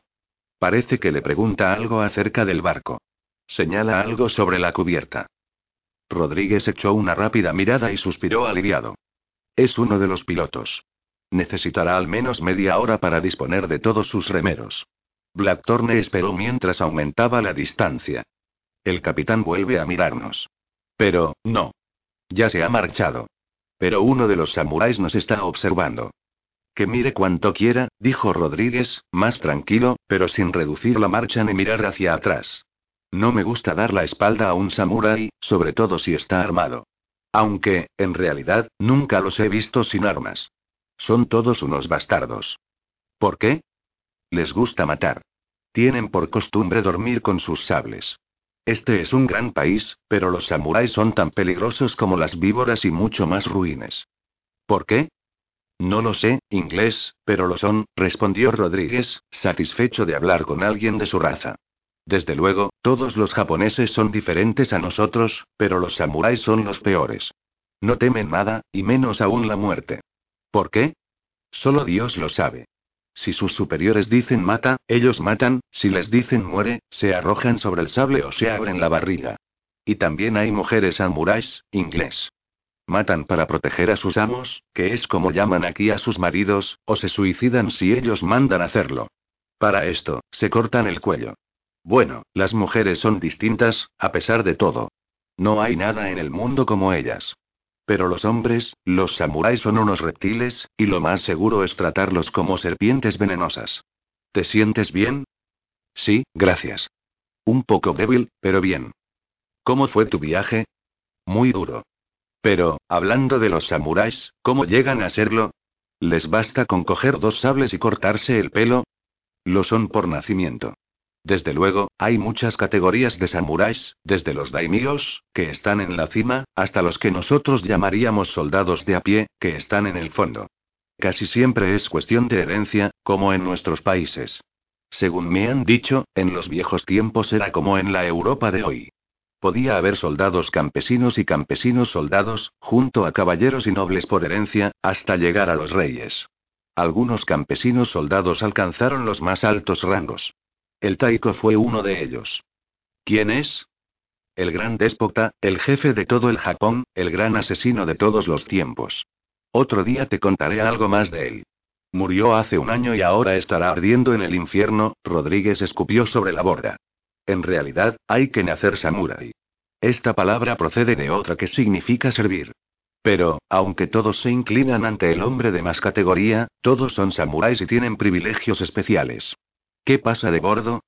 Parece que le pregunta algo acerca del barco. Señala algo sobre la cubierta. Rodríguez echó una rápida mirada y suspiró aliviado. Es uno de los pilotos. Necesitará al menos media hora para disponer de todos sus remeros. Blackthorne esperó mientras aumentaba la distancia. El capitán vuelve a mirarnos. Pero, no. Ya se ha marchado. Pero uno de los samuráis nos está observando. Que mire cuanto quiera, dijo Rodríguez, más tranquilo, pero sin reducir la marcha ni mirar hacia atrás. No me gusta dar la espalda a un samurái, sobre todo si está armado. Aunque, en realidad, nunca los he visto sin armas. Son todos unos bastardos. ¿Por qué? Les gusta matar. Tienen por costumbre dormir con sus sables. Este es un gran país, pero los samuráis son tan peligrosos como las víboras y mucho más ruines. ¿Por qué? No lo sé, inglés, pero lo son, respondió Rodríguez, satisfecho de hablar con alguien de su raza. Desde luego, todos los japoneses son diferentes a nosotros, pero los samuráis son los peores. No temen nada, y menos aún la muerte. ¿Por qué? Solo Dios lo sabe. Si sus superiores dicen mata, ellos matan, si les dicen muere, se arrojan sobre el sable o se abren la barriga. Y también hay mujeres samuráis, inglés. Matan para proteger a sus amos, que es como llaman aquí a sus maridos, o se suicidan si ellos mandan hacerlo. Para esto, se cortan el cuello. Bueno, las mujeres son distintas, a pesar de todo. No hay nada en el mundo como ellas. Pero los hombres, los samuráis son unos reptiles, y lo más seguro es tratarlos como serpientes venenosas. ¿Te sientes bien? Sí, gracias. Un poco débil, pero bien. ¿Cómo fue tu viaje? Muy duro. Pero, hablando de los samuráis, ¿cómo llegan a serlo? ¿Les basta con coger dos sables y cortarse el pelo? Lo son por nacimiento. Desde luego, hay muchas categorías de samuráis, desde los daimios, que están en la cima, hasta los que nosotros llamaríamos soldados de a pie, que están en el fondo. Casi siempre es cuestión de herencia, como en nuestros países. Según me han dicho, en los viejos tiempos era como en la Europa de hoy. Podía haber soldados campesinos y campesinos soldados, junto a caballeros y nobles por herencia, hasta llegar a los reyes. Algunos campesinos soldados alcanzaron los más altos rangos. El Taiko fue uno de ellos. ¿Quién es? El gran déspota, el jefe de todo el Japón, el gran asesino de todos los tiempos. Otro día te contaré algo más de él. Murió hace un año y ahora estará ardiendo en el infierno, Rodríguez escupió sobre la borda. En realidad, hay que nacer samurái. Esta palabra procede de otra que significa servir. Pero, aunque todos se inclinan ante el hombre de más categoría, todos son samuráis y tienen privilegios especiales. ¿Qué pasa de bordo?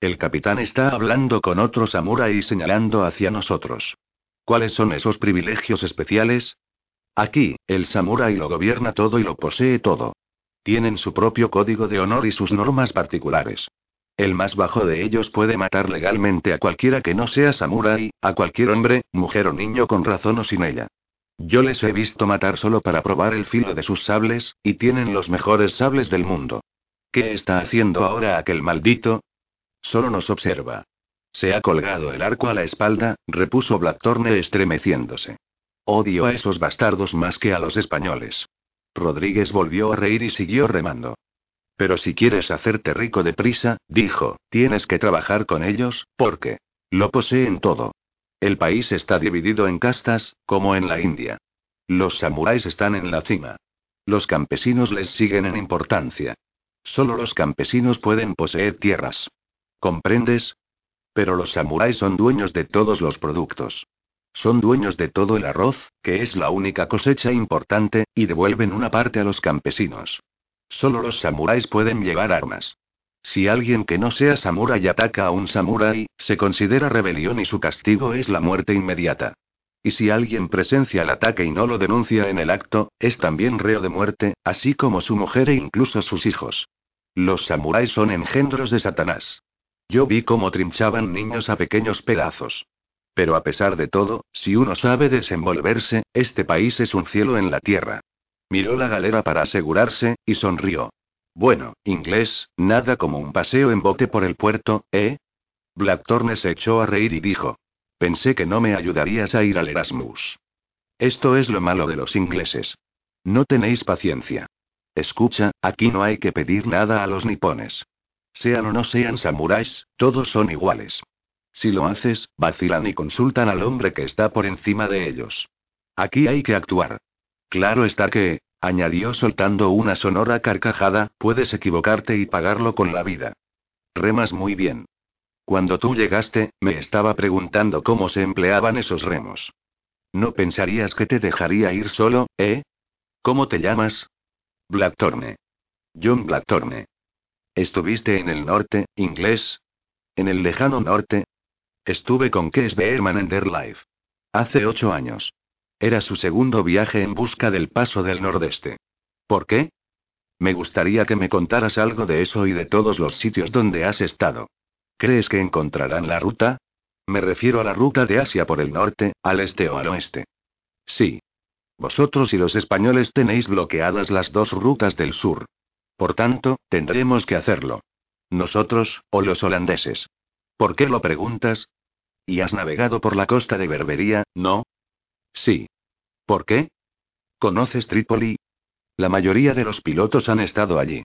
El capitán está hablando con otro samurái señalando hacia nosotros. ¿Cuáles son esos privilegios especiales? Aquí, el samurái lo gobierna todo y lo posee todo. Tienen su propio código de honor y sus normas particulares. El más bajo de ellos puede matar legalmente a cualquiera que no sea samurái, a cualquier hombre, mujer o niño con razón o sin ella. Yo les he visto matar solo para probar el filo de sus sables, y tienen los mejores sables del mundo. ¿Qué está haciendo ahora aquel maldito? Solo nos observa. Se ha colgado el arco a la espalda, repuso Blackthorne estremeciéndose. Odio a esos bastardos más que a los españoles. Rodríguez volvió a reír y siguió remando. Pero si quieres hacerte rico deprisa, dijo, tienes que trabajar con ellos, porque lo poseen todo. El país está dividido en castas, como en la India. Los samuráis están en la cima. Los campesinos les siguen en importancia. Solo los campesinos pueden poseer tierras. ¿Comprendes? Pero los samuráis son dueños de todos los productos. Son dueños de todo el arroz, que es la única cosecha importante, y devuelven una parte a los campesinos. Solo los samuráis pueden llevar armas. Si alguien que no sea samurái ataca a un samurái, se considera rebelión y su castigo es la muerte inmediata. Y si alguien presencia el ataque y no lo denuncia en el acto, es también reo de muerte, así como su mujer e incluso sus hijos. Los samuráis son engendros de Satanás. Yo vi cómo trinchaban niños a pequeños pedazos. Pero a pesar de todo, si uno sabe desenvolverse, este país es un cielo en la tierra. Miró la galera para asegurarse, y sonrió. Bueno, inglés, nada como un paseo en bote por el puerto, ¿eh? Blackthorne se echó a reír y dijo. Pensé que no me ayudarías a ir al Erasmus. Esto es lo malo de los ingleses. No tenéis paciencia. Escucha, aquí no hay que pedir nada a los nipones. Sean o no sean samuráis, todos son iguales. Si lo haces, vacilan y consultan al hombre que está por encima de ellos. Aquí hay que actuar. Claro está que, añadió soltando una sonora carcajada, puedes equivocarte y pagarlo con la vida. Remas muy bien. Cuando tú llegaste, me estaba preguntando cómo se empleaban esos remos. ¿No pensarías que te dejaría ir solo, eh? ¿Cómo te llamas? Blackthorne. John Blackthorne. ¿Estuviste en el norte, inglés? ¿En el lejano norte? Estuve con Kes Beerman en Der Life. Hace ocho años. Era su segundo viaje en busca del paso del nordeste. ¿Por qué? Me gustaría que me contaras algo de eso y de todos los sitios donde has estado. ¿Crees que encontrarán la ruta? Me refiero a la ruta de Asia por el norte, al este o al oeste. Sí, vosotros y los españoles tenéis bloqueadas las dos rutas del sur. Por tanto, tendremos que hacerlo. Nosotros, o los holandeses. ¿Por qué lo preguntas? ¿Y has navegado por la costa de Berbería, no? Sí. ¿Por qué? ¿Conoces Trípoli? La mayoría de los pilotos han estado allí.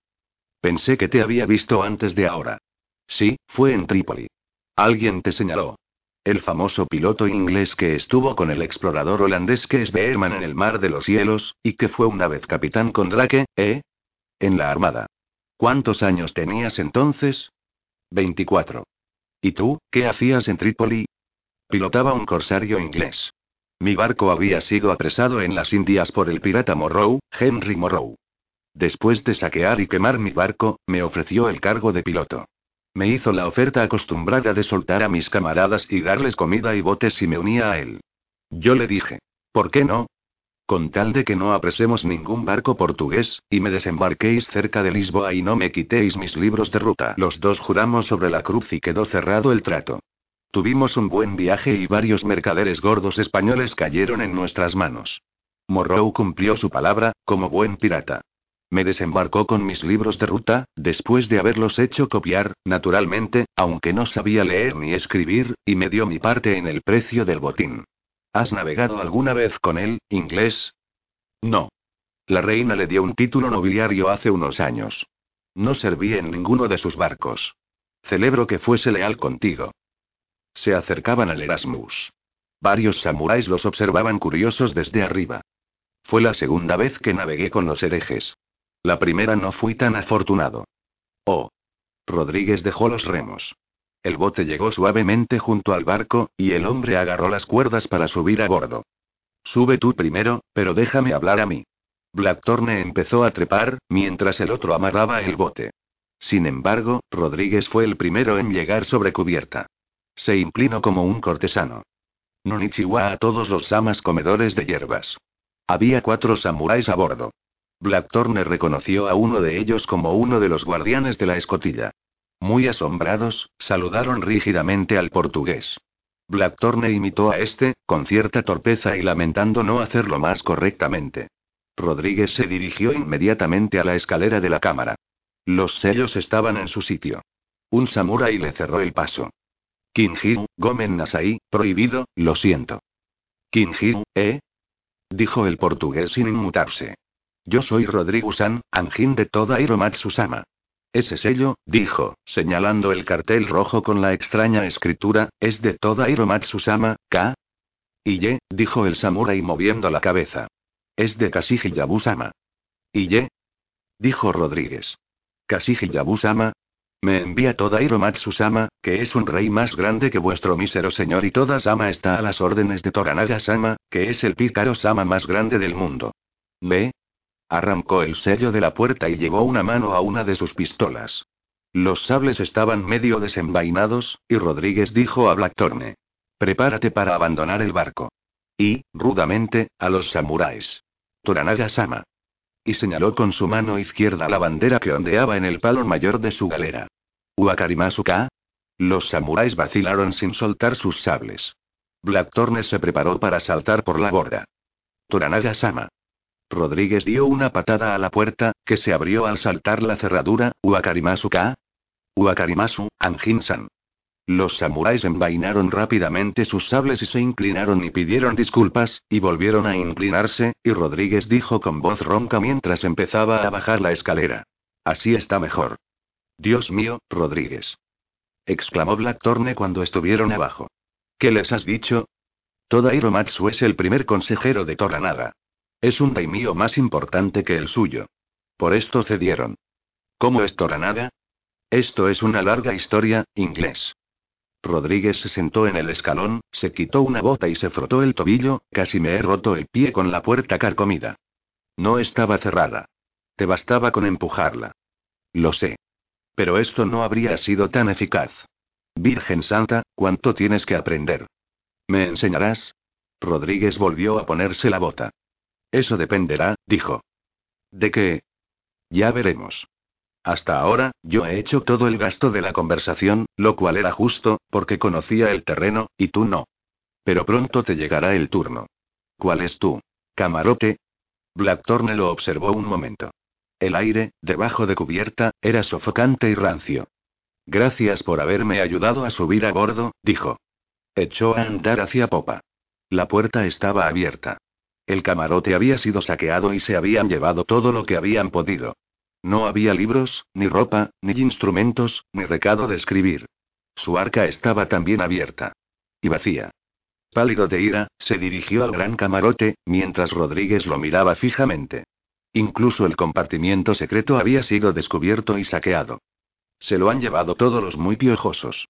Pensé que te había visto antes de ahora. Sí, fue en Trípoli. Alguien te señaló. El famoso piloto inglés que estuvo con el explorador holandés que es Beerman en el Mar de los Cielos, y que fue una vez capitán con Drake, ¿eh? En la Armada. ¿Cuántos años tenías entonces? 24. ¿Y tú, qué hacías en Trípoli? Pilotaba un corsario inglés. Mi barco había sido apresado en las Indias por el pirata Morrow, Henry Morrow. Después de saquear y quemar mi barco, me ofreció el cargo de piloto. Me hizo la oferta acostumbrada de soltar a mis camaradas y darles comida y botes si me unía a él. Yo le dije, ¿por qué no? Con tal de que no apresemos ningún barco portugués, y me desembarquéis cerca de Lisboa y no me quitéis mis libros de ruta. Los dos juramos sobre la cruz y quedó cerrado el trato. Tuvimos un buen viaje y varios mercaderes gordos españoles cayeron en nuestras manos. Morrow cumplió su palabra, como buen pirata. Me desembarcó con mis libros de ruta, después de haberlos hecho copiar, naturalmente, aunque no sabía leer ni escribir, y me dio mi parte en el precio del botín. ¿Has navegado alguna vez con él, inglés? No. La reina le dio un título nobiliario hace unos años. No serví en ninguno de sus barcos. Celebro que fuese leal contigo. Se acercaban al Erasmus. Varios samuráis los observaban curiosos desde arriba. Fue la segunda vez que navegué con los herejes. La primera no fui tan afortunado. Oh. Rodríguez dejó los remos. El bote llegó suavemente junto al barco, y el hombre agarró las cuerdas para subir a bordo. Sube tú primero, pero déjame hablar a mí. Blackthorne empezó a trepar, mientras el otro amarraba el bote. Sin embargo, Rodríguez fue el primero en llegar sobre cubierta. Se inclinó como un cortesano. Nonichiwa a todos los samas comedores de hierbas. Había cuatro samuráis a bordo. Blackthorne reconoció a uno de ellos como uno de los guardianes de la escotilla. Muy asombrados, saludaron rígidamente al portugués. Blackthorne imitó a este, con cierta torpeza y lamentando no hacerlo más correctamente. Rodríguez se dirigió inmediatamente a la escalera de la cámara. Los sellos estaban en su sitio. Un samurái le cerró el paso. Kinji, Gomen Nasai, prohibido, lo siento. Kinji, ¿eh? Dijo el portugués sin inmutarse. Yo soy Rodrigo-san, Anjin de toda Hiromatsu-sama. Ese sello, dijo, señalando el cartel rojo con la extraña escritura, es de toda Hiromatsu-sama, K. Y ye, dijo el samurái moviendo la cabeza. Es de Kasiji Yabu-sama. ¿Y ye? Dijo Rodríguez. Kasiji Yabu-sama, me envía toda Hiromatsu-sama, que es un rey más grande que vuestro mísero señor y toda Sama está a las órdenes de Toranaga-sama, que es el pícaro-sama más grande del mundo. ¿Ve? Arrancó el sello de la puerta y llevó una mano a una de sus pistolas. Los sables estaban medio desenvainados, y Rodríguez dijo a Blackthorne. Prepárate para abandonar el barco. Y, rudamente, a los samuráis. Toranaga-sama y señaló con su mano izquierda la bandera que ondeaba en el palo mayor de su galera. ¿Uakarimasuka? Los samuráis vacilaron sin soltar sus sables. Blackthorne se preparó para saltar por la borda. Toranaga-sama. Rodríguez dio una patada a la puerta, que se abrió al saltar la cerradura. ¿Uakarimasuka? Uakarimasu, Anjin-san. Los samuráis envainaron rápidamente sus sables y se inclinaron y pidieron disculpas, y volvieron a inclinarse, y Rodríguez dijo con voz ronca mientras empezaba a bajar la escalera. Así está mejor. Dios mío, Rodríguez. exclamó Blackthorne cuando estuvieron abajo. ¿Qué les has dicho? Toda Hiromatsu es el primer consejero de Toranaga. Es un daimio más importante que el suyo. Por esto cedieron. ¿Cómo es Toranaga? Esto es una larga historia, inglés. Rodríguez se sentó en el escalón, se quitó una bota y se frotó el tobillo, casi me he roto el pie con la puerta carcomida. No estaba cerrada. Te bastaba con empujarla. Lo sé. Pero esto no habría sido tan eficaz. Virgen Santa, ¿cuánto tienes que aprender? ¿Me enseñarás? Rodríguez volvió a ponerse la bota. Eso dependerá, dijo. ¿De qué? Ya veremos. Hasta ahora, yo he hecho todo el gasto de la conversación, lo cual era justo, porque conocía el terreno, y tú no. Pero pronto te llegará el turno. ¿Cuál es tú? ¿Camarote? Blackthorne lo observó un momento. El aire, debajo de cubierta, era sofocante y rancio. Gracias por haberme ayudado a subir a bordo, dijo. Echó a andar hacia popa. La puerta estaba abierta. El camarote había sido saqueado y se habían llevado todo lo que habían podido. No había libros, ni ropa, ni instrumentos, ni recado de escribir. Su arca estaba también abierta. Y vacía. Pálido de ira, se dirigió al gran camarote, mientras Rodríguez lo miraba fijamente. Incluso el compartimiento secreto había sido descubierto y saqueado. Se lo han llevado todos los muy piojosos.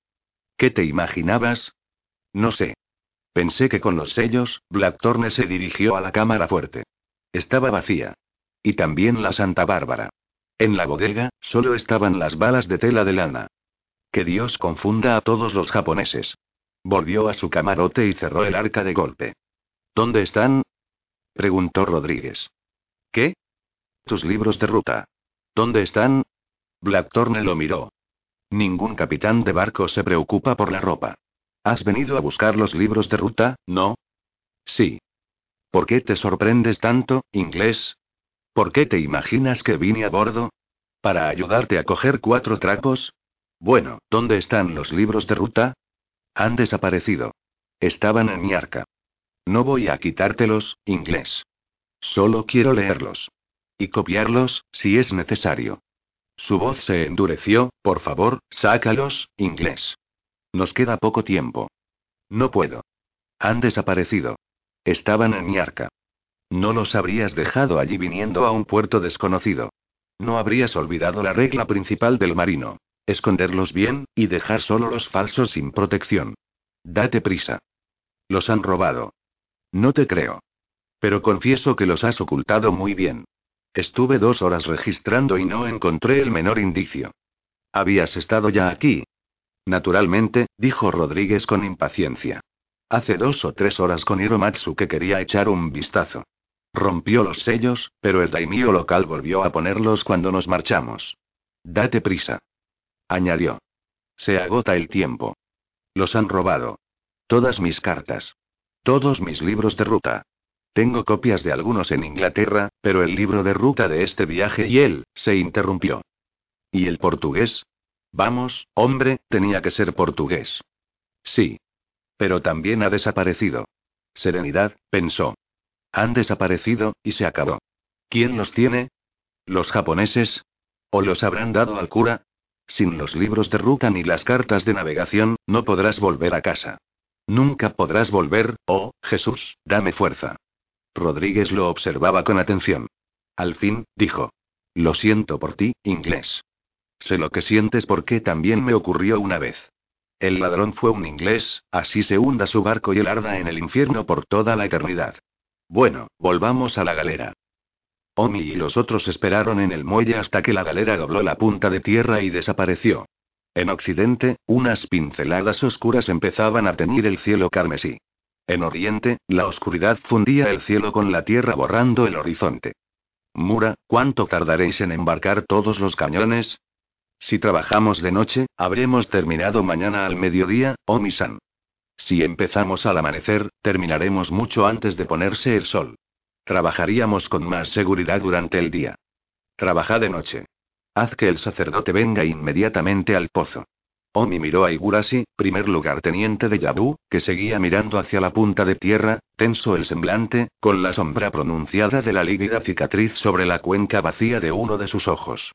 ¿Qué te imaginabas? No sé. Pensé que con los sellos, Blackthorne se dirigió a la cámara fuerte. Estaba vacía. Y también la Santa Bárbara. En la bodega, solo estaban las balas de tela de lana. Que Dios confunda a todos los japoneses. Volvió a su camarote y cerró el arca de golpe. ¿Dónde están? preguntó Rodríguez. ¿Qué? Tus libros de ruta. ¿Dónde están? Blackthorne lo miró. Ningún capitán de barco se preocupa por la ropa. ¿Has venido a buscar los libros de ruta, no? Sí. ¿Por qué te sorprendes tanto, inglés? ¿Por qué te imaginas que vine a bordo? ¿Para ayudarte a coger cuatro trapos? Bueno, ¿dónde están los libros de ruta? Han desaparecido. Estaban en mi arca. No voy a quitártelos, inglés. Solo quiero leerlos. Y copiarlos, si es necesario. Su voz se endureció, por favor, sácalos, inglés. Nos queda poco tiempo. No puedo. Han desaparecido. Estaban en mi arca. No los habrías dejado allí viniendo a un puerto desconocido. No habrías olvidado la regla principal del marino. Esconderlos bien, y dejar solo los falsos sin protección. Date prisa. Los han robado. No te creo. Pero confieso que los has ocultado muy bien. Estuve dos horas registrando y no encontré el menor indicio. Habías estado ya aquí. Naturalmente, dijo Rodríguez con impaciencia. Hace dos o tres horas con Hiromatsu que quería echar un vistazo. Rompió los sellos, pero el daimio local volvió a ponerlos cuando nos marchamos. Date prisa añadió. Se agota el tiempo. Los han robado. Todas mis cartas. Todos mis libros de ruta. Tengo copias de algunos en Inglaterra, pero el libro de ruta de este viaje y él, se interrumpió. ¿Y el portugués? Vamos, hombre, tenía que ser portugués. Sí. Pero también ha desaparecido. Serenidad, pensó. Han desaparecido, y se acabó. ¿Quién los tiene? ¿Los japoneses? ¿O los habrán dado al cura? Sin los libros de ruta ni las cartas de navegación, no podrás volver a casa. Nunca podrás volver, oh, Jesús, dame fuerza. Rodríguez lo observaba con atención. Al fin, dijo. Lo siento por ti, inglés. Sé lo que sientes porque también me ocurrió una vez. El ladrón fue un inglés, así se hunda su barco y él arda en el infierno por toda la eternidad. Bueno, volvamos a la galera. Omi y los otros esperaron en el muelle hasta que la galera dobló la punta de tierra y desapareció. En occidente, unas pinceladas oscuras empezaban a teñir el cielo carmesí. En oriente, la oscuridad fundía el cielo con la tierra borrando el horizonte. Mura, ¿cuánto tardaréis en embarcar todos los cañones? Si trabajamos de noche, habremos terminado mañana al mediodía, Omi-san. Si empezamos al amanecer, terminaremos mucho antes de ponerse el sol. Trabajaríamos con más seguridad durante el día. Trabaja de noche. Haz que el sacerdote venga inmediatamente al pozo. Omi miró a Igurashi, primer lugarteniente de Yabu, que seguía mirando hacia la punta de tierra, tenso el semblante, con la sombra pronunciada de la lívida cicatriz sobre la cuenca vacía de uno de sus ojos.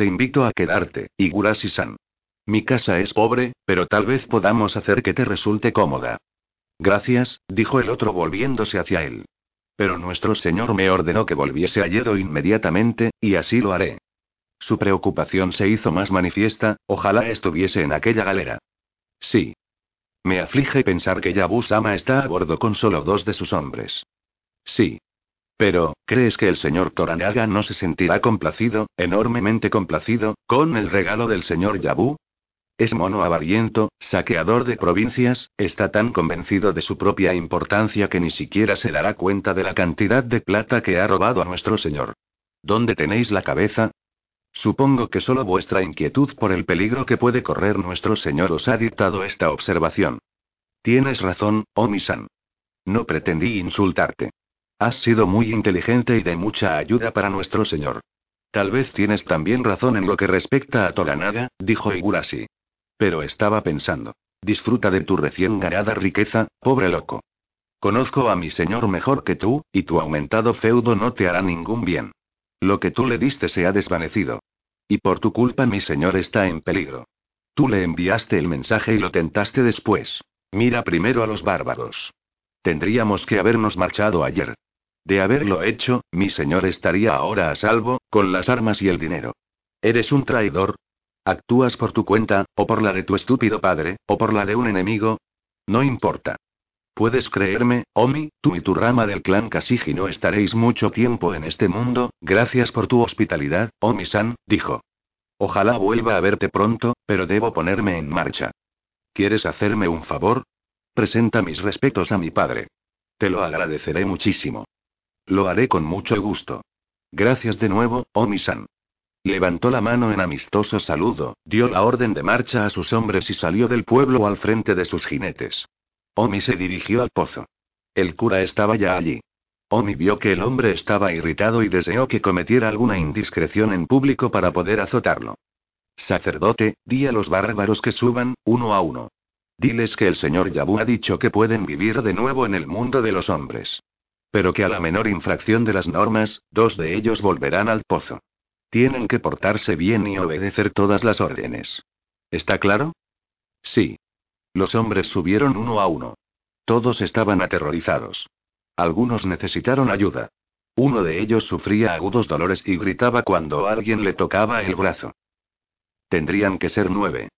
Te invito a quedarte, Igurashi-san. Mi casa es pobre, pero tal vez podamos hacer que te resulte cómoda. Gracias, dijo el otro volviéndose hacia él. Pero nuestro señor me ordenó que volviese a Yedo inmediatamente, y así lo haré. Su preocupación se hizo más manifiesta, ojalá estuviese en aquella galera. Sí. Me aflige pensar que Yabu-sama está a bordo con solo dos de sus hombres. Sí. Pero, ¿crees que el señor Toranaga no se sentirá complacido, enormemente complacido, con el regalo del señor Yabu? Es mono avariento, saqueador de provincias, está tan convencido de su propia importancia que ni siquiera se dará cuenta de la cantidad de plata que ha robado a nuestro señor. ¿Dónde tenéis la cabeza? Supongo que solo vuestra inquietud por el peligro que puede correr nuestro señor os ha dictado esta observación. Tienes razón, Omisan. No pretendí insultarte. Has sido muy inteligente y de mucha ayuda para nuestro señor. Tal vez tienes también razón en lo que respecta a Toranaga, dijo Igurashi. Pero estaba pensando. Disfruta de tu recién ganada riqueza, pobre loco. Conozco a mi señor mejor que tú, y tu aumentado feudo no te hará ningún bien. Lo que tú le diste se ha desvanecido. Y por tu culpa mi señor está en peligro. Tú le enviaste el mensaje y lo tentaste después. Mira primero a los bárbaros. Tendríamos que habernos marchado ayer. De haberlo hecho, mi señor estaría ahora a salvo, con las armas y el dinero. Eres un traidor. Actúas por tu cuenta, o por la de tu estúpido padre, o por la de un enemigo. No importa. Puedes creerme, Omi, tú y tu rama del clan Kasiji no estaréis mucho tiempo en este mundo, gracias por tu hospitalidad, Omi-san, dijo. Ojalá vuelva a verte pronto, pero debo ponerme en marcha. ¿Quieres hacerme un favor? Presenta mis respetos a mi padre. Te lo agradeceré muchísimo. Lo haré con mucho gusto. Gracias de nuevo, Omi-san. Levantó la mano en amistoso saludo, dio la orden de marcha a sus hombres y salió del pueblo al frente de sus jinetes. Omi se dirigió al pozo. El cura estaba ya allí. Omi vio que el hombre estaba irritado y deseó que cometiera alguna indiscreción en público para poder azotarlo. Sacerdote, di a los bárbaros que suban, uno a uno. Diles que el señor Yabu ha dicho que pueden vivir de nuevo en el mundo de los hombres. Pero que a la menor infracción de las normas, dos de ellos volverán al pozo. Tienen que portarse bien y obedecer todas las órdenes. ¿Está claro? Sí. Los hombres subieron uno a uno. Todos estaban aterrorizados. Algunos necesitaron ayuda. Uno de ellos sufría agudos dolores y gritaba cuando alguien le tocaba el brazo. Tendrían que ser nueve.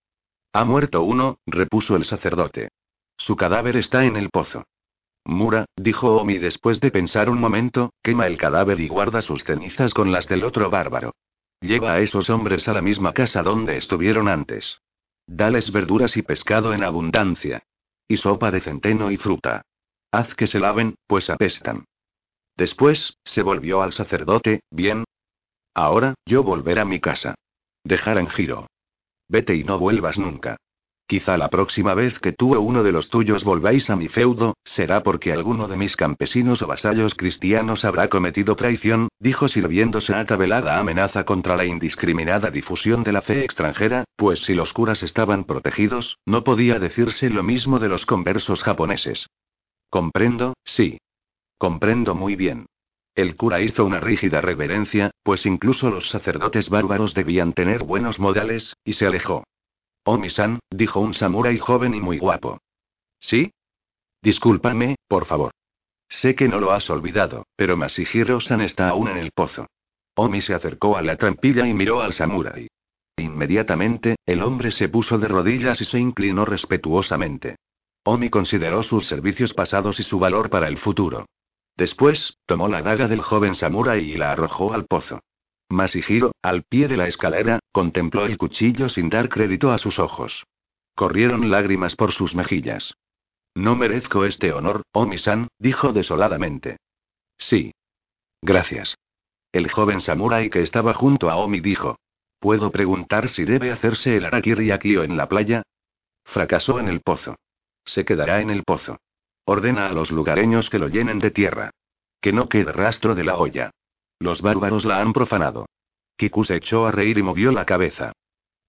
Ha muerto uno, repuso el sacerdote. Su cadáver está en el pozo. Mura, dijo Omi después de pensar un momento, quema el cadáver y guarda sus cenizas con las del otro bárbaro. Lleva a esos hombres a la misma casa donde estuvieron antes. Dales verduras y pescado en abundancia. Y sopa de centeno y fruta. Haz que se laven, pues apestan. Después, se volvió al sacerdote, bien. Ahora, yo volver a mi casa. Dejar en giro. Vete y no vuelvas nunca. Quizá la próxima vez que tú o uno de los tuyos volváis a mi feudo, será porque alguno de mis campesinos o vasallos cristianos habrá cometido traición, dijo sirviéndose a velada amenaza contra la indiscriminada difusión de la fe extranjera, pues si los curas estaban protegidos, no podía decirse lo mismo de los conversos japoneses. Comprendo, sí. Comprendo muy bien. El cura hizo una rígida reverencia, pues incluso los sacerdotes bárbaros debían tener buenos modales, y se alejó. Omi-san, dijo un samurái joven y muy guapo. ¿Sí? Discúlpame, por favor. Sé que no lo has olvidado, pero Masihiro-san está aún en el pozo. Omi se acercó a la trampilla y miró al samurái. Inmediatamente, el hombre se puso de rodillas y se inclinó respetuosamente. Omi consideró sus servicios pasados y su valor para el futuro. Después, tomó la daga del joven samurái y la arrojó al pozo. Masihiro, al pie de la escalera, contempló el cuchillo sin dar crédito a sus ojos. Corrieron lágrimas por sus mejillas. No merezco este honor, Omi-san, dijo desoladamente. Sí. Gracias. El joven samurái que estaba junto a Omi dijo. ¿Puedo preguntar si debe hacerse el arakiri aquí o en la playa? Fracasó en el pozo. Se quedará en el pozo. Ordena a los lugareños que lo llenen de tierra. Que no quede rastro de la olla. Los bárbaros la han profanado. Kiku se echó a reír y movió la cabeza.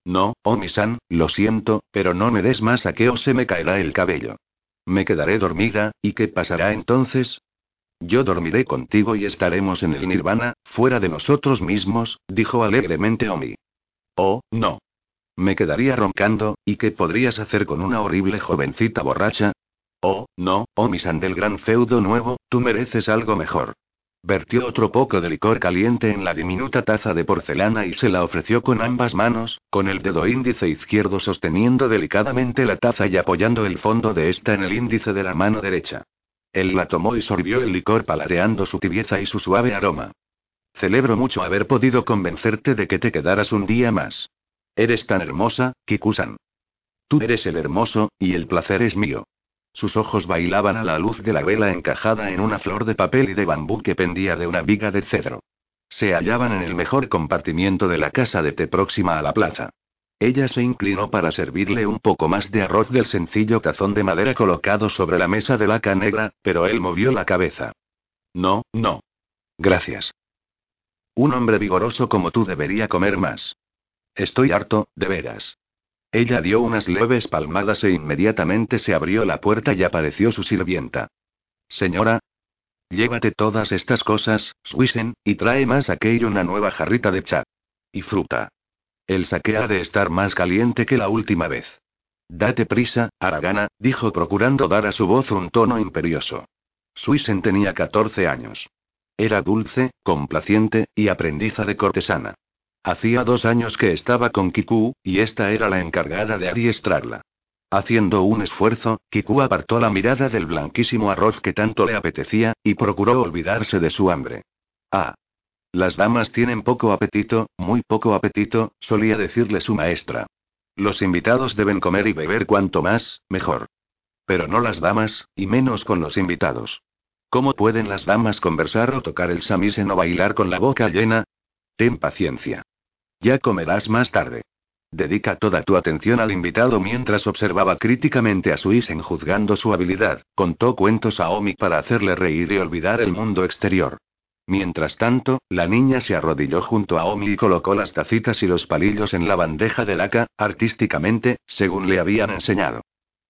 No, Omi-san, lo siento, pero no me des más a que o se me caerá el cabello. Me quedaré dormida, ¿y qué pasará entonces? Yo dormiré contigo y estaremos en el nirvana, fuera de nosotros mismos, dijo alegremente Omi. Oh, no. Me quedaría roncando, ¿y qué podrías hacer con una horrible jovencita borracha? Oh, no, Omi-san del gran feudo nuevo, tú mereces algo mejor. Vertió otro poco de licor caliente en la diminuta taza de porcelana y se la ofreció con ambas manos, con el dedo índice izquierdo sosteniendo delicadamente la taza y apoyando el fondo de esta en el índice de la mano derecha. Él la tomó y sorbió el licor paladeando su tibieza y su suave aroma. Celebro mucho haber podido convencerte de que te quedaras un día más. Eres tan hermosa, Kikusan. Tú eres el hermoso, y el placer es mío. Sus ojos bailaban a la luz de la vela encajada en una flor de papel y de bambú que pendía de una viga de cedro. Se hallaban en el mejor compartimiento de la casa de té próxima a la plaza. Ella se inclinó para servirle un poco más de arroz del sencillo tazón de madera colocado sobre la mesa de laca negra, pero él movió la cabeza. No, no. Gracias. Un hombre vigoroso como tú debería comer más. Estoy harto, de veras. Ella dio unas leves palmadas e inmediatamente se abrió la puerta y apareció su sirvienta. Señora. Llévate todas estas cosas, Swisen, y trae más y una nueva jarrita de chat. Y fruta. El saque ha de estar más caliente que la última vez. Date prisa, Aragana, dijo procurando dar a su voz un tono imperioso. Swisen tenía 14 años. Era dulce, complaciente, y aprendiza de cortesana. Hacía dos años que estaba con Kiku, y esta era la encargada de adiestrarla. Haciendo un esfuerzo, Kiku apartó la mirada del blanquísimo arroz que tanto le apetecía, y procuró olvidarse de su hambre. Ah. Las damas tienen poco apetito, muy poco apetito, solía decirle su maestra. Los invitados deben comer y beber cuanto más, mejor. Pero no las damas, y menos con los invitados. ¿Cómo pueden las damas conversar o tocar el samisen o bailar con la boca llena? Ten paciencia. Ya comerás más tarde. Dedica toda tu atención al invitado mientras observaba críticamente a Suisen juzgando su habilidad. Contó cuentos a Omi para hacerle reír y olvidar el mundo exterior. Mientras tanto, la niña se arrodilló junto a Omi y colocó las tacitas y los palillos en la bandeja de laca, artísticamente, según le habían enseñado.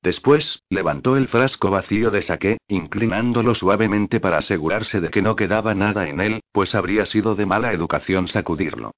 Después, levantó el frasco vacío de saqué, inclinándolo suavemente para asegurarse de que no quedaba nada en él, pues habría sido de mala educación sacudirlo.